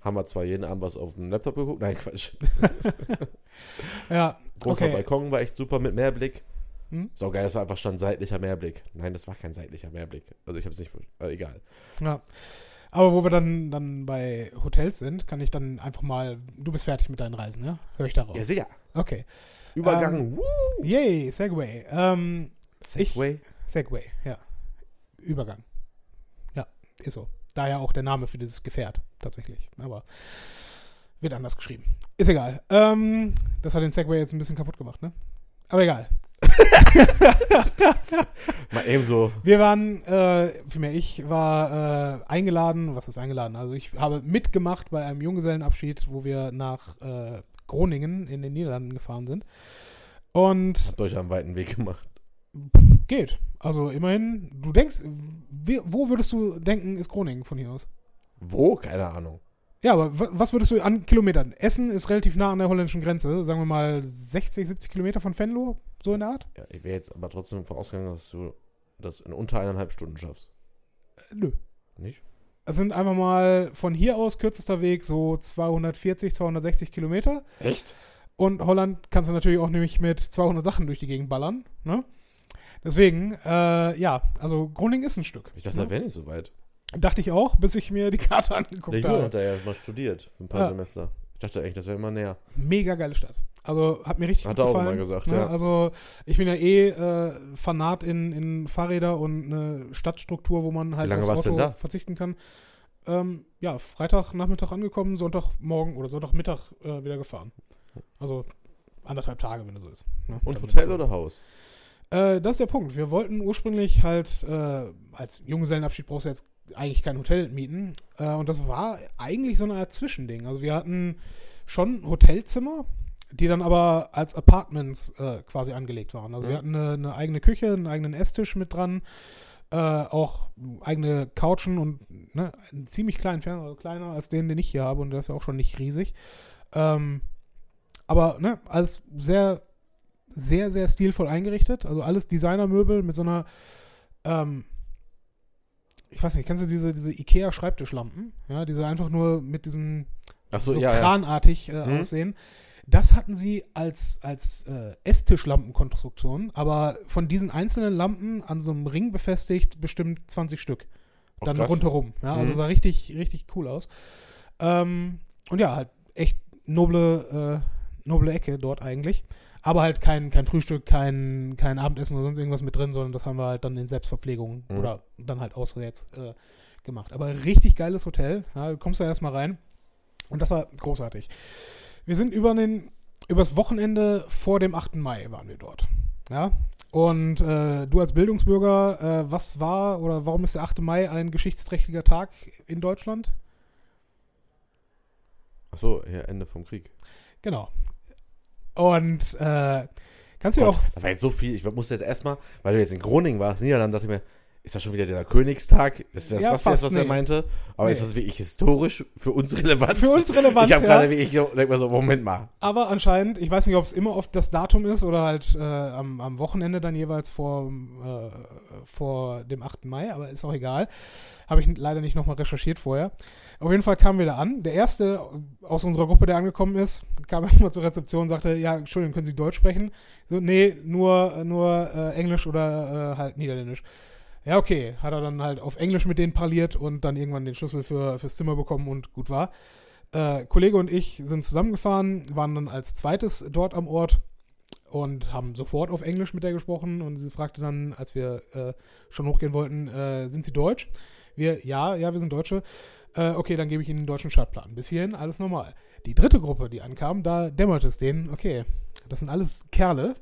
Haben wir zwar jeden Abend was auf dem Laptop geguckt. Nein, Quatsch. Ja, Großer okay. Balkon war echt super mit Mehrblick. Hm? So geil, dass da einfach stand seitlicher Mehrblick. Nein, das war kein seitlicher Mehrblick. Also ich habe es nicht, äh, egal. Ja. Aber wo wir dann, dann bei Hotels sind, kann ich dann einfach mal. Du bist fertig mit deinen Reisen, ja? Höre ich darauf. Ja, sicher. Okay. Übergang. Woo. Yay, Segway. Ähm, Segway. Segway, ja. Übergang. Ja, ist so. Daher auch der Name für dieses Gefährt, tatsächlich. Aber wird anders geschrieben. Ist egal. Ähm, das hat den Segway jetzt ein bisschen kaputt gemacht, ne? Aber egal. Mal eben so. Wir waren, äh, vielmehr ich war äh, eingeladen, was ist eingeladen? Also ich habe mitgemacht bei einem Junggesellenabschied, wo wir nach äh, Groningen in den Niederlanden gefahren sind. Und Habt euch am weiten Weg gemacht. geht. Also immerhin, du denkst, wo würdest du denken, ist Groningen von hier aus? Wo? Keine Ahnung. Ja, aber wa- was würdest du an Kilometern? Essen ist relativ nah an der holländischen Grenze, sagen wir mal 60, 70 Kilometer von Venlo, so in der Art? Ja, ich wäre jetzt aber trotzdem davon ausgegangen, dass du das in unter eineinhalb Stunden schaffst. Äh, Nö. Nicht? Es sind einfach mal von hier aus kürzester Weg so 240, 260 Kilometer. Echt? Und Holland kannst du natürlich auch nämlich mit 200 Sachen durch die Gegend ballern. Ne? Deswegen, äh, ja, also Groningen ist ein Stück. Ich dachte, ne? das wäre nicht so weit. Dachte ich auch, bis ich mir die Karte angeguckt Der Junge habe. hat da ja mal studiert. Für ein paar Ja. Semester. Ich dachte eigentlich, das wäre immer näher. Mega geile Stadt. Also hat mir richtig Hat gut er auch gefallen. immer gesagt, ne? ja. Also ich bin ja eh äh, Fanat in, in Fahrräder und eine Stadtstruktur, wo man halt Wie lange aufs Auto da? verzichten kann. Ähm, ja, Freitagnachmittag angekommen, Sonntagmorgen oder Sonntagmittag äh, wieder gefahren. Also anderthalb Tage, wenn es so ist. Ne? Und Hotel oder Haus? Äh, das ist der Punkt. Wir wollten ursprünglich halt äh, als Junggesellenabschied brauchst du jetzt eigentlich kein Hotel mieten. Äh, und das war eigentlich so eine Art Zwischending. Also wir hatten schon Hotelzimmer, die dann aber als Apartments äh, quasi angelegt waren. Also Mhm. wir hatten eine, eine eigene Küche, einen eigenen Esstisch mit dran, äh, auch eigene Couchen und ne, einen ziemlich kleinen Fernseher, also kleiner als den, den ich hier habe und der ist ja auch schon nicht riesig. Ähm, aber ne, alles sehr, sehr, sehr stilvoll eingerichtet. Also alles Designermöbel mit so einer, ähm, ich weiß nicht, kennst du diese, diese Ikea-Schreibtischlampen? Ja, diese einfach nur mit diesem Achso, so ja, ja. kranartig äh, Mhm. aussehen. Das hatten sie als, als äh, Esstischlampenkonstruktion, aber von diesen einzelnen Lampen an so einem Ring befestigt bestimmt 20 Stück. Oh, Dann krass. rundherum. Ja, also Mhm. sah richtig, richtig cool aus. Ähm, und ja, halt echt noble, äh, noble Ecke dort eigentlich. Aber halt kein, kein Frühstück, kein, kein Abendessen oder sonst irgendwas mit drin, sondern das haben wir halt dann in Selbstverpflegung Mhm. oder dann halt auswärts äh, gemacht. Aber richtig geiles Hotel. Ja, du kommst da erstmal rein. Und das war großartig. Wir sind über den, übers Wochenende vor dem 8. Mai waren wir dort. Ja. Und äh, du als Bildungsbürger, äh, was war oder warum ist der 8. Mai ein geschichtsträchtiger Tag in Deutschland? Achso, ja, Ende vom Krieg. Genau. Und äh, kannst du Gott, auch. da war jetzt so viel. Ich musste jetzt erstmal, weil du jetzt in Groningen warst, Niederlande, dachte ich mir, ist das schon wieder der Königstag? Ist das Ja, das jetzt, was er nee. meinte? Aber Nee. ist das wirklich historisch für uns relevant? Für uns relevant, Ich habe ja. gerade wirklich, denk mal so, Moment mal. Aber anscheinend, ich weiß nicht, ob es immer auf das Datum ist oder halt äh, am, am Wochenende dann jeweils vor, äh, vor dem 8. Mai, aber ist auch egal. Habe ich leider nicht nochmal recherchiert vorher. Auf jeden Fall kamen wir da an. Der erste aus unserer Gruppe, der angekommen ist, kam erstmal zur Rezeption und sagte, ja, Entschuldigung, können Sie Deutsch sprechen? So, nee, nur, nur äh, Englisch oder äh, halt Niederländisch. Ja, okay. Hat er dann halt auf Englisch mit denen parliert und dann irgendwann den Schlüssel für, fürs Zimmer bekommen und gut war. Äh, Kollege und ich sind zusammengefahren, waren dann als zweites dort am Ort und haben sofort auf Englisch mit der gesprochen und sie fragte dann, als wir äh, schon hochgehen wollten, äh, sind Sie Deutsch? Wir, ja, ja, wir sind Deutsche. Äh, okay, dann gebe ich Ihnen den deutschen Startplan. Bis hierhin alles normal. Die dritte Gruppe, die ankam, da dämmerte es denen, okay, das sind alles Kerle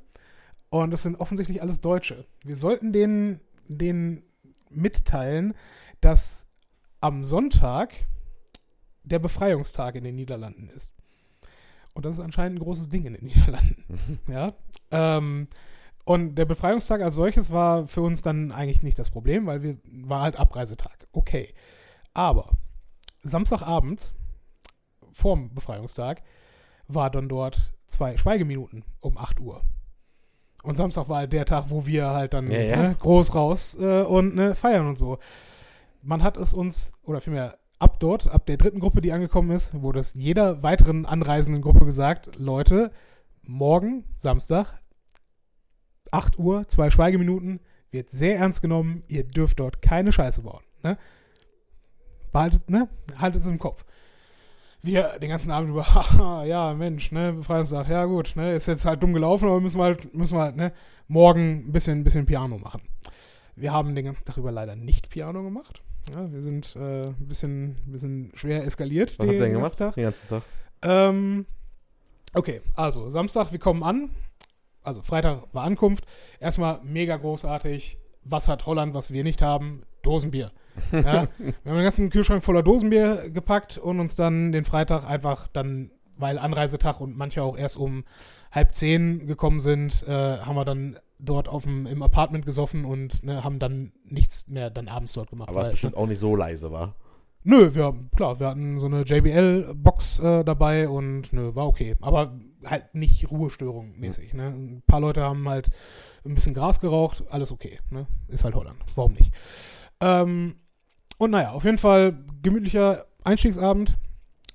und das sind offensichtlich alles Deutsche. Wir sollten denen, denen mitteilen, dass am Sonntag der Befreiungstag in den Niederlanden ist. Und das ist anscheinend ein großes Ding in den Niederlanden. ja. Ähm, und der Befreiungstag als solches war für uns dann eigentlich nicht das Problem, weil wir war halt Abreisetag. Okay. Aber Samstagabend vorm Befreiungstag war dann dort zwei Schweigeminuten um 8 Uhr. Und Samstag war halt der Tag, wo wir halt dann Ja, ja. Ne, groß raus äh, und ne, feiern und so. Man hat es uns, oder vielmehr ab dort, ab der dritten Gruppe, die angekommen ist, wurde es jeder weiteren anreisenden Gruppe gesagt, Leute, morgen, Samstag, 8 Uhr, zwei Schweigeminuten, wird sehr ernst genommen, ihr dürft dort keine Scheiße bauen. Ne? Behaltet, ne? Haltet es im Kopf. Wir den ganzen Abend über, haha, ja, Mensch, ne, Befreiungstag, ja gut, ne, ist jetzt halt dumm gelaufen, aber müssen wir halt, müssen wir halt, ne, morgen ein bisschen, ein bisschen Piano machen. Wir haben den ganzen Tag über leider nicht Piano gemacht. Ja, wir sind äh, ein bisschen, ein bisschen schwer eskaliert. Was habt ihr denn den gemacht? Tag. Den ganzen Tag. Ähm, okay, also Samstag, wir kommen an. Also Freitag war Ankunft. Erstmal mega großartig. Was hat Holland, was wir nicht haben? Dosenbier. Ja, wir haben den ganzen Kühlschrank voller Dosenbier gepackt und uns dann den Freitag einfach dann, weil Anreisetag und manche auch erst um halb zehn gekommen sind, äh, haben wir dann dort auf dem, im Apartment gesoffen und ne, haben dann nichts mehr dann abends dort gemacht. Aber es weil, bestimmt auch nicht so leise war. Nö, wir klar, wir hatten so eine JBL-Box äh, dabei und nö, war okay. Aber halt nicht Ruhestörung mäßig. Ne? Ein paar Leute haben halt ein bisschen Gras geraucht, alles okay. Ne? Ist halt Holland, warum nicht? Ähm, und naja, auf jeden Fall gemütlicher Einstiegsabend.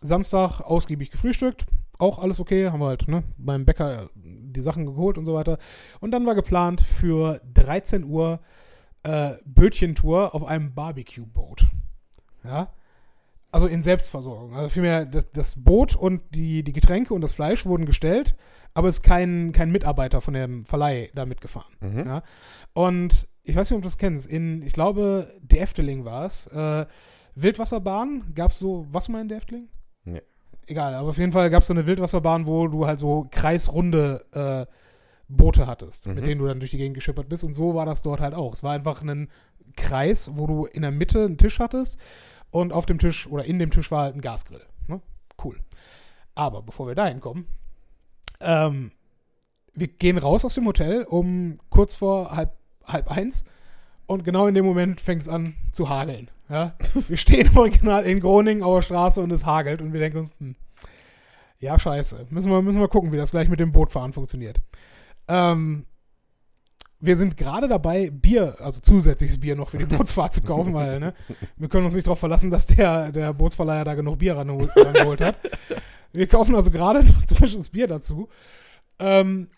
Samstag ausgiebig gefrühstückt. Auch alles okay, haben wir halt ne, beim Bäcker die Sachen geholt und so weiter. Und dann war geplant für 13 Uhr äh, Bötchentour auf einem Barbecue-Boot. Ja. Also in Selbstversorgung. Also vielmehr, das, das Boot und die, die Getränke und das Fleisch wurden gestellt, aber es ist kein, kein Mitarbeiter von dem Verleih da mitgefahren. Mhm. Ja. Und ich weiß nicht, ob du das kennst. In, ich glaube, der Efteling war es. Äh, Wildwasserbahn, gab es so, was mal in der Efteling? Nee. Egal, aber auf jeden Fall gab es so eine Wildwasserbahn, wo du halt so kreisrunde äh, Boote hattest, Mhm. mit denen du dann durch die Gegend geschippert bist. Und so war das dort halt auch. Es war einfach ein Kreis, wo du in der Mitte einen Tisch hattest und auf dem Tisch oder in dem Tisch war halt ein Gasgrill. Ne? Cool. Aber bevor wir dahin kommen, ähm, wir gehen raus aus dem Hotel um kurz vor halb, halb eins und genau in dem Moment fängt es an zu hageln. Ja? Wir stehen im Original in Groningen auf der Straße und es hagelt und wir denken uns, hm, ja, scheiße. Müssen wir, müssen wir gucken, wie das gleich mit dem Bootfahren funktioniert. Ähm, wir sind gerade dabei, Bier, also zusätzliches Bier noch für die Bootsfahrt zu kaufen, weil ne, wir können uns nicht darauf verlassen, dass der, der Bootsverleiher da genug Bier rangeholt, rangeholt hat. Wir kaufen also gerade noch frisches Bier dazu. Ähm,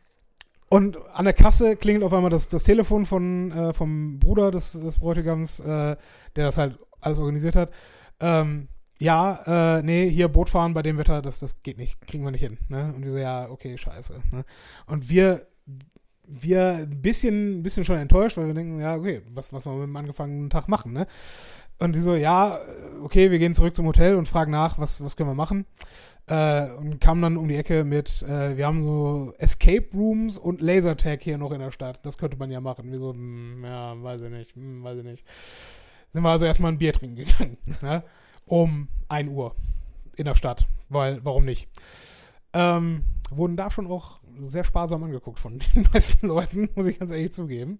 und an der Kasse klingelt auf einmal das, das Telefon von, äh, vom Bruder des, des Bräutigams, äh, der das halt alles organisiert hat. Ähm, ja, äh, nee, hier Boot fahren bei dem Wetter, das, das geht nicht, kriegen wir nicht hin. Ne? Und die so, ja, okay, scheiße. Ne? Und wir, wir ein bisschen, ein bisschen schon enttäuscht, weil wir denken, ja, okay, was, was wir mit dem angefangenen Tag machen, ne? Und die so, ja, okay, wir gehen zurück zum Hotel und fragen nach, was, was können wir machen. Äh, und kamen dann um die Ecke mit, äh, wir haben so Escape Rooms und Lasertag hier noch in der Stadt. Das könnte man ja machen. Wir so, hm, ja, weiß ich nicht, hm, weiß ich nicht. Sind wir also erstmal ein Bier trinken gegangen. ne? Um 1 Uhr in der Stadt. Weil, warum nicht? Ähm, wurden da schon auch sehr sparsam angeguckt von den meisten Leuten, muss ich ganz ehrlich zugeben.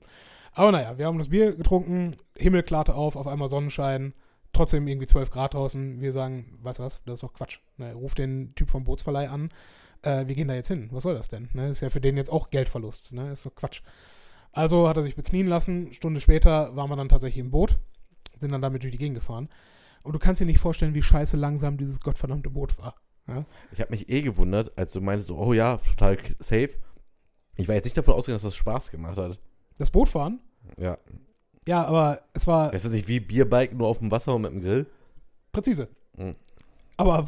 Aber naja, wir haben das Bier getrunken, Himmel klarte auf, auf einmal Sonnenschein, trotzdem irgendwie 12 Grad draußen. Wir sagen, weißt du was, das ist doch Quatsch. Ne, ruf den Typ vom Bootsverleih an, äh, wir gehen da jetzt hin. Was soll das denn? Ne, ist ja für den jetzt auch Geldverlust. Ne, ist doch Quatsch. Also hat er sich beknien lassen. Stunde später waren wir dann tatsächlich im Boot, sind dann damit durch die Gegend gefahren. Und du kannst dir nicht vorstellen, wie scheiße langsam dieses gottverdammte Boot war. Ja? Ich habe mich eh gewundert, als du meintest, so, oh ja, total safe. Ich war jetzt nicht davon ausgegangen, dass das Spaß gemacht hat. Das Boot fahren? Ja. Ja, aber es war Ist das nicht wie Bierbike nur auf dem Wasser und mit dem Grill? präzise. Mhm. Aber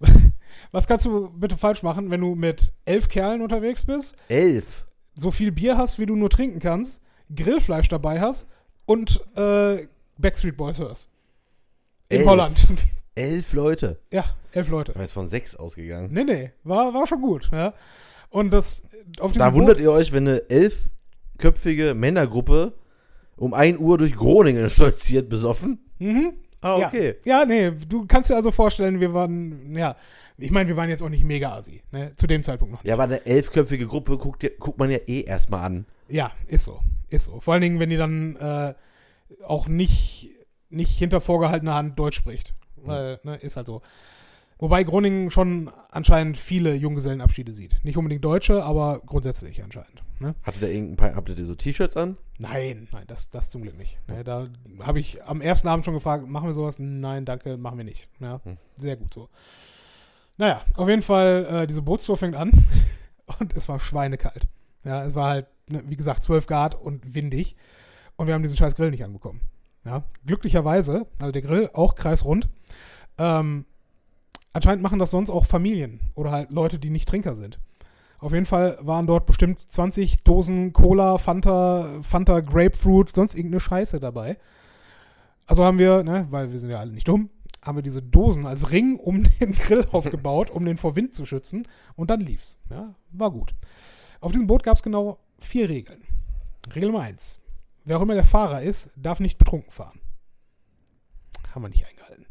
was kannst du bitte falsch machen, wenn du mit elf Kerlen unterwegs bist, Elf. so viel Bier hast, wie du nur trinken kannst, Grillfleisch dabei hast und äh, Backstreet Boys hörst? In Elf. Holland. Elf Leute. ja, elf Leute. War jetzt von sechs ausgegangen. Nee, nee, war, war schon gut. Ja. Und das auf Da wundert Boot, ihr euch, wenn eine elfköpfige Männergruppe um 1 Uhr durch Groningen stolziert, besoffen? Mhm. Ah, okay. Ja. ja, nee, du kannst dir also vorstellen, wir waren, ja, ich meine, wir waren jetzt auch nicht mega assi, ne? Zu dem Zeitpunkt noch nicht. Ja, aber eine elfköpfige Gruppe guckt, guckt man ja eh erstmal an. Ja, ist so. Ist so. Vor allen Dingen, wenn die dann äh, auch nicht, nicht hinter vorgehaltener Hand Deutsch spricht. Weil, ne, ist halt so. Wobei Groningen schon anscheinend viele Junggesellenabschiede sieht. Nicht unbedingt Deutsche, aber grundsätzlich anscheinend. Ne? Hatte der irgendein paar, habt ihr so T-Shirts an? Nein, nein, das, das zum Glück nicht. Ne, da habe ich am ersten Abend schon gefragt, machen wir sowas? Nein, danke, machen wir nicht. Ja, Hm. Sehr gut so. Naja, auf jeden Fall, äh, diese Bootstour fängt an und es war schweinekalt. Ja, es war halt, ne, wie gesagt, 12 Grad und windig und wir haben diesen scheiß Grill nicht anbekommen. Ja, glücklicherweise, also der Grill auch kreisrund. Ähm, anscheinend machen das sonst auch Familien oder halt Leute, die nicht Trinker sind. Auf jeden Fall waren dort bestimmt 20 Dosen Cola, Fanta, Fanta Grapefruit, sonst irgendeine Scheiße dabei. Also haben wir, ne, weil wir sind ja alle nicht dumm, haben wir diese Dosen als Ring um den Grill aufgebaut, um den vor Wind zu schützen. Und dann lief's. Ja, war gut. Auf diesem Boot gab es genau vier Regeln. Regel Nummer eins. Wer auch immer der Fahrer ist, darf nicht betrunken fahren. Haben wir nicht eingehalten.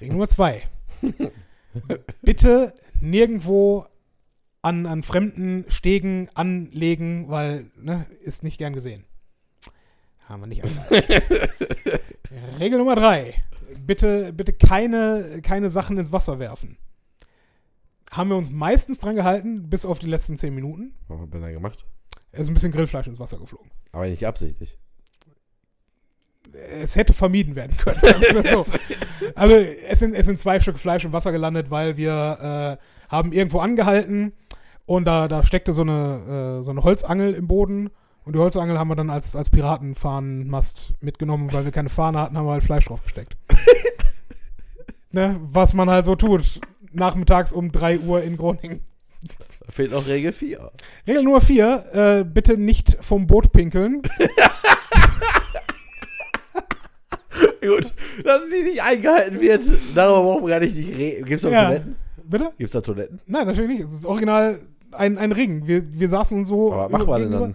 Regel Nummer zwei. Bitte nirgendwo an, an fremden Stegen anlegen, weil, ne, ist nicht gern gesehen. Haben wir nicht. Regel Nummer drei. Bitte, bitte keine, keine Sachen ins Wasser werfen. Haben wir uns meistens dran gehalten, bis auf die letzten zehn Minuten. Was hat man da gemacht? Es ist ein bisschen Grillfleisch ins Wasser geflogen. Aber nicht absichtlich. Es hätte vermieden werden können. so. Also es sind, es sind zwei Stück Fleisch im Wasser gelandet, weil wir äh, haben irgendwo angehalten und da, da steckte so eine, äh, so eine Holzangel im Boden. Und die Holzangel haben wir dann als, als Piratenfahnenmast mitgenommen, weil wir keine Fahne hatten, haben wir halt Fleisch drauf gesteckt. ne, was man halt so tut, nachmittags um 3 Uhr in Groningen. Da fehlt noch Regel 4. Regel Nummer 4, äh, bitte nicht vom Boot pinkeln. Gut, dass sie nicht eingehalten wird. Darüber brauchen wir gar nicht reden. Gibt es da Ja. Toiletten? Bitte? Gibt es da Toiletten? Nein, natürlich nicht. Es ist original ein, ein Ring. Wir, wir saßen uns so. Aber was macht man denn dann?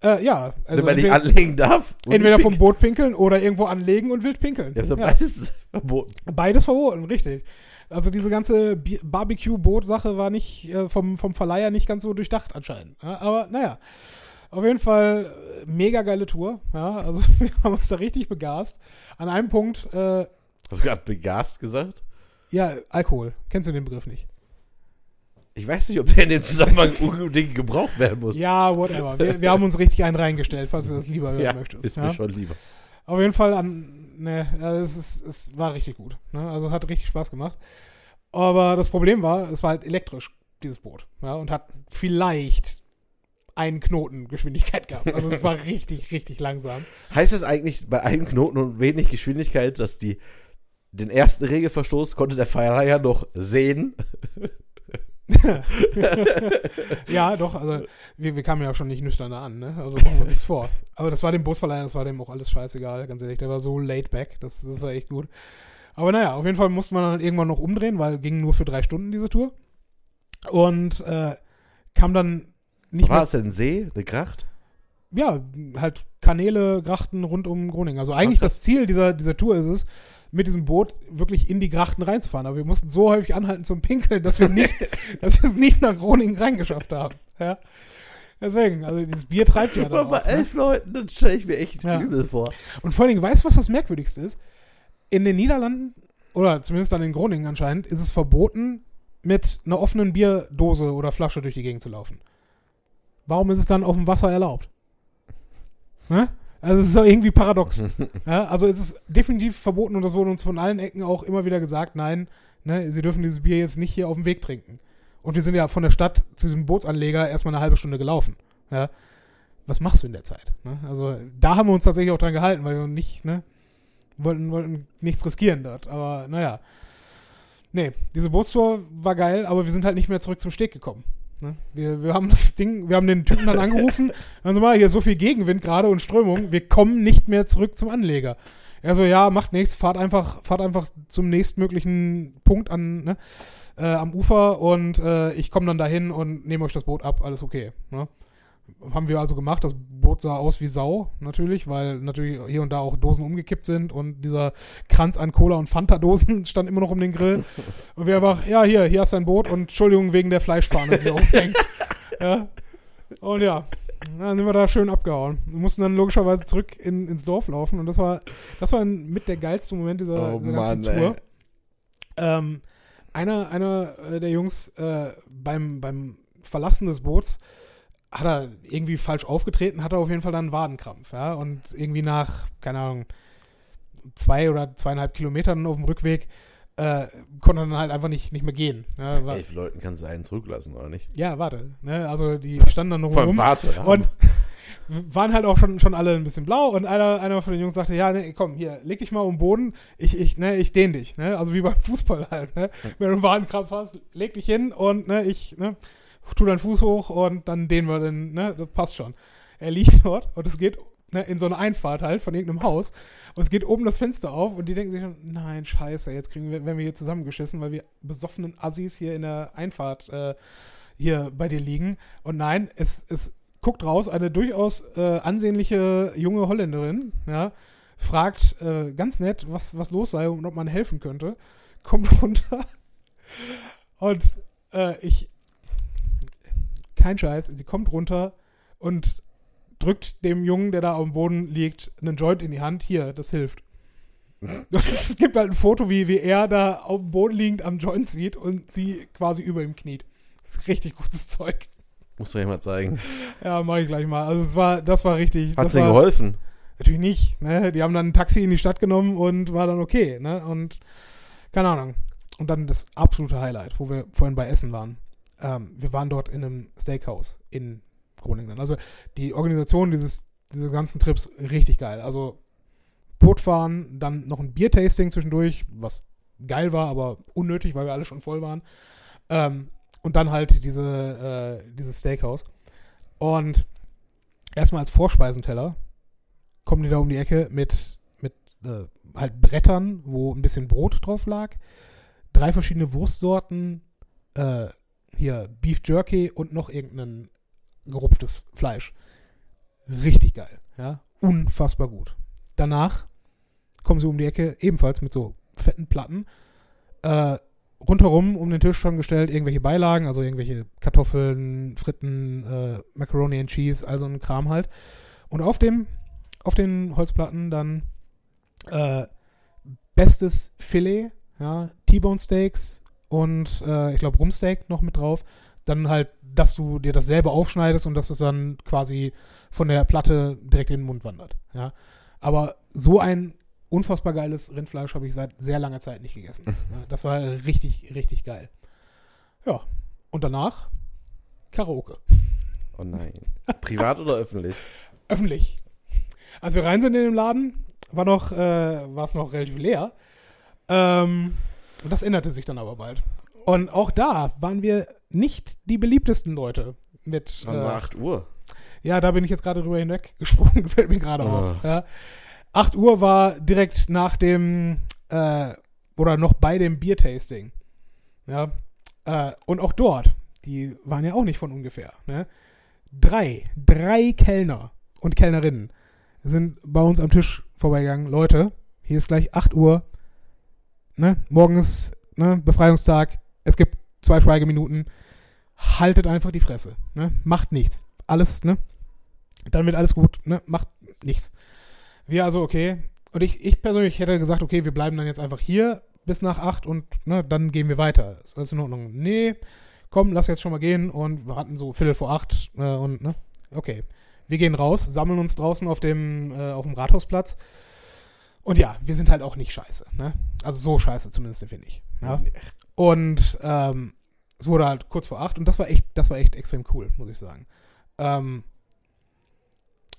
Äh, ja, also Wenn man nicht anlegen darf? entweder nicht vom Boot pinkeln oder irgendwo anlegen und wild pinkeln. Ja, so Ja, beides verboten. beides verboten, richtig. Also diese ganze Barbecue-Boot-Sache war nicht äh, vom, vom Verleiher nicht ganz so durchdacht anscheinend. Ja, aber naja, auf jeden Fall äh, mega geile Tour. Ja, also wir haben uns da richtig begast. An einem Punkt, äh, Hast du gerade begast gesagt? ja, Alkohol. Kennst du den Begriff nicht? Ich weiß nicht, ob der in dem Zusammenhang unbedingt gebraucht werden muss. Ja, whatever. Wir, wir haben uns richtig einen reingestellt, falls du das lieber hören Ja, möchtest. ist ja? mir schon lieber. Auf jeden Fall an, ne, es, ist, es war richtig gut. Ne? Also hat richtig Spaß gemacht. Aber das Problem war, es war halt elektrisch, dieses Boot. Ja, und hat vielleicht einen Knoten Geschwindigkeit gehabt. Also es war richtig, richtig langsam. Heißt das eigentlich bei einem Knoten und wenig Geschwindigkeit, dass die, den ersten Regelverstoß konnte der Verleiher noch sehen. ja, doch, also wir, wir kamen ja schon nicht nüchtern an, ne? Also machen wir uns nichts vor. Aber das war dem Busverleiher, das war dem auch alles scheißegal, ganz ehrlich. Der war so laid back, das, das war echt gut. Aber naja, auf jeden Fall musste man dann irgendwann noch umdrehen, weil ging nur für drei Stunden diese Tour. Und äh, kam dann nicht War mehr. es denn ein See, eine Gracht? Ja, halt Kanäle, Grachten rund um Groningen. Also eigentlich Ach, das Ziel dieser, dieser Tour ist es, mit diesem Boot wirklich in die Grachten reinzufahren. Aber wir mussten so häufig anhalten zum Pinkeln, dass wir nicht, dass wir es nicht nach Groningen reingeschafft haben. Ja. Deswegen, also dieses Bier treibt ja dann Aber bei auch, ne? elf Leuten, das stelle ich mir echt Ja. übel vor. Und vor allen Dingen, weißt du, was das Merkwürdigste ist? In den Niederlanden, oder zumindest dann in Groningen anscheinend, ist es verboten, mit einer offenen Bierdose oder Flasche durch die Gegend zu laufen. Warum ist es dann auf dem Wasser erlaubt? Ne? Also es ist doch irgendwie paradox. ja, also es ist definitiv verboten und das wurde uns von allen Ecken auch immer wieder gesagt, nein, ne, sie dürfen dieses Bier jetzt nicht hier auf dem Weg trinken. Und wir sind ja von der Stadt zu diesem Bootsanleger erstmal eine halbe Stunde gelaufen. Ja. Was machst du in der Zeit? Ne? Also da haben wir uns tatsächlich auch dran gehalten, weil wir nicht, ne, wollten, wollten nichts riskieren dort. Aber naja. Nee, diese Bootstour war geil, aber wir sind halt nicht mehr zurück zum Steg gekommen. Ne? Wir, wir haben das Ding, wir haben den Typen dann angerufen, dann so mal, hier so viel Gegenwind gerade und Strömung, wir kommen nicht mehr zurück zum Anleger. Er so, ja, macht nichts, fahrt einfach, fahrt einfach zum nächstmöglichen Punkt an, ne, äh, am Ufer und äh, ich komme dann dahin und nehme euch das Boot ab, alles okay. Ne? Haben wir also gemacht. Das Boot sah aus wie Sau, natürlich, weil natürlich hier und da auch Dosen umgekippt sind und dieser Kranz an Cola- und Fanta-Dosen stand immer noch um den Grill. Und wir einfach, ja, hier, hier hast du ein Boot und Entschuldigung wegen der Fleischfahne, die aufhängt. ja. Und ja, dann sind wir da schön abgehauen. Wir mussten dann logischerweise zurück in, ins Dorf laufen und das war, das war mit der geilste Moment dieser, Oh dieser Mann, ganzen ey. Tour. Ähm, einer, einer der Jungs äh, beim, beim Verlassen des Boots hat er irgendwie falsch aufgetreten, hat er auf jeden Fall dann einen Wadenkrampf, ja, und irgendwie nach, keine Ahnung, zwei oder zweieinhalb Kilometern auf dem Rückweg äh, konnte er dann halt einfach nicht, nicht mehr gehen. Ja, war, Elf Leuten kannst du einen zurücklassen, oder nicht? ja warte, ne, also die standen dann noch rum warte. ja. und waren halt auch schon, schon alle ein bisschen blau und einer, einer von den Jungs sagte, ja, ne, komm, hier, leg dich mal um den Boden, ich, ich, ne, ich dehn dich, ne, also wie beim Fußball halt, ne, wenn du einen Wadenkrampf hast, leg dich hin und, ne, ich, ne, tu deinen Fuß hoch und dann dehnen wir den, ne, das passt schon. Er liegt dort und es geht ne, in so eine Einfahrt halt von irgendeinem Haus und es geht oben das Fenster auf und die denken sich nein, scheiße, jetzt kriegen wir, werden wir hier zusammengeschissen, weil wir besoffenen Assis hier in der Einfahrt äh, hier bei dir liegen. Und nein, es, es guckt raus, eine durchaus äh, ansehnliche junge Holländerin, ja, fragt äh, ganz nett, was, was los sei und ob man helfen könnte, kommt runter und äh, ich, kein Scheiß, sie kommt runter und drückt dem Jungen, der da auf dem Boden liegt, einen Joint in die Hand. Hier, das hilft. Es gibt halt ein Foto, wie, wie er da auf dem Boden liegend am Joint sieht und sie quasi über ihm kniet. Das ist richtig gutes Zeug. Muss doch jemand zeigen. Ja, mach ich gleich mal. Also es war, das war richtig. Hat das dir geholfen? Natürlich nicht. Ne? Die haben dann ein Taxi in die Stadt genommen und war dann okay. Ne? Und keine Ahnung. Und dann das absolute Highlight, wo wir vorhin bei Essen waren. Ähm, wir waren dort in einem Steakhouse in Groningen. Also die Organisation dieses, dieses ganzen Trips richtig geil. Also Boot fahren, dann noch ein Biertasting zwischendurch, was geil war, aber unnötig, weil wir alle schon voll waren. Ähm, und dann halt diese, äh, dieses Steakhouse. Und erstmal als Vorspeisenteller kommen die da um die Ecke mit, mit äh, halt Brettern, wo ein bisschen Brot drauf lag, drei verschiedene Wurstsorten, äh, hier Beef Jerky und noch irgendein gerupftes Fleisch. Richtig geil, ja, unfassbar gut. Danach kommen sie um die Ecke, ebenfalls mit so fetten Platten. Äh, rundherum um den Tisch schon gestellt irgendwelche Beilagen, also irgendwelche Kartoffeln, Fritten, äh, Macaroni and Cheese, all so ein Kram halt. Und auf dem, auf den Holzplatten dann äh, bestes Filet, ja, T-Bone Steaks und äh, ich glaube Rumsteak noch mit drauf. Dann halt, dass du dir das selber aufschneidest und dass es dann quasi von der Platte direkt in den Mund wandert. Ja. Aber so ein unfassbar geiles Rindfleisch habe ich seit sehr langer Zeit nicht gegessen. Ja, das war richtig, richtig geil. Ja. Und danach Karaoke. Oh nein. Privat oder öffentlich? Öffentlich. Als wir rein sind in den Laden, war noch, äh, war es noch relativ leer. Ähm, und das änderte sich dann aber bald. Und auch da waren wir nicht die beliebtesten Leute mit. Wann äh, war 8 Uhr? Ja, da bin ich jetzt gerade drüber hinweggesprungen, fällt mir gerade Oh. auf. Ja. 8 Uhr war direkt nach dem, äh, oder noch bei dem Biertasting. Ja. Äh, und auch dort, die waren ja auch nicht von ungefähr. Ne? Drei, drei Kellner und Kellnerinnen sind bei uns am Tisch vorbeigegangen. Leute, hier ist gleich 8 Uhr. Ne? Morgen ist ne, Befreiungstag. Es gibt zwei Schweigeminuten. Haltet einfach die Fresse. Ne? Macht nichts. Alles, ne? Dann wird alles gut, ne? Macht nichts. Wir also, okay. Und ich, ich persönlich hätte gesagt, okay, wir bleiben dann jetzt einfach hier bis nach 8 und ne, dann gehen wir weiter. Ist alles in Ordnung? Nee, komm, lass jetzt schon mal gehen. Und wir hatten so Viertel vor 8 äh, und, ne? Okay. Wir gehen raus, sammeln uns draußen auf dem, äh, auf dem Rathausplatz. Und ja, wir sind halt auch nicht scheiße. Ne? Also so scheiße zumindest finde ich. Ja? Und ähm, es wurde halt kurz vor acht und das war echt, das war echt extrem cool, muss ich sagen. Ähm,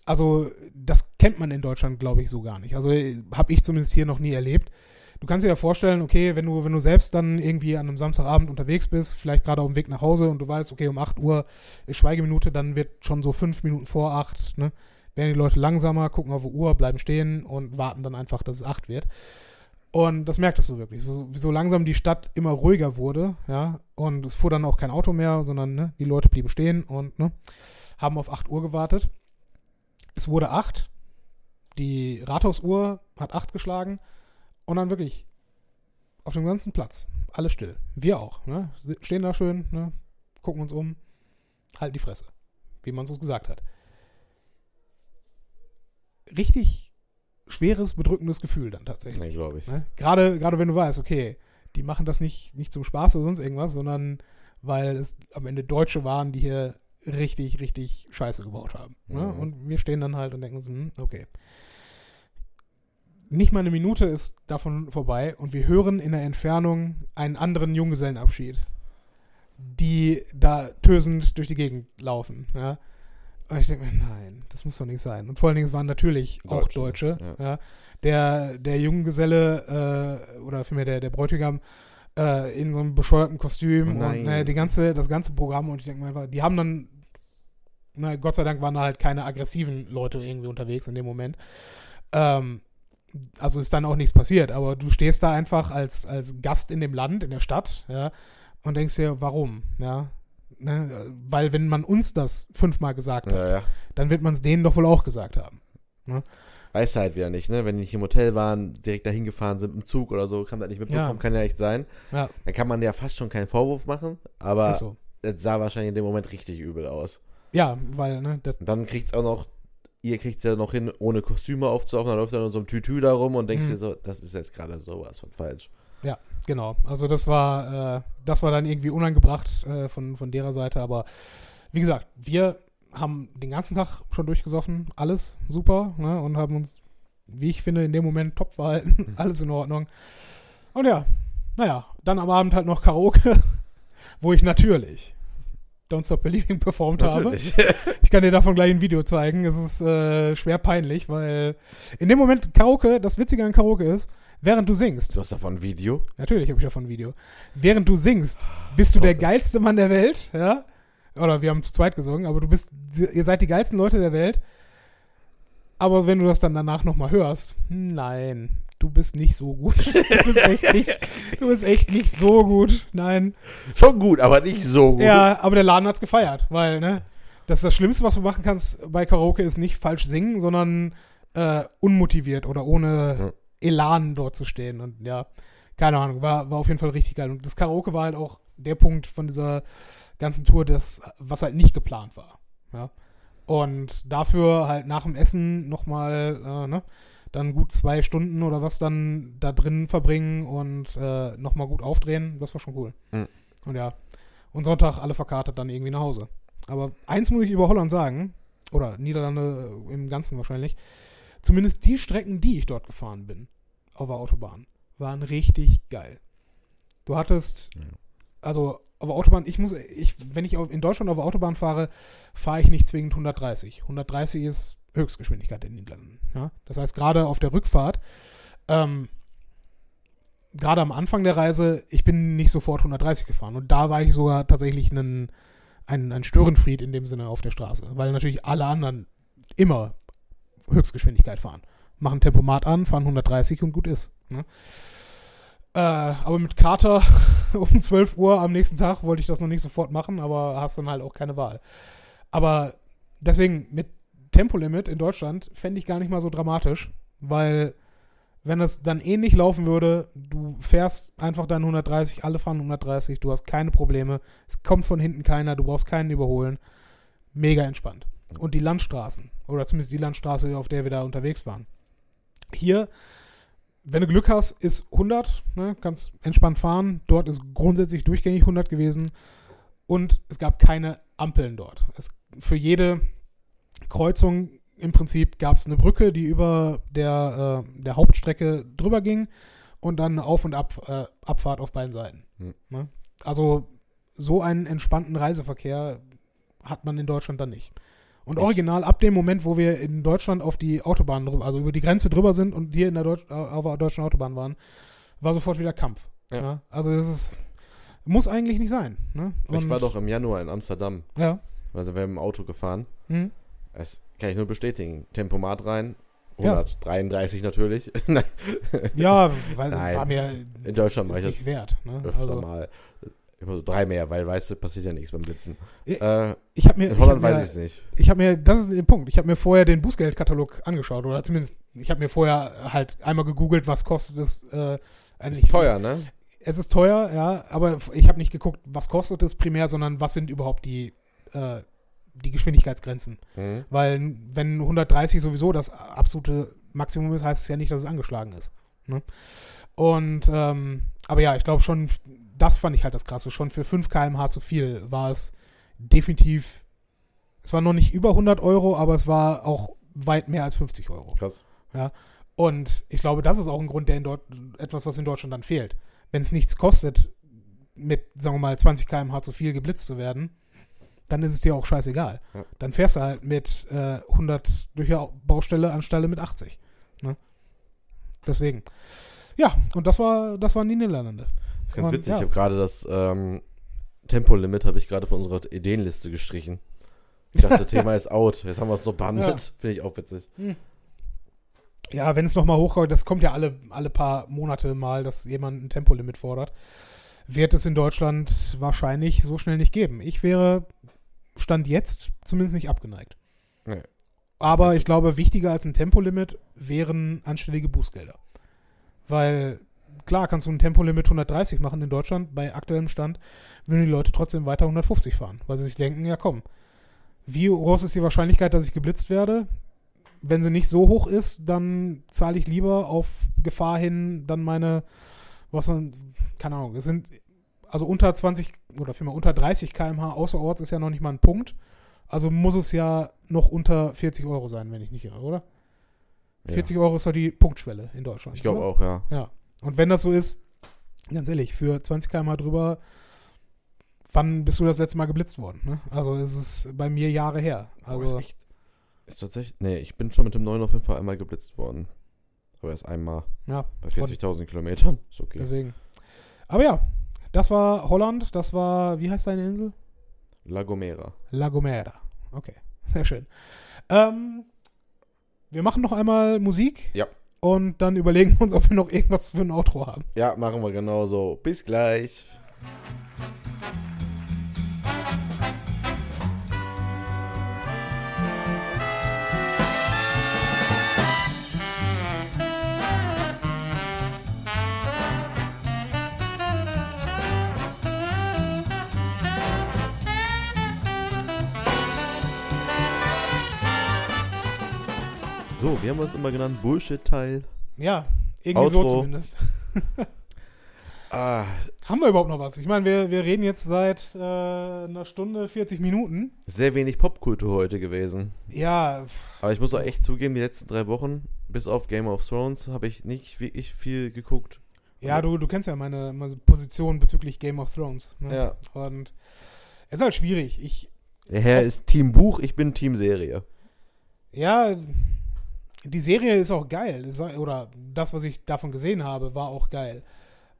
also das kennt man in Deutschland, glaube ich, so gar nicht. Also habe ich zumindest hier noch nie erlebt. Du kannst dir ja vorstellen, okay, wenn du, wenn du selbst dann irgendwie an einem Samstagabend unterwegs bist, vielleicht gerade auf dem Weg nach Hause und du weißt, okay, um 8 Uhr ist Schweigeminute, dann wird schon so fünf Minuten vor acht, ne, werden die Leute langsamer, gucken auf die Uhr, bleiben stehen und warten dann einfach, dass es acht wird. Und das merktest du wirklich, so, so langsam die Stadt immer ruhiger wurde, ja, und es fuhr dann auch kein Auto mehr, sondern ne, die Leute blieben stehen und ne, haben auf 8 Uhr gewartet. Es wurde 8, die Rathausuhr hat 8 geschlagen und dann wirklich auf dem ganzen Platz, alles still. Wir auch, ne, stehen da schön, ne, gucken uns um, halten die Fresse, wie man es uns gesagt hat. Richtig schweres, bedrückendes Gefühl dann tatsächlich. Nee, glaube ich. Ne? Gerade, gerade wenn du weißt, okay, die machen das nicht, nicht zum Spaß oder sonst irgendwas, sondern weil es am Ende Deutsche waren, die hier richtig, richtig Scheiße gebaut haben. Ne? Mhm. Und wir stehen dann halt und denken uns, hm, okay. Nicht mal eine Minute ist davon vorbei und wir hören in der Entfernung einen anderen Junggesellenabschied, die da tösend durch die Gegend laufen. Ja? Und ich denke mir, nein, das muss doch nicht sein. Und vor allen Dingen, es waren natürlich auch Deutsche, Deutsche. ja. Ja. Der, der Junggeselle äh, oder vielmehr der, der Bräutigam äh, in so einem bescheuerten Kostüm Oh und äh, die ganze, das ganze Programm und ich denke mir einfach, die haben dann, na, Gott sei Dank waren da halt keine aggressiven Leute irgendwie unterwegs in dem Moment. Ähm, also ist dann auch nichts passiert, aber du stehst da einfach als, als Gast in dem Land, in der Stadt, ja, und denkst dir, warum, ja, ne? weil wenn man uns das fünfmal gesagt hat, Ja, dann wird man es denen doch wohl auch gesagt haben. Weißt du halt wieder nicht, ne? Wenn die nicht im Hotel waren, direkt dahin gefahren sind im Zug oder so, kann das nicht mitbekommen, Ja. kann ja echt sein. Ja, Dann kann man ja fast schon keinen Vorwurf machen, aber so. es sah wahrscheinlich in dem Moment richtig übel aus. Ja, weil, ne, das, dann kriegt's auch noch, ihr kriegt's ja noch hin, ohne Kostüme aufzuauchen, dann läuft er in so einem Tütü da rum und denkst Mhm. dir so, das ist jetzt gerade sowas von falsch. Genau. Also das war, äh, das war dann irgendwie unangebracht äh, von, von derer Seite, aber wie gesagt, wir haben den ganzen Tag schon durchgesoffen, alles super, ne, und haben uns, wie ich finde, in dem Moment top verhalten, alles in Ordnung. Und ja, naja, dann am Abend halt noch Karaoke, wo ich natürlich Don't Stop Believing performt habe. Natürlich. Ich kann dir davon gleich ein Video zeigen. Es ist äh, schwer peinlich, weil in dem Moment Karaoke, das Witzige an Karaoke ist, während du singst, du hast davon ein Video? natürlich habe ich davon ein Video, während du singst, bist du der geilste Mann der Welt, ja? Oder wir haben zu zweit gesungen, aber du bist, ihr seid die geilsten Leute der Welt. Aber wenn du das dann danach nochmal hörst, nein, du bist nicht so gut. Du bist echt nicht, du bist echt nicht so gut. Nein. Schon gut, aber nicht so gut. Ja, aber der Laden hat's gefeiert, weil, ne, das ist das Schlimmste, was du machen kannst bei Karaoke, ist nicht falsch singen, sondern äh, unmotiviert oder ohne Ja. Elan dort zu stehen. Und ja, keine Ahnung, war, war auf jeden Fall richtig geil. Und das Karaoke war halt auch der Punkt von dieser ganzen Tour, das, was halt nicht geplant war. Ja. Und dafür halt nach dem Essen nochmal, äh, ne, dann gut zwei Stunden oder was dann da drin verbringen und äh, nochmal gut aufdrehen, das war schon cool. Mhm. Und ja, und Sonntag alle verkartet dann irgendwie nach Hause. Aber eins muss ich über Holland sagen, oder Niederlande im Ganzen wahrscheinlich, zumindest die Strecken, die ich dort gefahren bin, auf der Autobahn, waren richtig geil. Du hattest, also auf der Autobahn, ich muss, ich, wenn ich in Deutschland auf der Autobahn fahre, fahre ich nicht zwingend 130. 130 ist Höchstgeschwindigkeit in den Niederlanden. Ja? Das heißt, gerade auf der Rückfahrt, ähm, gerade am Anfang der Reise, ich bin nicht sofort 130 gefahren. Und da war ich sogar tatsächlich ein, ein, ein Störenfried in dem Sinne auf der Straße. Weil natürlich alle anderen immer Höchstgeschwindigkeit fahren. Machen Tempomat an, fahren 130 und gut ist. Ne? Äh, aber mit Kater um 12 Uhr am nächsten Tag wollte ich das noch nicht sofort machen, aber hast dann halt auch keine Wahl. Aber deswegen mit Tempolimit in Deutschland fände ich gar nicht mal so dramatisch, weil wenn das dann ähnlich laufen würde, du fährst einfach dann 130, alle fahren 130, du hast keine Probleme, es kommt von hinten keiner, du brauchst keinen überholen. Mega entspannt. Und die Landstraßen, oder zumindest die Landstraße, auf der wir da unterwegs waren. Hier, wenn du Glück hast, ist 100, ne, kannst entspannt fahren. Dort ist grundsätzlich durchgängig 100 gewesen. Und es gab keine Ampeln dort. Es, für jede Kreuzung im Prinzip gab es eine Brücke, die über der, äh, der Hauptstrecke drüber ging und dann eine Auf- und Ab, äh, Abfahrt auf beiden Seiten. Hm. Ne? Also so einen entspannten Reiseverkehr hat man in Deutschland dann nicht. Und Ich- original ab dem Moment, wo wir in Deutschland auf die Autobahn drüber, also über die Grenze drüber sind und hier in der Deutsch, auf der deutschen Autobahn waren, war sofort wieder Kampf. Ja. Ja? Also das ist muss eigentlich nicht sein. Ne? Ich war doch im Januar in Amsterdam. ja. Sind wir im Auto gefahren. Hm. Das kann ich nur bestätigen. Tempomat rein. Ja. 133 natürlich. Nein, Ja, weil Nein. war mir in Deutschland ist ich das nicht wert. Ne? öfter Also, mal. Immer so drei mehr, weil weißt du, passiert ja nichts beim Blitzen. Äh, ich habe mir, in Holland ich hab weiß mir, ich es nicht. Ich habe mir, das ist der Punkt. Ich habe mir vorher den Bußgeldkatalog angeschaut oder zumindest, ich habe mir vorher halt einmal gegoogelt, was kostet es. Äh, eigentlich- Ist teuer, ne? Es ist teuer, ja, aber ich habe nicht geguckt, was kostet es primär, sondern was sind überhaupt die, äh, die Geschwindigkeitsgrenzen. Mhm. Weil wenn 130 sowieso das absolute Maximum ist, heißt es ja nicht, dass es angeschlagen ist. Ne? Und, ähm, aber ja, ich glaube schon, das fand ich halt das Krasse. Schon für 5 km/h zu viel war es definitiv, es war noch nicht über 100 Euro, aber es war auch weit mehr als 50 Euro. Krass. Und ich glaube, das ist auch ein Grund, der in Dort etwas, was in Deutschland dann fehlt. Wenn es nichts kostet, mit, sagen wir mal, 20 km/h zu viel geblitzt zu werden, dann ist es dir auch scheißegal. Ja. Dann fährst du halt mit äh, 100 durch die Baustelle anstelle mit 80. Ne? Deswegen. Ja, und das war, das waren die Niederlande. Das ist ganz Und, witzig. ja. Ich habe gerade das ähm, Tempolimit habe ich gerade von unserer Ideenliste gestrichen. Ich dachte, Thema ist out. Jetzt haben wir es so behandelt. Ja. Finde ich auch witzig. Ja, wenn es nochmal hochkommt, das kommt ja alle, alle paar Monate mal, dass jemand ein Tempolimit fordert, wird es in Deutschland wahrscheinlich so schnell nicht geben. Ich wäre, Stand jetzt, zumindest nicht abgeneigt. Nee. Aber ich glaube, wichtiger als ein Tempolimit wären anständige Bußgelder. Weil, klar, kannst du ein Tempolimit 130 machen in Deutschland, bei aktuellem Stand würden die Leute trotzdem weiter 150 fahren, weil sie sich denken, ja komm, wie groß ist die Wahrscheinlichkeit, dass ich geblitzt werde? Wenn sie nicht so hoch ist, dann zahle ich lieber auf Gefahr hin dann meine, was man, keine Ahnung, es sind, also unter 20 oder vielmehr unter 30 km/h außerorts ist ja noch nicht mal ein Punkt. Also muss es ja noch unter 40 Euro sein, wenn ich nicht irre, oder? Ja. 40 Euro ist doch die Punktschwelle in Deutschland. Ich glaube auch, ja. Ja. Und wenn das so ist, ganz ehrlich, für 20 km drüber, wann bist du das letzte Mal geblitzt worden? Ne? Also es ist bei mir Jahre her. Also, Also ist echt. Ist tatsächlich. Nee, ich bin schon mit dem 9 auf jeden Fall einmal geblitzt worden. Aber erst einmal. ja, Bei 40.000 Kilometern. Ist okay. deswegen. Aber ja, das war Holland, das war, wie heißt deine Insel? La Gomera. La Gomera. Okay, sehr schön. Ähm, wir machen noch einmal Musik. Ja. Und dann überlegen wir uns, ob wir noch irgendwas für ein Outro haben. Ja, machen wir genauso. Bis gleich. So, wir haben uns immer genannt Bullshit-Teil. Ja, irgendwie so Outro. zumindest. Ah, Haben wir überhaupt noch was? Ich meine, wir, wir reden jetzt seit äh, einer Stunde 40 Minuten. sehr wenig Popkultur heute gewesen. Ja, Aber ich muss auch echt zugeben, die letzten drei Wochen, bis auf Game of Thrones, habe ich nicht wirklich viel geguckt. ja, du, du kennst ja meine, meine Position bezüglich Game of Thrones. Ne? Ja. Und es ist halt schwierig. Ich, Der Herr ist Team Buch, ich bin Team Serie. ja, die Serie ist auch geil. Oder das, was ich davon gesehen habe, war auch geil.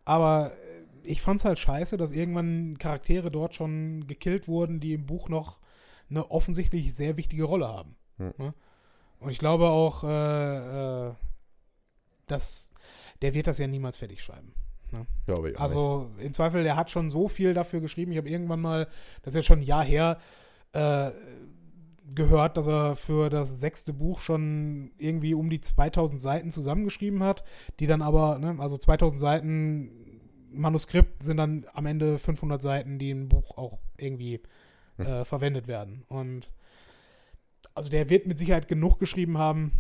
Aber äh, ich fand's halt scheiße, dass irgendwann Charaktere dort schon gekillt wurden, die im Buch noch eine offensichtlich sehr wichtige Rolle haben. Hm. Ne? Und ich glaube auch, äh, äh, dass der wird das ja niemals fertig schreiben. Glaube ich. Also im Zweifel, der hat schon so viel dafür geschrieben. Ich habe irgendwann mal, das ist ja schon ein Jahr her, äh, gehört, dass er für das sechste Buch schon irgendwie um die 2000 Seiten zusammengeschrieben hat, die dann aber, ne, also 2000 Seiten Manuskript sind dann am Ende 500 Seiten, die im Buch auch irgendwie äh, verwendet werden. Und also der wird mit Sicherheit genug geschrieben haben,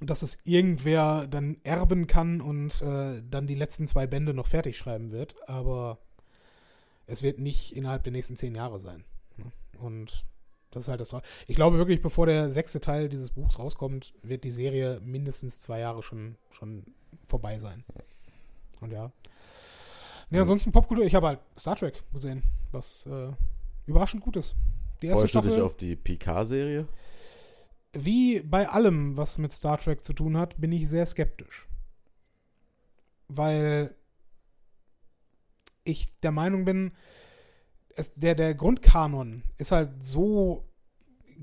dass es irgendwer dann erben kann und äh, dann die letzten zwei Bände noch fertig schreiben wird. Aber es wird nicht innerhalb der nächsten zehn Jahre sein. ne? Und das ist halt das. Tra ich glaube wirklich, bevor der sechste Teil dieses Buchs rauskommt, wird die Serie mindestens zwei Jahre schon, schon vorbei sein. Und ja. Nee, ansonsten Popkultur. Ich habe halt Star Trek gesehen, was äh, überraschend gut ist. Die erste Freust du dich Staffel, auf die PK-Serie? wie bei allem, was mit Star Trek zu tun hat, bin ich sehr skeptisch. Weil ich der Meinung bin, es, der, der Grundkanon ist halt so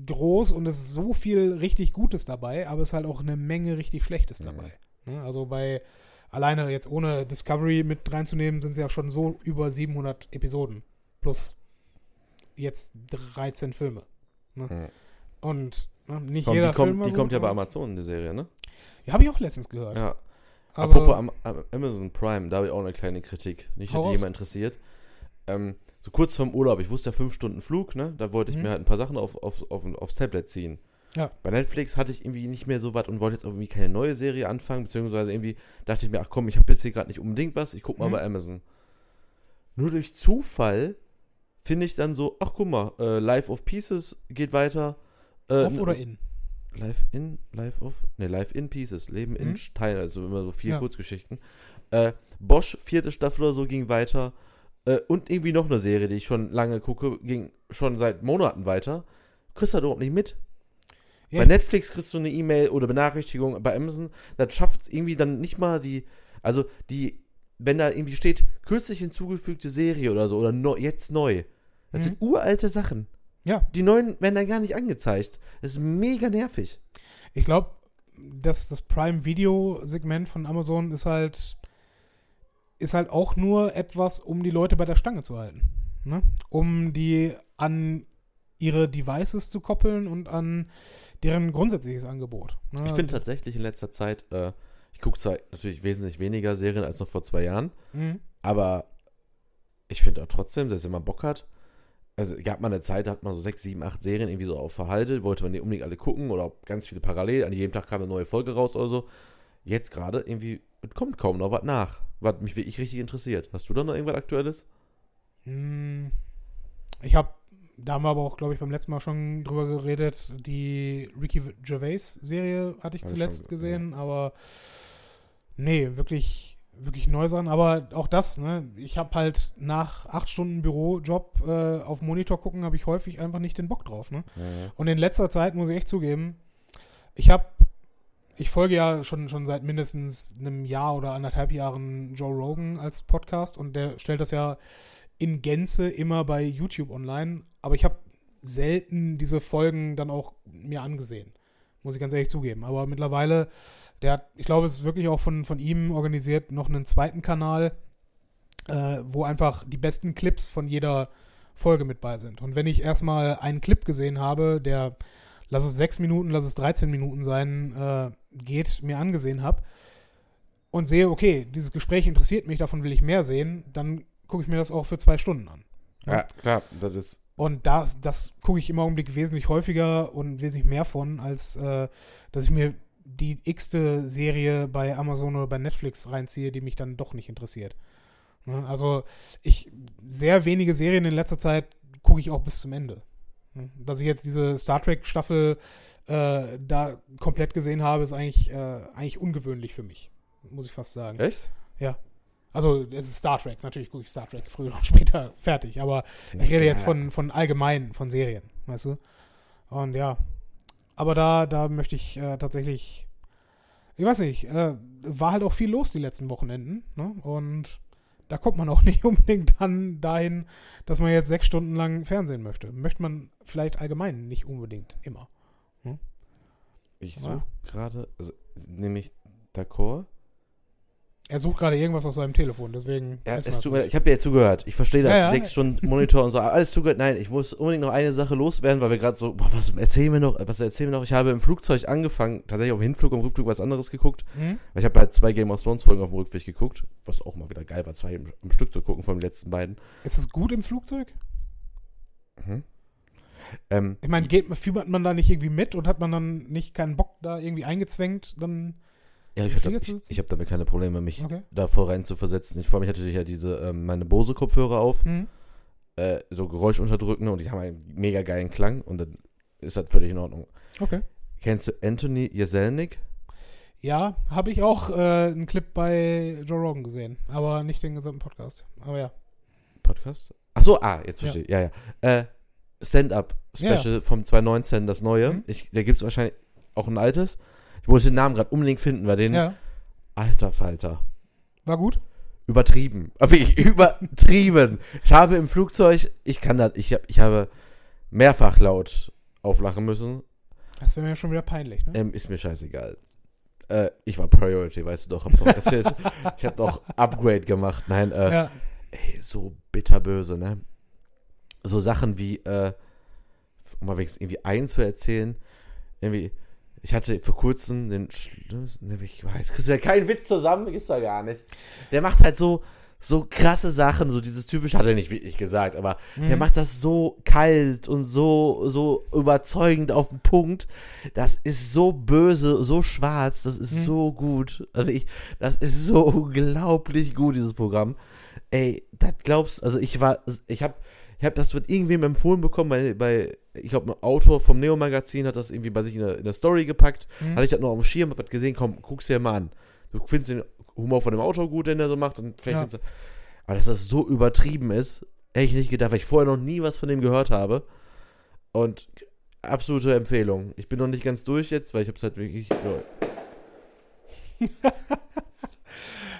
groß und es ist so viel richtig Gutes dabei, aber es ist halt auch eine Menge richtig Schlechtes Mhm. dabei. Ne? Also bei alleine jetzt ohne Discovery mit reinzunehmen, sind es ja schon so über 700 Episoden plus jetzt 13 Filme. Ne? Mhm. Und ne, nicht Komm, jeder die kommt, Film die kommt ja bei Amazon, die Serie, ne? Ja, habe ich auch letztens gehört. Ja. Also, Apropos Am Am Amazon Prime, da habe ich auch eine kleine Kritik. Nicht, dass jemand interessiert. Ähm, so kurz vorm Urlaub, ich wusste ja fünf Stunden Flug, ne? Da wollte ich Mhm. mir halt ein paar Sachen auf, auf, auf, aufs Tablet ziehen. Ja. Bei Netflix hatte ich irgendwie nicht mehr so was und wollte jetzt irgendwie keine neue Serie anfangen, beziehungsweise irgendwie dachte ich mir, ach komm, ich habe jetzt hier gerade nicht unbedingt was, ich guck mal Mhm. bei Amazon. Nur durch Zufall finde ich dann so, ach guck mal, äh, Life of Pieces geht weiter. Äh, off oder in? Live in, Live of, ne, Live in Pieces, Leben in Mhm. Teilen, also immer so vier Ja. Kurzgeschichten. Äh, Bosch, vierte Staffel oder so, ging weiter. Äh, und irgendwie noch eine Serie, die ich schon lange gucke, ging schon seit Monaten weiter. Kriegst du halt überhaupt nicht mit. Ja, Bei Netflix kriegst du eine E-Mail oder Benachrichtigung, bei Amazon, das schafft es irgendwie dann nicht mal die, also die, wenn da irgendwie steht, kürzlich hinzugefügte Serie oder so, oder neu- jetzt neu. Das Mhm. sind uralte Sachen. Ja. Die neuen werden dann gar nicht angezeigt. Das ist mega nervig. Ich glaube, dass das Prime Video Segment von Amazon ist halt ist halt auch nur etwas, um die Leute bei der Stange zu halten, ne? Um die an ihre Devices zu koppeln und an deren grundsätzliches Angebot. Ne? Ich finde tatsächlich in letzter Zeit, äh, ich gucke zwar natürlich wesentlich weniger Serien als noch vor zwei Jahren, Mhm. aber ich finde auch trotzdem, dass wenn man Bock hat, also gab mal eine Zeit, da hat man so sechs, sieben, acht Serien irgendwie so auf verhalten, wollte man die unbedingt alle gucken oder ganz viele parallel, an jedem Tag kam eine neue Folge raus oder so. Jetzt gerade irgendwie es kommt kaum noch was nach, was mich wirklich richtig interessiert. Hast du da noch irgendwas Aktuelles? Hm, Ich habe, da haben wir aber auch, glaube ich, beim letzten Mal schon drüber geredet, die Ricky Gervais-Serie hatte ich ich zuletzt schon ge- gesehen, aber nee, wirklich, wirklich neu sein. Aber auch das, ne, ich habe halt nach acht Stunden Bürojob äh, auf Monitor gucken, habe ich häufig einfach nicht den Bock drauf, ne? Und in letzter Zeit muss ich echt zugeben, ich habe, ich folge ja schon, schon seit mindestens einem Jahr oder anderthalb Jahren Joe Rogan als Podcast und der stellt das ja in Gänze immer bei YouTube online, aber ich habe selten diese Folgen dann auch mir angesehen, muss ich ganz ehrlich zugeben. Aber mittlerweile, der hat, ich glaube, es ist wirklich auch von, von ihm organisiert, noch einen zweiten Kanal, äh, wo einfach die besten Clips von jeder Folge mit bei sind. Und wenn ich erstmal einen Clip gesehen habe, der, lass es sechs Minuten, lass es 13 Minuten sein, äh, geht, mir angesehen habe und sehe, okay, dieses Gespräch interessiert mich, davon will ich mehr sehen, dann gucke ich mir das auch für zwei Stunden an. Ja, klar, das ist. Und das, das gucke ich im Augenblick wesentlich häufiger und wesentlich mehr von, als äh, dass ich mir die x-te Serie bei Amazon oder bei Netflix reinziehe, die mich dann doch nicht interessiert. Ne? Also ich, sehr wenige Serien in letzter Zeit gucke ich auch bis zum Ende. Ne? Dass ich jetzt diese Star Trek-Staffel äh, da komplett gesehen habe, ist eigentlich, äh, eigentlich ungewöhnlich für mich, muss ich fast sagen. Echt? Also es ist Star Trek, natürlich gucke ich Star Trek früher oder später fertig, aber ich rede jetzt von, von allgemein, von Serien, weißt du? Und ja. Aber da, da möchte ich äh, tatsächlich, ich weiß nicht, äh, war halt auch viel los die letzten Wochenenden, ne? Und da kommt man auch nicht unbedingt dann dahin, dass man jetzt sechs Stunden lang Fernsehen möchte. Möchte man vielleicht allgemein nicht unbedingt immer. Ich Ja. suche gerade, also nämlich d'accord. Er sucht gerade irgendwas auf seinem Telefon, deswegen. Ja, es tut mir, ich habe dir ja zugehört. Ich verstehe das. Ja, ja. Sechs Stunden Monitor und so. Alles zugehört. Nein, ich muss unbedingt noch eine Sache loswerden, weil wir gerade so, boah, was erzählen wir noch? Was erzählen wir noch? Ich habe im Flugzeug angefangen, tatsächlich auf dem Hinflug und Rückflug was anderes geguckt. Hm? Weil ich habe halt zwei Game of Thrones Folgen auf dem Rückweg geguckt, was auch mal wieder geil war, zwei im, im Stück zu gucken von den letzten beiden. Ist das gut im Flugzeug? Mhm. Ähm, Ich meine, geht, fiebert man da nicht irgendwie mit und hat man dann nicht keinen Bock, da irgendwie eingezwängt? Dann. Ja, ich habe da, hab damit keine Probleme, mich Okay. da voll rein zu versetzen. Ich vor allem, ich hatte ja diese, ähm, meine Bose-Kopfhörer auf. Hm? äh, so Geräuschunterdrückende und die haben einen mega geilen Klang und dann ist das völlig in Ordnung. Okay. Kennst du Anthony Jeselnik? Ja, habe ich auch äh, einen Clip bei Joe Rogan gesehen, aber nicht den gesamten Podcast. Aber ja. Podcast? Ach so, ah, jetzt verstehe ich. Ja, ja. Äh, Stand-Up-Special vom 2019, das neue. Mhm. Ich, da gibt es wahrscheinlich auch ein altes. Ich wollte den Namen gerade unbedingt finden, weil den. Ja. Alter Falter. War gut? Übertrieben. Aber ich übertrieben. Ich habe im Flugzeug, ich kann das, ich, hab, ich habe mehrfach laut auflachen müssen. Das wäre mir schon wieder peinlich, ne? Ähm, ist mir scheißegal. Äh, ich war Priority, weißt du doch, hab doch erzählt. ich habe doch Upgrade gemacht. Nein, äh, ja. ey, so bitterböse, ne? So Sachen wie, äh, um mal wenigstens irgendwie einen zu erzählen, irgendwie, ich hatte vor kurzem den schlimmsten, ne, ich weiß, kriegst du ja keinen Witz zusammen, gibt's da gar nicht. Der macht halt so, so krasse Sachen, so dieses typische, hat er nicht wirklich gesagt, aber der Mhm. macht das so kalt und so, so überzeugend auf den Punkt. Das ist so böse, so schwarz, das ist Mhm. so gut. Also ich, das ist so unglaublich gut, dieses Programm. Ey, das glaubst also ich war, ich hab, ich hab das mit irgendwem empfohlen bekommen, bei, bei ich glaube, ein Autor vom Neo-Magazin hat das irgendwie bei sich in der, in der Story gepackt. Mhm. Hatte ich das noch auf dem Schirm, hab das gesehen, komm, guck's dir mal an. Du findest den Humor von dem Autor gut, den er so macht und vielleicht Ja. findest du, aber dass das so übertrieben ist, hätte ich nicht gedacht, weil ich vorher noch nie was von dem gehört habe. Und absolute Empfehlung. Ich bin noch nicht ganz durch jetzt, weil ich habe es halt wirklich.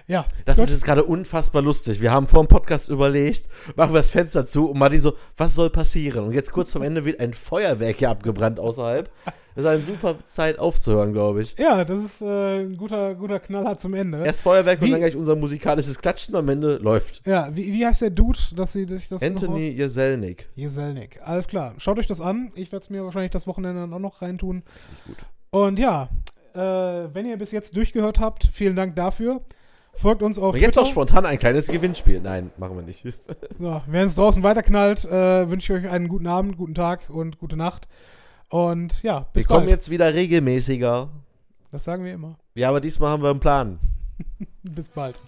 Ja. Das Gut. ist jetzt gerade unfassbar lustig. Wir haben vor dem Podcast überlegt, machen wir das Fenster zu und Matti so, was soll passieren? Und jetzt kurz vom Ende wird ein Feuerwerk hier abgebrannt außerhalb. Das ist eine super Zeit aufzuhören, glaube ich. Ja, das ist äh, ein guter, guter Knaller zum Ende. Erst Feuerwerk und Wie- dann gleich unser musikalisches Klatschen am Ende läuft. Ja, wie, wie heißt der Dude, dass sie dass ich das Anthony Jeselnik. Jeselnik. Alles klar. Schaut euch das an. Ich werde es mir wahrscheinlich das Wochenende dann auch noch reintun. gut. Und ja, äh, wenn ihr bis jetzt durchgehört habt, vielen Dank dafür. Folgt uns auf Und jetzt Twitter. auch spontan ein kleines Gewinnspiel. Nein, machen wir nicht. So, wenn es draußen weiterknallt, äh, wünsche ich euch einen guten Abend, guten Tag und gute Nacht. Und ja, bis Wir kommen bald. jetzt wieder regelmäßiger. Das sagen wir immer. Ja, aber diesmal haben wir einen Plan. Bis bald.